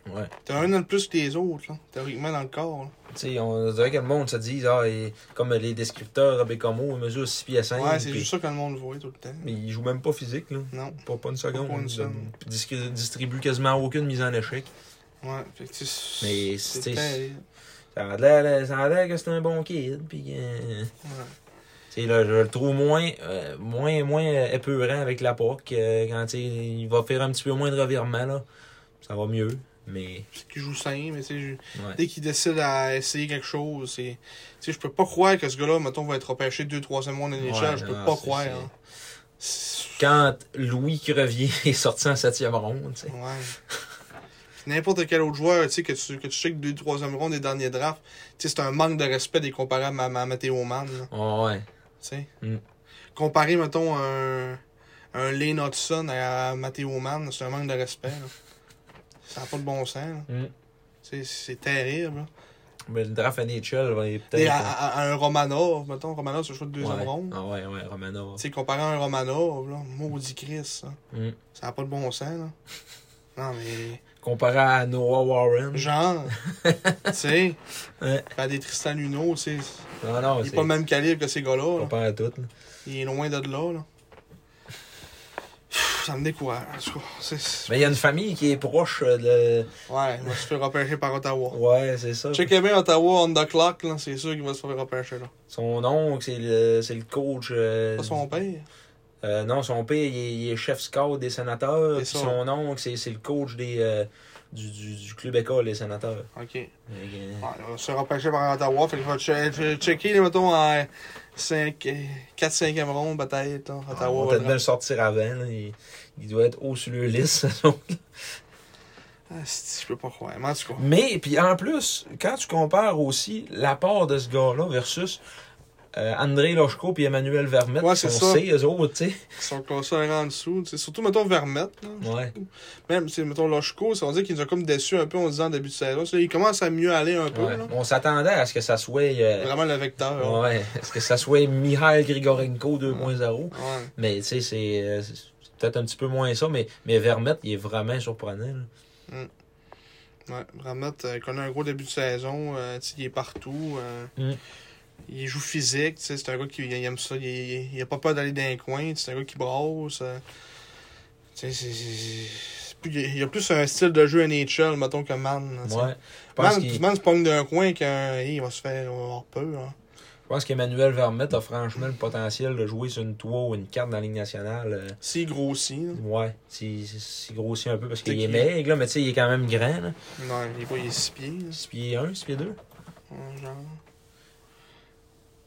Ouais. T'as un an de plus que les autres, là, théoriquement dans le corps. là. Tu sais, on dirait que le monde se dit, et- comme les descripteurs, Robecomo, il mesure 6 pieds 5. Ouais, c'est juste ça que le monde voit tout le temps. Mais il joue même pas physique, là. Non. Pas, pas une seconde. Pas une Il seconde. quasiment aucune mise en échec. Ouais, fait que Mais, tu. Ça a l'air ça a l'air que c'est un bon kid, puis. Ouais. Tu sais, là, je le trouve moins, euh, moins, moins épeurant avec la POC. euh, quand il va faire un petit peu moins de revirements, là. Ça va mieux. Mais, C'est qu'il joue sain, mais ouais. dès qu'il décide à essayer quelque chose, c'est. Je peux pas croire que ce gars-là, mettons, va être repêché 2-3e mois en NHL. Je peux non, pas croire. hein. Quand Louis Crevier est sorti en septième ronde, tu sais. Ouais. N'importe quel autre joueur, tu sais, que tu, que tu sais que 2-3e ronde des derniers drafts, tu sais, c'est un manque de respect des comparables à, à Matteo Mann. Oh, ouais. Tu sais. Mm. Comparer, mettons, un, un Lane Hudson à Matteo Mann, c'est un manque de respect. là. Ça n'a pas de bon sens. là. Mm. C'est terrible. là. Mais le draft NHL va être Et peut-être. à, à- à un Romanov, mettons, Romanov, c'est le choix de deuxième ouais. ronde. Ah ouais, ouais, Romanov. Tu sais, comparé à un Romanov, là, maudit Chris, ça. Mm. Ça n'a pas de bon sens, là. Non, mais. Comparé à Noah Warren. Genre. tu sais. Ouais. À des Tristan Luno, tu sais. Non, non, Il est c'est pas le même calibre que ces gars-là. là. pas à tout. là. Il est loin de là, là. Ça me décourage. C'est- Mais il y a une famille qui est proche euh, de. Ouais, il va se faire repêcher par Ottawa. Ouais, c'est ça. Checkez bien Ottawa on the clock, là. C'est sûr qu'il va se faire repêcher, là. Son oncle, c'est le, c'est le coach. euh, Pas son père? Euh, non, son père, il est, il est chef scout des sénateurs. Puis ça. son oncle, c'est, c'est le coach des, euh, du, du, du club école des sénateurs. Ok. Fait que, Ouais, il va se repêcher par Ottawa. Fait qu'il va che- che- checker, mettons, en 4-5e ronde, peut-être, on Ottawa. va va peut-être bien le sortir avant. là. Il, il doit être haut sur le liste. Ah, je peux pas croire. Mais en tout cas. Mais, puis en plus, quand tu compares aussi l'apport de ce gars-là versus euh, André Lochko et Emmanuel Vermette, Ouais, qui sont ça. C, eux autres, tu sais. Ils sont classés un en dessous. Surtout, mettons, Vermette. Là. Ouais. Même, mettons, Lochko, ça veut dire qu'il nous a comme déçus un peu en disant en début de saison. Ça, Il commence à mieux aller un peu. ouais. Là. On s'attendait à ce que ça soit. euh, Vraiment le vecteur. là. ouais. Est-ce que ça soit Mihail Grigorenko 2.0? Ouais. Mais tu sais, c'est euh, c'est peut-être un petit peu moins ça, mais, mais Vermette, il est vraiment surprenant. là. Ouais, Vermette connaît un gros début de saison. il est partout. Mm. Il joue physique. tu sais, C'est un gars qui il aime ça. Il, il, il a pas peur d'aller dans les coins. C'est un gars qui brasse. euh, tu sais, c'est- c'est- c'est plus- il y a plus un style de jeu NHL, mettons, que Man. là. Ouais. Man, Man se pogne d'un coin qu'un. hey, il va se faire avoir peur. Hein. je pense qu'Emmanuel Vermette a franchement le potentiel de jouer sur une 3 ou une 4 dans la Ligue nationale. euh, S'il grossit, là. Ouais, c'est c'est grossi un peu parce qu'il est maigre, là, mais tu sais, il est quand même grand. Là. Non, il est pas, il est 6 pieds. là. 6 pieds 1, 6 pieds 2. Ouais, genre.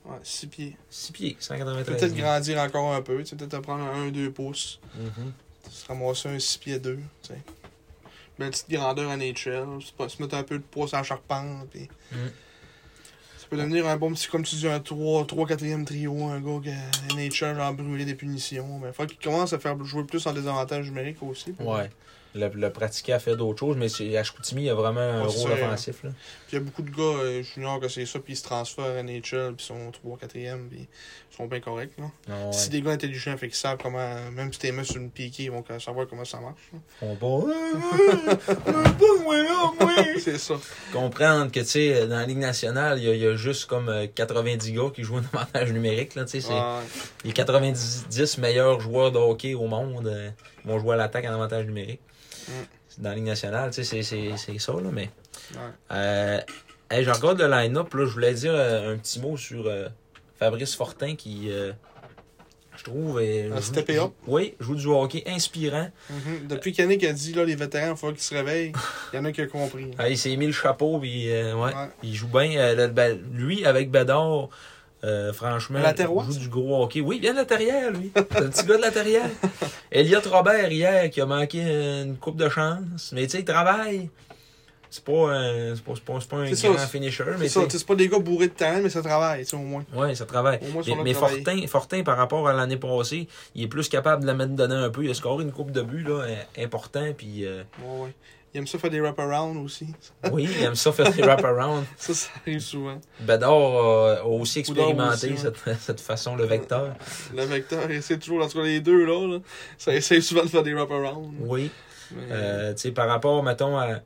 Ouais, 6 pieds. 6 pieds, 193. Peut-être grandir encore un peu, tu sais, peut-être prendre un 1-2 pouces. Mhm. Se ramasser un 6 pieds 2, tu sais. Belle petite grandeur en NHL, se pas- se mettre un peu de poids sur la charpente, puis... Mm. Ça peut devenir un bon petit, comme tu dis, un 3, 3 4e trio, un gars qui a NHL, genre brûler des punitions. Mais il faut qu'il commence à faire jouer plus en désavantage numérique aussi. Ouais. Le, le pratiquer a fait d'autres choses, mais à Chicoutimi, il y a vraiment un Ouais, rôle ça. offensif. Là. Puis il y a beaucoup de gars euh, juniors que c'est ça, puis ils se transfèrent à NHL, puis ils sont 3 4e, puis ils sont bien corrects. Là. Ouais. Si des gars intelligents, fait qu'ils savent comment, même si t'es mis sur une piquée, ils vont savoir comment ça marche. là, moi. C'est ça. Comprendre que, tu sais, dans la Ligue nationale, il y, a- il y a juste comme euh, 90 gars qui jouent en avantage numérique. Là, tu sais, c'est Ouais. les 90 meilleurs joueurs de hockey au monde euh, vont jouer à l'attaque en avantage numérique. Dans la Ligue nationale, tu sais, c'est- ça, là, mais. Euh, hey, je regarde le line-up, là, je voulais dire euh, un petit mot sur euh, Fabrice Fortin qui, euh, je trouve, Un steppé up. Oui, joue du hockey inspirant. Mhm. Depuis qu'Yannick a dit, là, les vétérans, il faut qu'ils se réveillent, il y en a qui ont compris. Ah, il s'est mis le chapeau, puis ouais, Ouais. il joue bien. Ben, lui, avec Bédard, euh, franchement, la terroise? joue du gros hockey. Oui, il vient de la terrière, lui. C'est un petit gars de la terrière. Elliot Robert, hier, qui a manqué une coupe de chance. Mais tu sais, il travaille. C'est pas, un- pas, pas, pas un ça, grand c'est- finisher, C'est ça, c'est pas des gars bourrés de talent, mais ça travaille, tu sais, au moins. Ouais, ça travaille. Au moins, ils Mais. Fortin, Fortin, par rapport à l'année passée, il est plus capable de la mettre donner un peu. Il a scoré une coupe de buts là, important. Puis euh, Ouais, ouais. Il aime ça faire des wrap-around aussi. oui, il aime ça faire des wraparound. Ça, ça arrive souvent. Bédard a, aussi expérimenté aussi, ouais. cette, cette façon, le vecteur. Le vecteur, il essaie toujours, en tout cas, les deux, là, là ça essaie souvent de faire des wrap-around. Oui. Mais, Euh, tu sais, par rapport, mettons, à.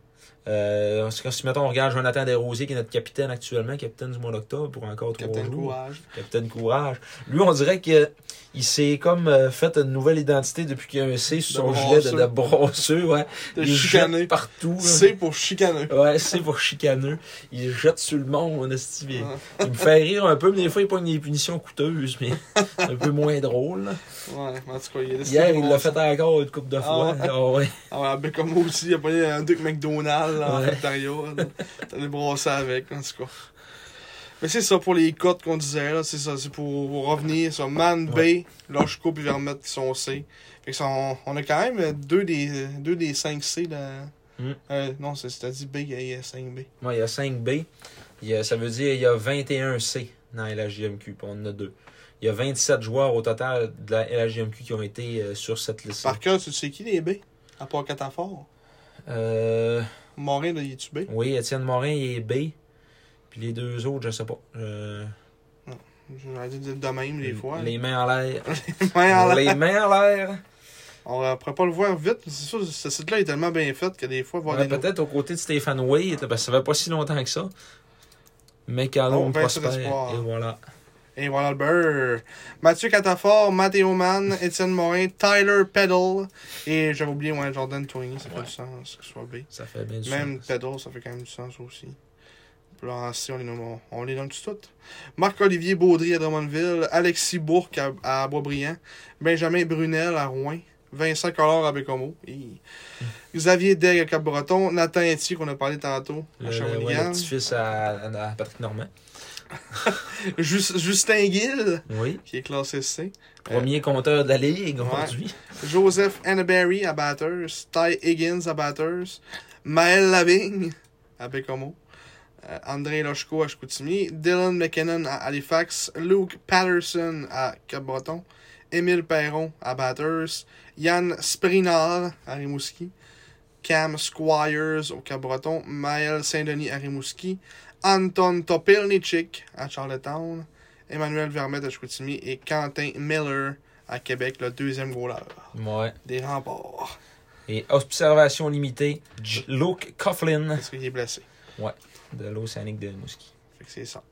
Euh, si, mettons, on regarde Jonathan Desrosiers, qui est notre capitaine actuellement, capitaine du mois d'octobre pour encore trois Capitaine jours. Courage. Capitaine Courage. Lui, on dirait que il s'est comme euh, fait une nouvelle identité depuis qu'il y a un C sur son gilet de, de brasseux, ouais. De il chicaner. jette partout. C'est pour chicaneux. Ouais, c'est pour chicaneux. Il jette sur le monde, mais Ouais. Il me fait rire un peu, mais des fois, il pogne des punitions coûteuses, mais un peu moins drôle. là. Ouais, en tout cas, il Hier, il l'a fait encore une couple de fois. ouais? Ah ouais. Ah ouais, ben comme moi aussi, il a pas un Duc McDonald là, en. Ontario. les brasser avec, en tout cas. Mais c'est ça pour les cotes qu'on disait, là. C'est ça, c'est pour, revenir sur Man B, Ouais. Loshko puis Vermette qui sont C. Fait que ça, on, on a quand même deux des, deux des 5 C là. Mm. Euh, non, c'est- c'est-à-dire B, il y a 5 B. Moi, il y a 5 B. Il y a- ça veut dire qu'il y a 21 C dans la LHJMQ, puis on en a deux. Il y a 27 joueurs au total de la LHJMQ qui ont été euh, sur cette liste. Par cœur, tu sais qui les B? À part Catafort. Euh, Morin, là, il est-tu B? Oui, Étienne Morin, il est B. Puis les deux autres, je sais pas. Euh, J'aurais dit de même, des fois. Les mains en l'air. Ouais, en l'air. les mains en l'air. On ne pourrait pas le voir vite, mais c'est sûr, ce site-là est tellement bien fait que des fois, voir Ouais, Peut-être aux côtés de Stéphane Wade, parce que ça fait pas si longtemps que ça. Mais Vincent prospère. Et voilà. Et voilà le beurre. Mathieu Catafort, Mathéo Mann, Étienne Morin, Tyler Peddle et j'avais oublié ouais, Jordan Toigny, ça fait du sens que ce soit B. Ça fait bien du Même sens. Peddle, ça fait quand même du sens aussi. Puis là, en C, on les nomme, on, on les nomme toutes. Marc-Olivier Baudry à Drummondville, Alexis Bourque à, à Boisbriand, Benjamin Brunel à Rouen, Vincent Collard à Bécomo, et Xavier Degg à Cap-Breton, Nathan Etier qu'on a parlé tantôt à Le, Shawinigan, le petit-fils à, à Patrick Normand. Jus- Justin Gill, Oui. qui est classé C. Premier compteur de la Ligue aujourd'hui. Joseph Anneberry à Batters, Ty Higgins à Batters, Maël Lavigne à Bécomo, euh, André Lochko à Chicoutimi, Dylan McKinnon à Halifax, Luke Patterson à Cap-Breton, Émile Perron à Batters, Yann Sprinal à Rimouski, Cam Squires au Cap-Breton, Maël Saint-Denis à Rimouski, Anton Topilnichik à Charlottetown, Emmanuel Vermette à Chicoutimi et Quentin Miller à Québec, le deuxième goaler Ouais. des remparts. Et observation limitée, Luke Coughlin Parce qu'il est blessé? De l'Océanique de Mouski. Fait que c'est ça.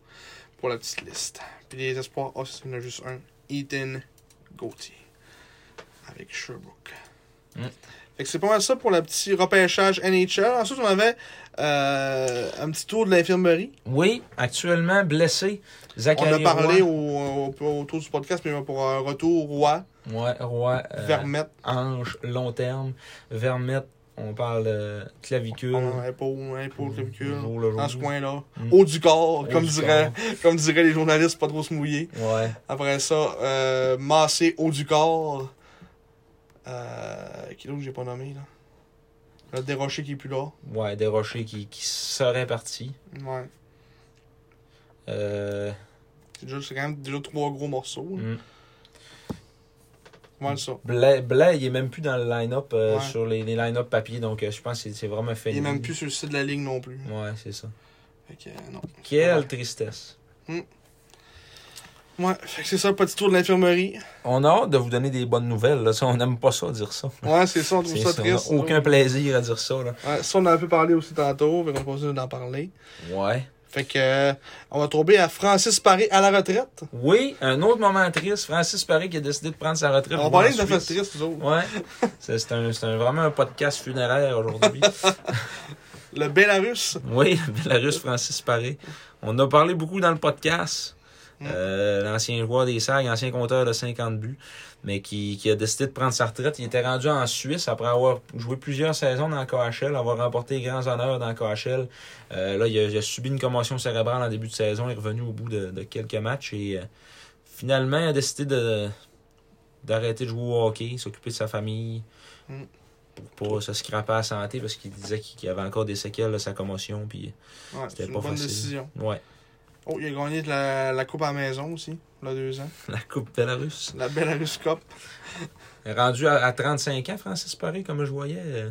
Pour la petite liste. Puis les espoirs, oh, il y en a juste un. Ethan Gauthier. Avec Sherbrooke. Mm. Fait que c'est pas mal ça pour le petit repêchage NHL. Ensuite, on avait euh, un petit tour de l'infirmerie. Oui, actuellement blessé. On Zachary a parlé au, au, autour du podcast, mais pour un retour roi, Ouais, Roy. euh, Vermette, Ange, long terme. Vermette, on parle euh, clavicule. on a épaule, épaule, clavicule, dans ce coin-là. Mm. Haut du corps, Haut comme, du diraient, comme diraient les journalistes, pas trop se mouiller. Ouais. Après ça, euh, massé haut du corps. Euh, qui d'autre que j'ai pas nommé, là? Déroché qui est plus là. Ouais, des rochers qui, qui seraient partis. Ouais. Euh, C'est déjà- quand même déjà trois gros morceaux. mm. Voilà ça. Blais, Blais, il est même plus dans le line-up euh, Ouais. sur les, les line-up papier, donc euh, je pense que c'est- vraiment fait. Il est même plus sur le site de la ligue non plus. Ouais, c'est ça. Fait que, euh, non. Quelle tristesse. Ouais, fait que c'est ça, petit tour de l'infirmerie. On a hâte de vous donner des bonnes nouvelles. Là. Ça, on n'aime pas ça, dire ça. Ouais, c'est ça, on trouve ça ça, triste. on n'a aucun plaisir à dire ça. Là. Ouais, ça, on en a un peu parlé aussi tantôt, fait qu'on va continuer d'en parler. Ouais. Fait que, euh, on va tomber à Francis Paré à la retraite. Oui, un autre moment triste. Francis Paré qui a décidé de prendre sa retraite. On va parler de Suisse. triste, nous autres. Ouais. C'est un, un- vraiment un podcast funéraire aujourd'hui. Le Bélarus. oui, le Belarus Francis Paré. On a parlé beaucoup dans le podcast. Mm. Euh, l'ancien joueur des SAG, ancien compteur de 50 buts, mais qui, qui a décidé de prendre sa retraite. Il était rendu en Suisse après avoir joué plusieurs saisons dans le KHL, avoir remporté les grands honneurs dans le KHL. Euh, là, il a, il a subi une commotion cérébrale en début de saison. Il est revenu au bout de, de quelques matchs et euh, finalement, il a décidé de d'arrêter de jouer au hockey, s'occuper de sa famille Mm. pour pas se scraper à la santé parce qu'il disait qu'il avait encore des séquelles de sa commotion. Puis, Ouais, C'était c'est une pas bonne facile. décision. ouais, Oh, il a gagné de la, la Coupe à la maison aussi, il y a deux ans. la Coupe Belarus. La Belarus Cup. Rendu à, à 35 ans, Francis Paré, comme je voyais. euh,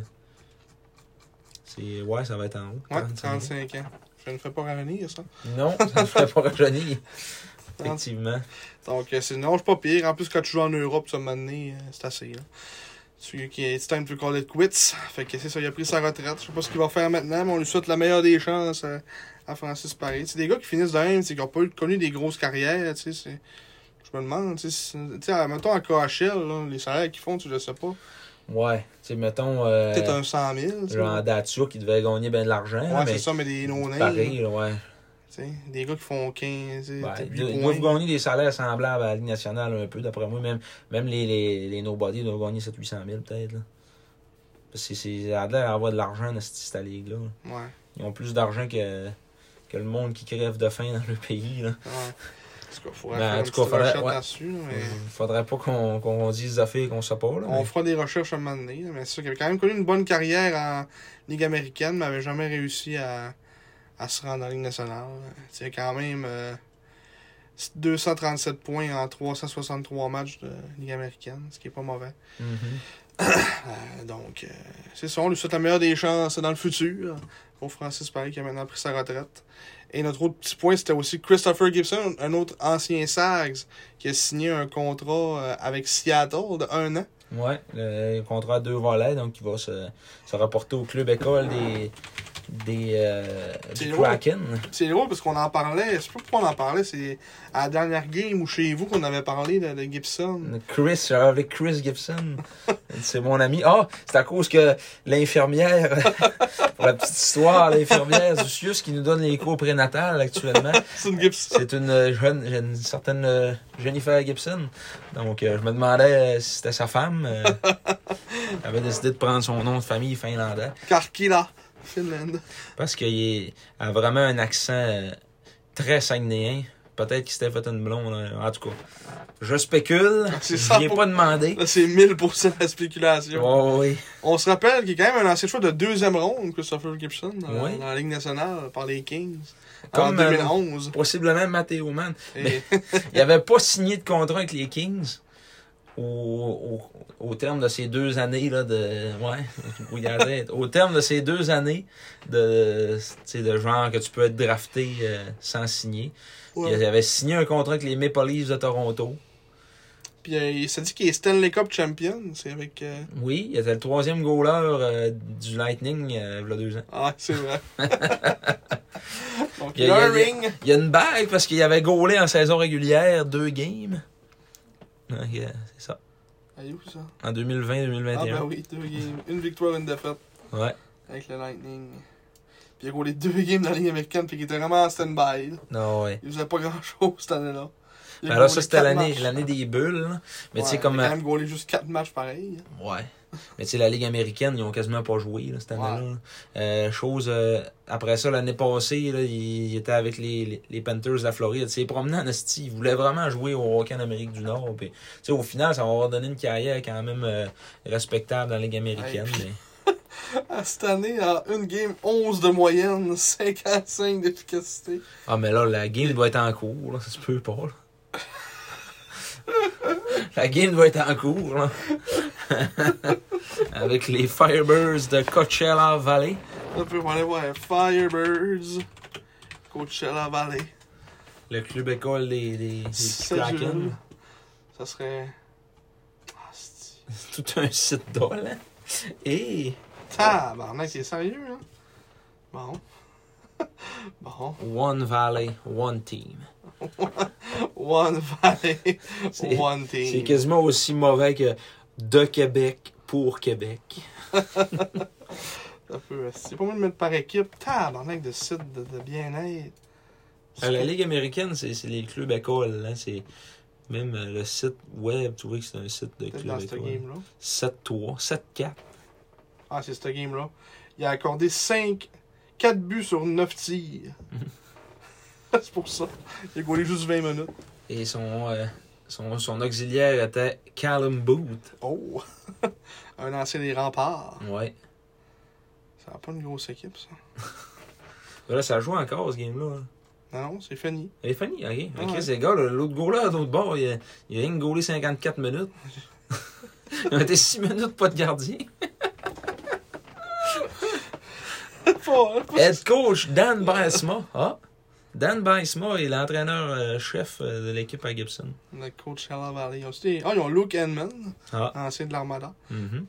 C'est. Ouais, ça va être en haut. Ouais, 35 ans. 35 ans. Je ne fais pas rajeunir, ça. Non, ça ne ferait pas rajeunir. Effectivement. Donc, euh, c'est non, c'est pas pire. En plus, quand tu joues en Europe, ça m'a donné, euh, c'est assez, là. Celui qui est time to call it quits. Fait que c'est ça, il a pris sa retraite. Je sais pas ce qu'il va faire maintenant, mais on lui souhaite la meilleure des chances à Francis Paré. C'est des gars qui finissent de même, qui n'ont pas eu connu des grosses carrières, tu sais. c'est- Je me demande, tu sais, mettons en KHL, là, les salaires qu'ils font, tu le sais pas. Ouais. Tu sais, mettons. Euh, Peut-être un 100 000, tu sais. genre Datsuk qui devait gagner bien de l'argent. Ouais, c'est ça, mais des no-names. Pareil, là, ouais. Tu sais, des gars qui font 15, tu sais, Ouais, ils doivent gagner des salaires semblables à la Ligue nationale un peu, d'après moi. Même, même les, les, les nobody doivent gagner 700-800 000 peut-être. Parce que c'est a l'air d'avoir de l'argent dans cette, cette ligue-là. là. Ouais, Ils ont plus d'argent que, que le monde qui crève de faim dans le pays. Là. ouais. En tout cas, faudrait Ben, faire cas, faudrait- là-dessus. Il pas qu'on qu'on dise des affaires qu'on sait pas. Là, On fera des recherches à un moment donné, là, mais c'est sûr qu'il avait quand même connu une bonne carrière en Ligue américaine, mais n'avait jamais réussi à, à se rendre en Ligue nationale. Il a quand même euh, 237 points en 363 matchs de Ligue américaine, ce qui est pas mauvais. Mhm. Euh, donc, euh, c'est ça, on lui souhaite la meilleure des chances dans le futur pour Francis Paris qui a maintenant pris sa retraite. Et notre autre petit point, c'était aussi Christopher Gibson, un autre ancien Sags, qui a signé un contrat euh, avec Seattle de un an. Ouais, le contrat à deux volets, donc il va se, se rapporter au club école des, des, euh. Kraken. C'est drôle parce qu'on en parlait, je sais pas pourquoi on en parlait, c'est à la dernière game ou chez vous qu'on avait parlé de, de Gibson. Chris, j'avais avec Chris Gibson. C'est mon ami. Ah, c'est à cause que l'infirmière, pour la petite histoire, l'infirmière Zucius qui nous donne les cours prénatales actuellement, C'est une Gibson. c'est une euh, jeune, une certaine euh, Jennifer Gibson. Donc, euh, je me demandais si c'était sa femme. elle avait décidé de prendre son nom de famille finlandais. Karkila, Finlande. Parce qu'il a vraiment un accent euh, très saguenéen. Peut-être qu'il s'était fait une blonde. là. En tout cas, je spécule. C'est Je ai pour- pas demandé. C'est 1000% la spéculation. Oh, oui. On se rappelle qu'il y a quand même un ancien choix de deuxième ronde, Christopher Gibson, dans, Oui. dans la Ligue nationale par les Kings. Comme, en euh, 2011. Possiblement Matteo Mann. Et- Il n'avait pas signé de contrat avec les Kings au, au, terme de ces deux années là de ouais au terme de ces deux années de tu sais, de genre que tu peux être drafté euh, sans signer Ouais. il avait signé un contrat avec les Maple Leafs de Toronto Puis euh, il s'est dit qu'il est Stanley Cup champion. C'est avec. euh, oui il était le troisième goaler du Lightning il y a deux ans Ah, c'est vrai. Donc, Il y a- il y a- ring. il y a une bague parce qu'il avait goalé en saison régulière deux games c'est ça Où ça? En 2020-2021. Ah ben oui, deux games. Une victoire, une défaite Ouais. avec le Lightning. Puis il a goalé deux games dans la Ligue américaine, puis il était vraiment en stand-by. Non, ouais. Il faisait pas grand-chose cette année-là. Ben là, ça, c'était quatre l'année, des bulles. là. Mais tu sais, comme. Il a quand même goalé juste 4 matchs pareil. Ouais. Mais tu sais, la Ligue américaine, ils ont quasiment pas joué là, cette année-là. Euh, chose, euh, après ça, l'année passée, là, il, il était avec les, les, les Panthers de la Floride. Tu sais, il voulait vraiment jouer au hockey en Amérique du Nord. Puis, tu sais, au final, ça va avoir donné une carrière quand même euh, respectable dans la Ligue américaine. Mais... Cette année, en une game, 11 de moyenne, 55 d'efficacité. Ah, mais là, la game doit être en cours. Là. Ça se peut pas. Là. La game doit être en cours. Là. avec les Firebirds de Coachella Valley. On peut aller voir Firebirds, Coachella Valley. Le club école des, des, des. Kraken. Ça serait. Ah, c'est. Tout un site d'ol. Hein? Et Tabarnak, t'es sérieux, hein? Bon. bon. One Valley, One Team. One Valley, C'est- One C'est Team. quasiment aussi mauvais que de Québec pour Québec. C'est pas mal de mettre par équipe. Tabarnak de site de, de bien-être. À la Ligue américaine, c'est c'est les clubs écoles. Hein? C'est même euh, le site web, tu vois que c'est un site de club dans école. game-là. 7-3, 7-4. Ah, c'est cette game-là. Il a accordé 5, 4 buts sur 9 tirs. c'est pour ça. Il a goalé juste 20 minutes. Et son, euh, son, son auxiliaire était Callum Booth. Oh! Un ancien des remparts. Ouais. Ça n'a pas une grosse équipe, ça. Là, ça joue encore, ce game-là. hein. Non, non, c'est fini. Elle est funny, ok. Ok, ouais. c'est gars, l'autre goaler à l'autre bord, il a, il a rien goalé 54 minutes. il a été 6 minutes pas de gardien. Head coach Dan Baesma. Ah, Dan Baesma est l'entraîneur-chef de l'équipe à Gibson. Le coach Hella Valley. Ils ont aussi des- Ah, ils ont Luke Edman, Ah. ancien de l'Armada. Mhm.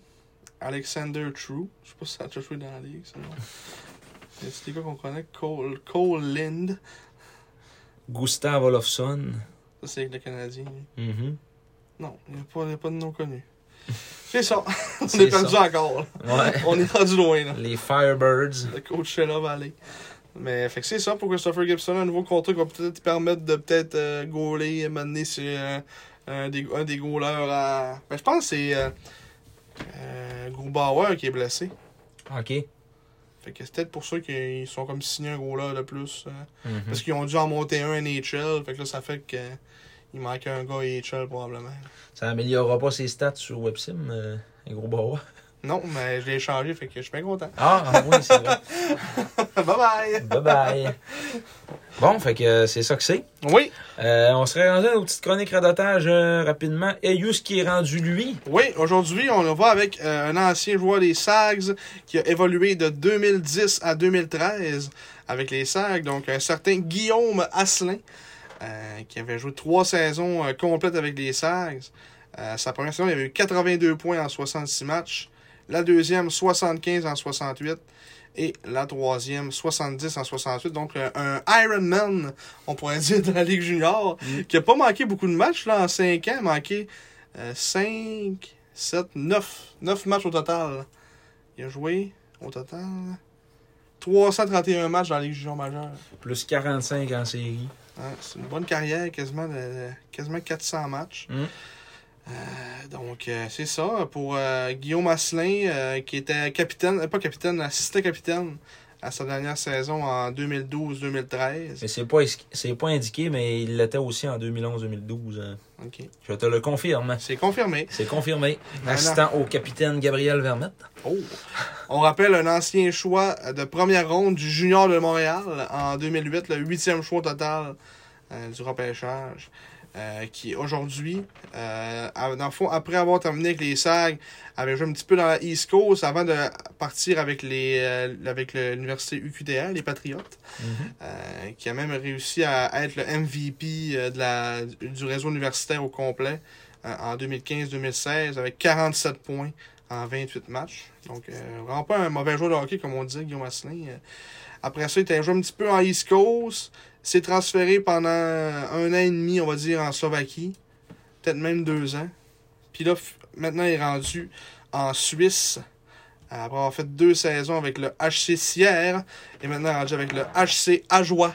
Alexander True. Je sais pas si ça a déjà joué dans la ligue, ça. C'est des qu'on connaît. Cole, Cole Lind. Gustav Olofsson. Ça, c'est avec le Canadien. Mhm. Non, il n'y a, pas- a de nom connu. C'est ça. On C'est est perdu ça. encore. Ouais. On est rendu loin, là. Les Firebirds. Le coach Sheila Valley. Mais fait que c'est ça pour Christopher Gibson, un nouveau contrat qui va peut-être permettre de peut-être euh, gauler et m'amener sur euh, un, des, un des goalers à. Ben, je pense que c'est euh, euh, Grubauer qui est blessé. Ok. Fait que c'est peut-être pour ça qu'ils sont comme signés un goaler de plus. euh, Mhm. Parce qu'ils ont dû en monter un NHL. Fait que là, ça fait que. il manquait un gars AHL probablement. Ça améliorera pas ses stats sur WebSim, euh, un gros bas. Non, mais je l'ai échangé, fait que je suis bien content. Ah, oui, c'est vrai. bye bye! bye bye. Bon, fait que euh, c'est ça que c'est. Oui, Euh, on serait rendu à nos petites chroniques radotage euh, rapidement. Ayus qui est rendu lui. oui, aujourd'hui, on va avec euh, un ancien joueur des Sags qui a évolué de 2010 à 2013 avec les Sags, donc un certain Guillaume Asselin, qui avait joué trois saisons complètes avec les Sags. Sa première saison, il avait eu 82 points en 66 matchs. La deuxième, 75 en 68. Et la troisième, 70 en 68. Donc, un Ironman, on pourrait dire, de la Ligue junior, qui a pas manqué beaucoup de matchs là, en 5 ans. Manqué euh, 5, 7, 9. 9 matchs au total. Il a joué, au total, 331 matchs dans la Ligue junior majeure. Plus 45 en série. Ouais, c'est une bonne carrière, quasiment, de- quasiment 400 matchs. Mm. Euh, donc, euh, c'est ça pour euh, Guillaume Asselin, qui était capitaine, pas capitaine, assistant capitaine à sa dernière saison en 2012-2013. Mais c'est pas, c'est pas indiqué, mais il l'était aussi en 2011-2012. hein. Ok. Je te le confirme. C'est confirmé. C'est confirmé. Assistant au capitaine Gabriel Vermette. Oh. On rappelle un ancien choix de première ronde du Junior de Montréal en 2008, le huitième choix total du repêchage. Euh, qui aujourd'hui, euh, dans le fond, après avoir terminé avec les SAG, avait joué un petit peu dans la East Coast avant de partir avec les euh, avec l'université UQTR, les Patriotes, euh, qui a même réussi à être le MVP de la, du réseau universitaire au complet en 2015-2016 avec 47 points en 28 matchs. Donc, vraiment pas un mauvais joueur de hockey, comme on disait, Guillaume Asselin. Après ça, il a joué un petit peu en East Coast. S'est transféré pendant un an et demi, on va dire, en Slovaquie. Peut-être même deux ans. Puis là, maintenant, il est rendu en Suisse. Après avoir fait deux saisons avec le HC Sierre. Et maintenant rendu avec le HC Ajoie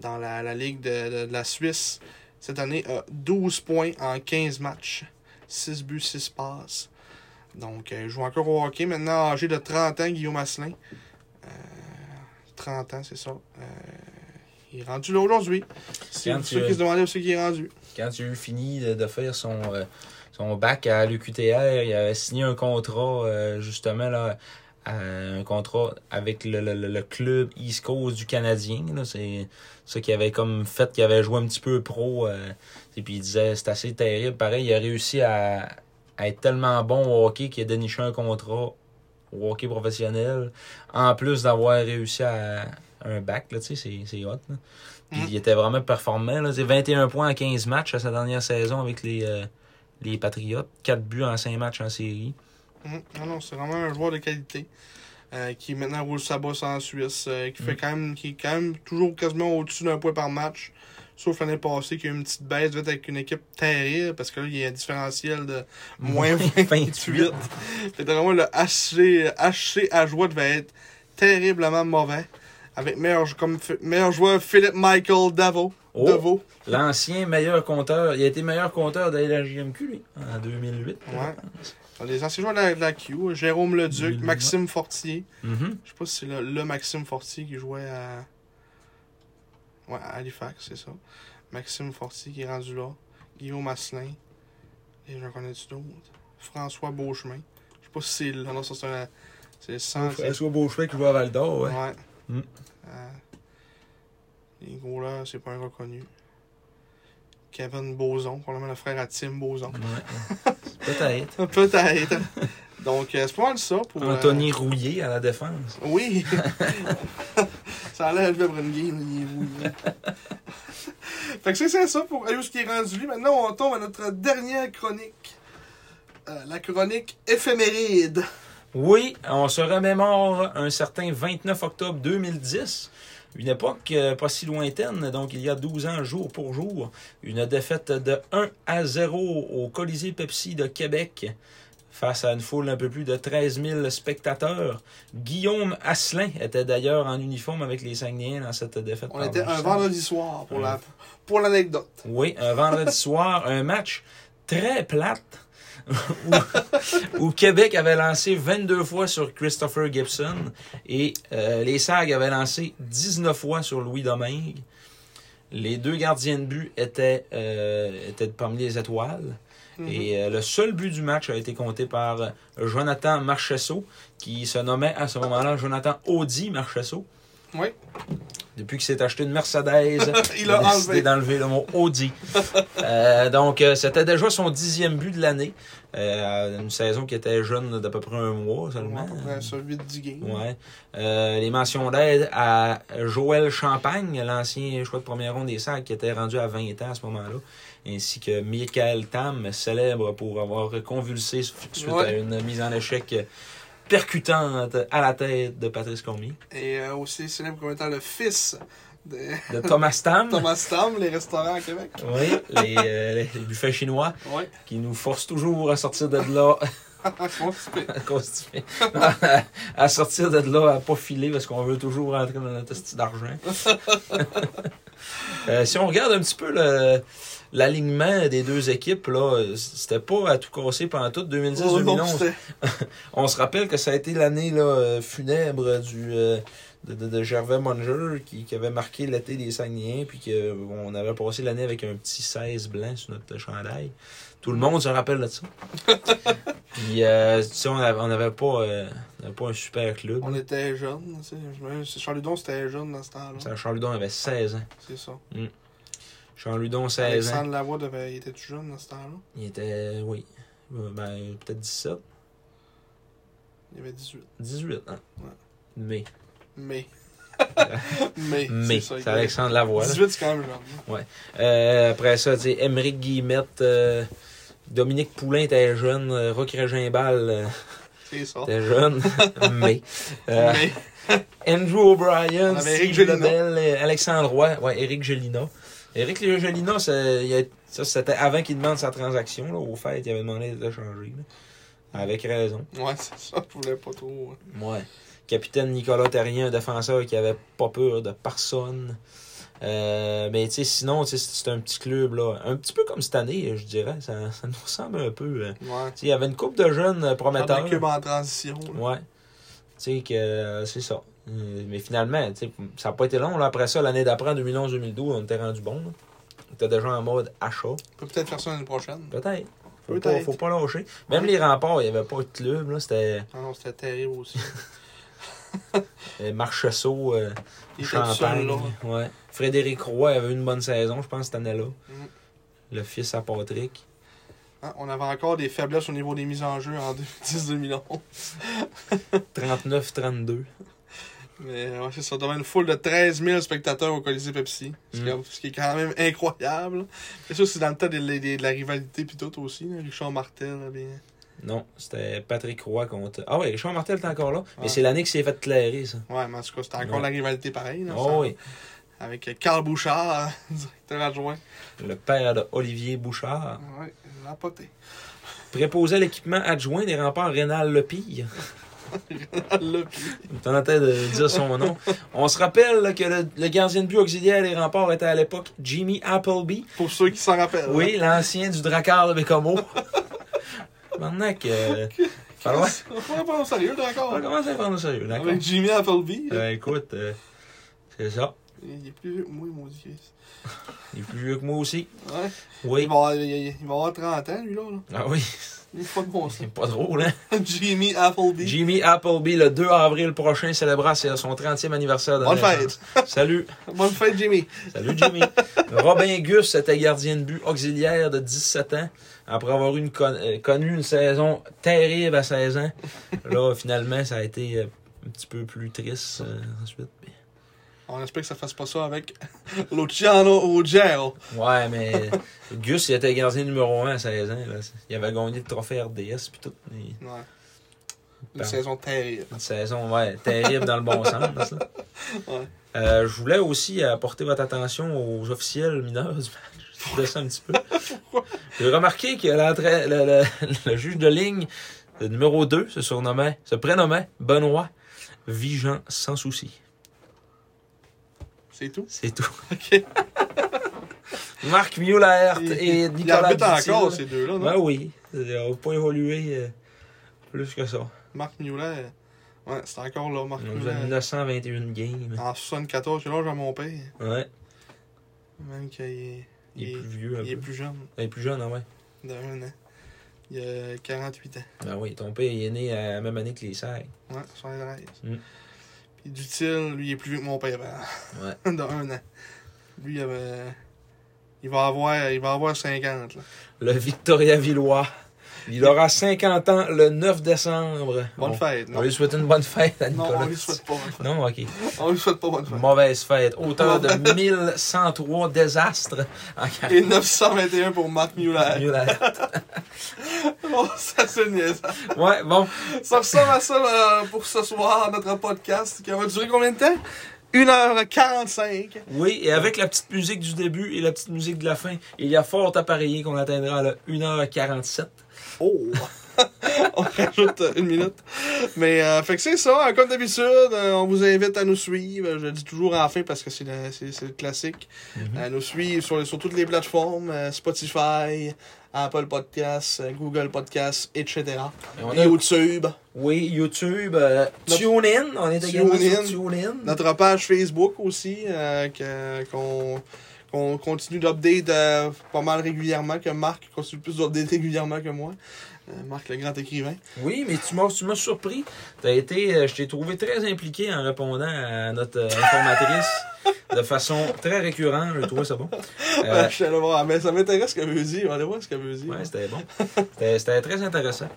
dans la, la Ligue de, de- la Suisse. Cette année, a 12 points en 15 matchs. 6 buts, 6 passes. Donc, euh, il joue encore au hockey. Maintenant, âgé de 30 ans, Guillaume Asselin. Euh, 30 ans, c'est ça. Euh, il est rendu là aujourd'hui. C'est ceux qui se demandaient où c'est qu'il est rendu. Quand il a eu fini de, de faire son, euh, son bac à l'UQTR, il avait signé un contrat, euh, justement, là, un contrat avec le, le- le- club East Coast du Canadien. C'est ça qui avait comme fait qu'il avait joué un petit peu pro. euh, et puis il disait c'est assez terrible. Pareil, il a réussi à, à être tellement bon au hockey qu'il a déniché un contrat au hockey professionnel. En plus d'avoir réussi à un bac, là, tu sais, c'est- hot. là. Puis Mhm. il était vraiment performant. Là. C'est 21 points en 15 matchs à sa dernière saison avec les, euh, les Patriotes. 4 buts en 5 matchs en série. Mhm. Non, non, c'est vraiment un joueur de qualité. euh, qui maintenant roule sa bosse en Suisse. euh, qui fait Mm. quand même. qui est quand même toujours quasiment au-dessus d'un point par match. Sauf l'année passée, qui a eu une petite baisse devait être avec une équipe terrible. Parce que là, il y a un différentiel de moins 28. Fait vraiment, le HC, HC à joie devait être terriblement mauvais. Avec meilleur, comme, meilleur joueur Philippe Michael Davo. Oh. Deveau. L'ancien meilleur compteur. Il a été meilleur compteur de la JMQ, lui, en 2008. Ouais. Les anciens joueurs de la, de la Q, Jérôme Leduc. Maxime Fortier. Mhm. Je sais pas si c'est le, le Maxime Fortier qui jouait à. Ouais, à Halifax, c'est ça. Maxime Fortier qui est rendu là. Guillaume Asselin. Et j'en connais-tu d'autres? François Beauchemin. Je sais pas si c'est là. Non, ça c'est un. C'est. François Beauchemin qui joue à Val d'Or, ouais. Ouais. Mm. Euh, les gros là, c'est pas un reconnu. Kevin Boson, probablement le frère à Tim Boson. Ouais. Peut-être. Peut-être. Donc, euh, c'est pas mal ça pour. euh, Anthony Rouillé à la défense. Oui! ça de une game, il est rouillé. fait que c'est ça pour ce qui est rendu lui. Maintenant, on tombe à notre dernière chronique. Euh, la chronique éphéméride. Oui, on se remémore un certain 29 octobre 2010. Une époque euh, pas si lointaine, donc il y a 12 ans jour pour jour. Une défaite de 1 à 0 au Colisée Pepsi de Québec face à une foule un peu plus de 13 000 spectateurs. Guillaume Asselin était d'ailleurs en uniforme avec les Saguenayens dans cette défaite. On était un vendredi soir pour la pour l'anecdote. Oui, un vendredi soir, un match très plate où, où Québec avait lancé 22 fois sur Christopher Gibson et euh, les SAG avaient lancé 19 fois sur Louis Domingue. Les deux gardiens de but étaient, euh, étaient parmi les étoiles. Mhm. Et euh, le seul but du match a été compté par Jonathan Marchesso, qui se nommait à ce moment-là Jonathan Audi Marchesso. Oui. Depuis qu'il s'est acheté une Mercedes, Il a a décidé d'enlever le mot Audi. Euh, donc, euh, c'était déjà son dixième but de l'année. Euh, une saison qui était jeune d'à peu près un mois seulement. Près ça, 8-10 games. Ouais. Euh, les mentions d'aide à Joël Champagne, l'ancien choix de première ronde des sacs, qui était rendu à 20 ans à ce moment-là, ainsi que Michael Tam, célèbre pour avoir convulsé suite Ouais. à une mise en échec percutante à la tête de Patrice Cormier. Et euh, aussi célèbre comme étant le fils de De Thomas Tam. Thomas Tam, les restaurants à Québec. Oui, les, euh, les- buffets chinois Oui. qui nous forcent toujours à sortir de là Constipé. à sortir de là, à pas filer parce qu'on veut toujours rentrer dans notre style d'argent. Euh, si on regarde un petit peu le- l'alignement des deux équipes, là, c'était pas à tout casser pendant tout Oh, non, 2010-2011. c'était- On se rappelle que ça a été l'année là, funèbre du, euh, de, de- de Gervais Munger qui, qui avait marqué l'été des Saguenayens, puis qu'on avait passé l'année avec un petit 16 blanc sur notre chandail. Tout le monde se rappelle de ça. puis, euh, tu sais, on avait- on n'avait pas, euh, on avait pas un super club. On était jeunes, tu sais. Je me- Charles Ludon, c'était jeune dans ce temps-là. Ça, Charles Ludon avait 16 ans. C'est ça. Charles Ludon, 16 ans. Alexandre Lavoie, devait... il était tout jeune dans ce temps-là. Il était, oui, euh, ben, peut-être 17, Il avait 18. 18 ans. Ouais. Mais, Mais. mais. mais, c'est Alexandre Lavoie. là. 18, c'est quand même jeune. Euh, après ça, tu sais, Émeric Guillemette, euh, Dominique Poulain était jeune, euh, Rock Régimbal C'est ça. était jeune, mais Mais. Andrew O'Brien, Steve. Lebel, Alexandre Roy, ouais, Éric Gelina. Éric Légelina, ça, c'était avant qu'il demande sa transaction. Là, au fait, il avait demandé de changer. Avec raison. Ouais, c'est ça, je voulais pas trop. hein. Ouais. Capitaine Nicolas Terrien, un défenseur qui avait pas peur de personne. Euh, mais tu sinon, c'est un petit club, là. Un petit peu comme cette année, je dirais. Ça, ça nous ressemble un peu. euh. Ouais. Sais, il y avait une coupe de jeunes euh, prometteurs. de cube en transition. là. Ouais. Tu sais que euh, c'est ça. Euh, Mais finalement, tu sais, ça n'a pas été long. Là. Après ça, l'année d'après, en 2011-2012, on était rendu bon. là. On était déjà en mode achat. On peut peut-être faire ça l'année prochaine. Peut-être. Faut Peut-être. pas, faut pas lâcher. Même les remparts, il n'y avait pas de club. là. C'était Ah non, c'était terrible aussi. euh, Marcheseau, euh, seul, Champagne. Ouais. Frédéric Roy avait eu une bonne saison, je pense, cette année-là. Mm. Le fils à Patrick. Hein, on avait encore des faiblesses au niveau des mises en jeu en 2010-2011. 39-32. Mais ouais, c'est ça. Devant une foule de 13 000 spectateurs au Colisée Pepsi. Ce, qui est- Mm. ce qui est quand même incroyable. Et ça, c'est dans le temps de, de- de la rivalité pis tout aussi. là. Richard Martel. là, bien. Non, c'était Patrick Roy contre. Ah oui, Richard Martel est encore là. Mais Ouais. c'est l'année qu'il s'est fait clairer, ça. Ouais, mais en tout cas, c'était encore Ouais. la rivalité pareille. là, Oh ça. oui. Avec euh, Carl Bouchard, directeur adjoint. Le père de Olivier Bouchard. Potée. Préposé à l'équipement adjoint des remparts Rénal Lepire. T'en as de dire son nom. On se rappelle là, que le, le gardien de but auxiliaire des remparts était à l'époque Jimmy Appleby. pour ceux qui s'en rappellent. Oui, l'ancien du Dracar de Bécomo. Maintenant que. Falloir. On pourrait prendre au sérieux, On d'accord. va commencer à prendre au sérieux, d'accord? Avec Jimmy Appleby. Euh, écoute, euh, c'est ça. Il est plus vieux que moi, maudit Chris. Il est plus vieux que moi aussi. Ouais. Oui. Il, va avoir, il, va avoir 30 ans, lui, là. là. Ah oui, De bon sens. c'est pas drôle, hein? Jimmy Appleby. Jimmy Appleby, le 2 avril prochain, célébrera son 30e anniversaire de Bonne fête. Salut. Bonne fête, Jimmy. Salut Jimmy. Robin Gus était gardien de but auxiliaire de 17 ans. Après avoir eu une con- euh, connu une saison terrible à 16 ans. Là, finalement, ça a été euh, un petit peu plus triste euh, ensuite. On espère que ça fasse pas ça avec Luciano Ruggiero. Ouais, mais Gus, il était gardien numéro 1 à 16 ans. Là. Il avait gagné le trophée RDS puis tout. Ouais. Une saison terrible. Une saison, ouais, terrible dans le bon sens. Ouais. Euh, je voulais aussi apporter votre attention aux officiels mineurs du match. Je ça un petit peu. J'ai remarqué que le, le- le juge de ligne, le numéro 2, se surnommait, se prénommait Benoît Vigent sans souci. C'est tout. C'est tout. OK. Marc Mueller Il- et il Nicolas Dutil. encore, ces deux-là, non? Ben oui. Ils n'ont pas évolué euh, plus que ça. Marc Mueller. Ouais, c'est encore là, Marc On a Mueller. 921 games. En 74, j'ai l'âge à mon père. Ouais. Même qu'il est, Il est il est- plus vieux un il est plus jeune, Il est plus jeune, ah ouais. d'un an. Il a 48 ans. Ben oui, ton père il est né à la même année que les Serres. Ouais, 73. Mm. Puis Dutil, lui, il est plus vieux que mon père. Ouais. Ben, d'un an. Lui, il avait. Il va avoir, il va avoir 50. Là. Le Victoria Villois. Il aura 50 ans le 9 décembre. Bonne On- fête. On Non, lui souhaite une bonne fête à non Nicolas. on lui souhaite pas bonne fête. Non, ok. On lui souhaite pas bonne fête. Mauvaise fête. Auteur de 1103 désastres en Et carrière. 921 pour Marc Mueller. Mueller. Oh, ça c'est niaisant. Ouais, bon. Ça ressemble à ça euh, pour ce soir, notre podcast qui va durer combien de temps? 1h45. Oui, et avec la petite musique du début et la petite musique de la fin, il y a fort à parier qu'on atteindra le 1h47. Oh! on rajoute une minute. Mais, euh, fait que c'est ça. hein, Comme d'habitude, euh, on vous invite à nous suivre. Je le dis toujours en fin parce que c'est le, classique. À nous suivre sur, sur toutes les plateformes euh, Spotify, Apple Podcasts, Google Podcasts, etc. Et on a- YouTube. Oui, YouTube, euh, Notre- TuneIn, on est également TuneIn. sur TuneIn. Notre page Facebook aussi, que- qu'on continue d'update euh, pas mal régulièrement, que Marc continue plus d'update régulièrement que moi. Euh, Marc, le grand écrivain. Oui, mais tu m'as, tu m'as surpris. T'as été, euh, je t'ai trouvé très impliqué en répondant à notre informatrice de façon très récurrente. J'ai trouvé ça bon. Je suis allé voir, mais ça m'intéresse ce qu'elle veut dire. On va aller voir ce qu'elle veut dire. ouais, c'était bon. C'était, c'était très intéressant.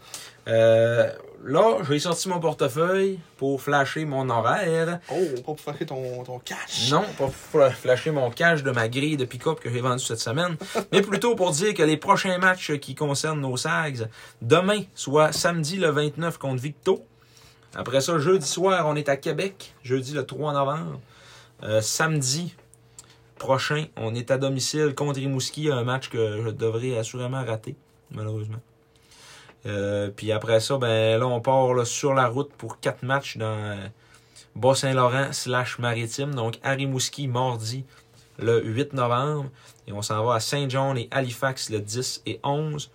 Là, j'ai sorti mon portefeuille pour flasher mon horaire. Oh, pas pour faire ton, ton cash. Non, pas pour fla- flasher mon cash de ma grille de pick-up que j'ai vendu cette semaine, mais plutôt pour dire que les prochains matchs qui concernent nos Sags, demain, soit samedi le 29 contre Victo. Après ça, jeudi soir, on est à Québec, jeudi le 3 novembre. Euh, samedi, prochain, on est à domicile contre Rimouski, un match que je devrais assurément rater, malheureusement. Euh, puis après ça, ben là, on part là, sur la route pour quatre matchs dans euh, Bas-Saint-Laurent slash Maritime. Donc, à Rimouski, mardi, le 8 novembre. Et on s'en va à Saint-John et Halifax le 10 et 11.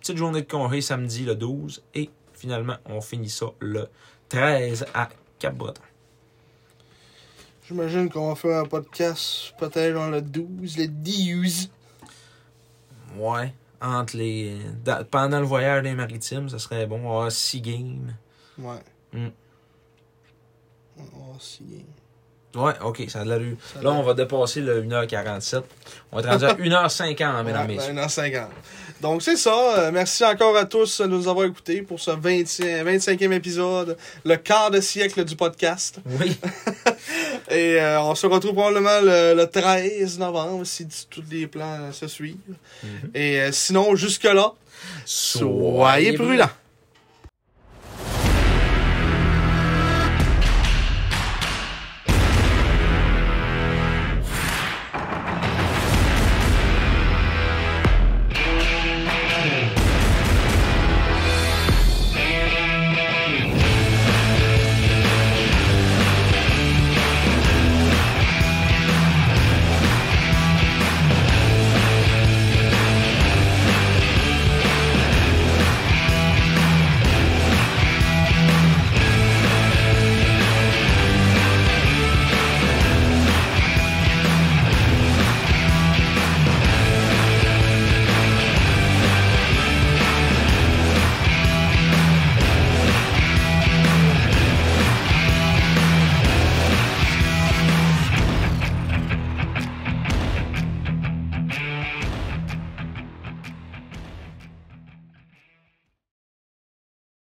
Petite journée de congé samedi le 12. Et finalement, on finit ça le 13 à Cap-Breton. J'imagine qu'on va faire un podcast peut-être dans le 12, le 10. Ouais. Entre les. da- pendant le voyage des maritimes, ça serait bon. On va avoir six games. Ouais. Mm. Oh, si. Ouais, ok, ça a de l'allure. Ça a Là, on va dépasser le 1h47. On va être rendu à 1h50, mesdames, Ouais, messieurs. ben, dans 50. Donc, c'est ça. Euh, merci encore à tous de nous avoir écoutés pour ce 20 25e épisode, le quart de siècle du podcast. Oui. Et euh, on se retrouve probablement le, le 13 novembre si tous les plans se suivent. Mhm. Et euh, sinon, jusque-là, soyez prudents.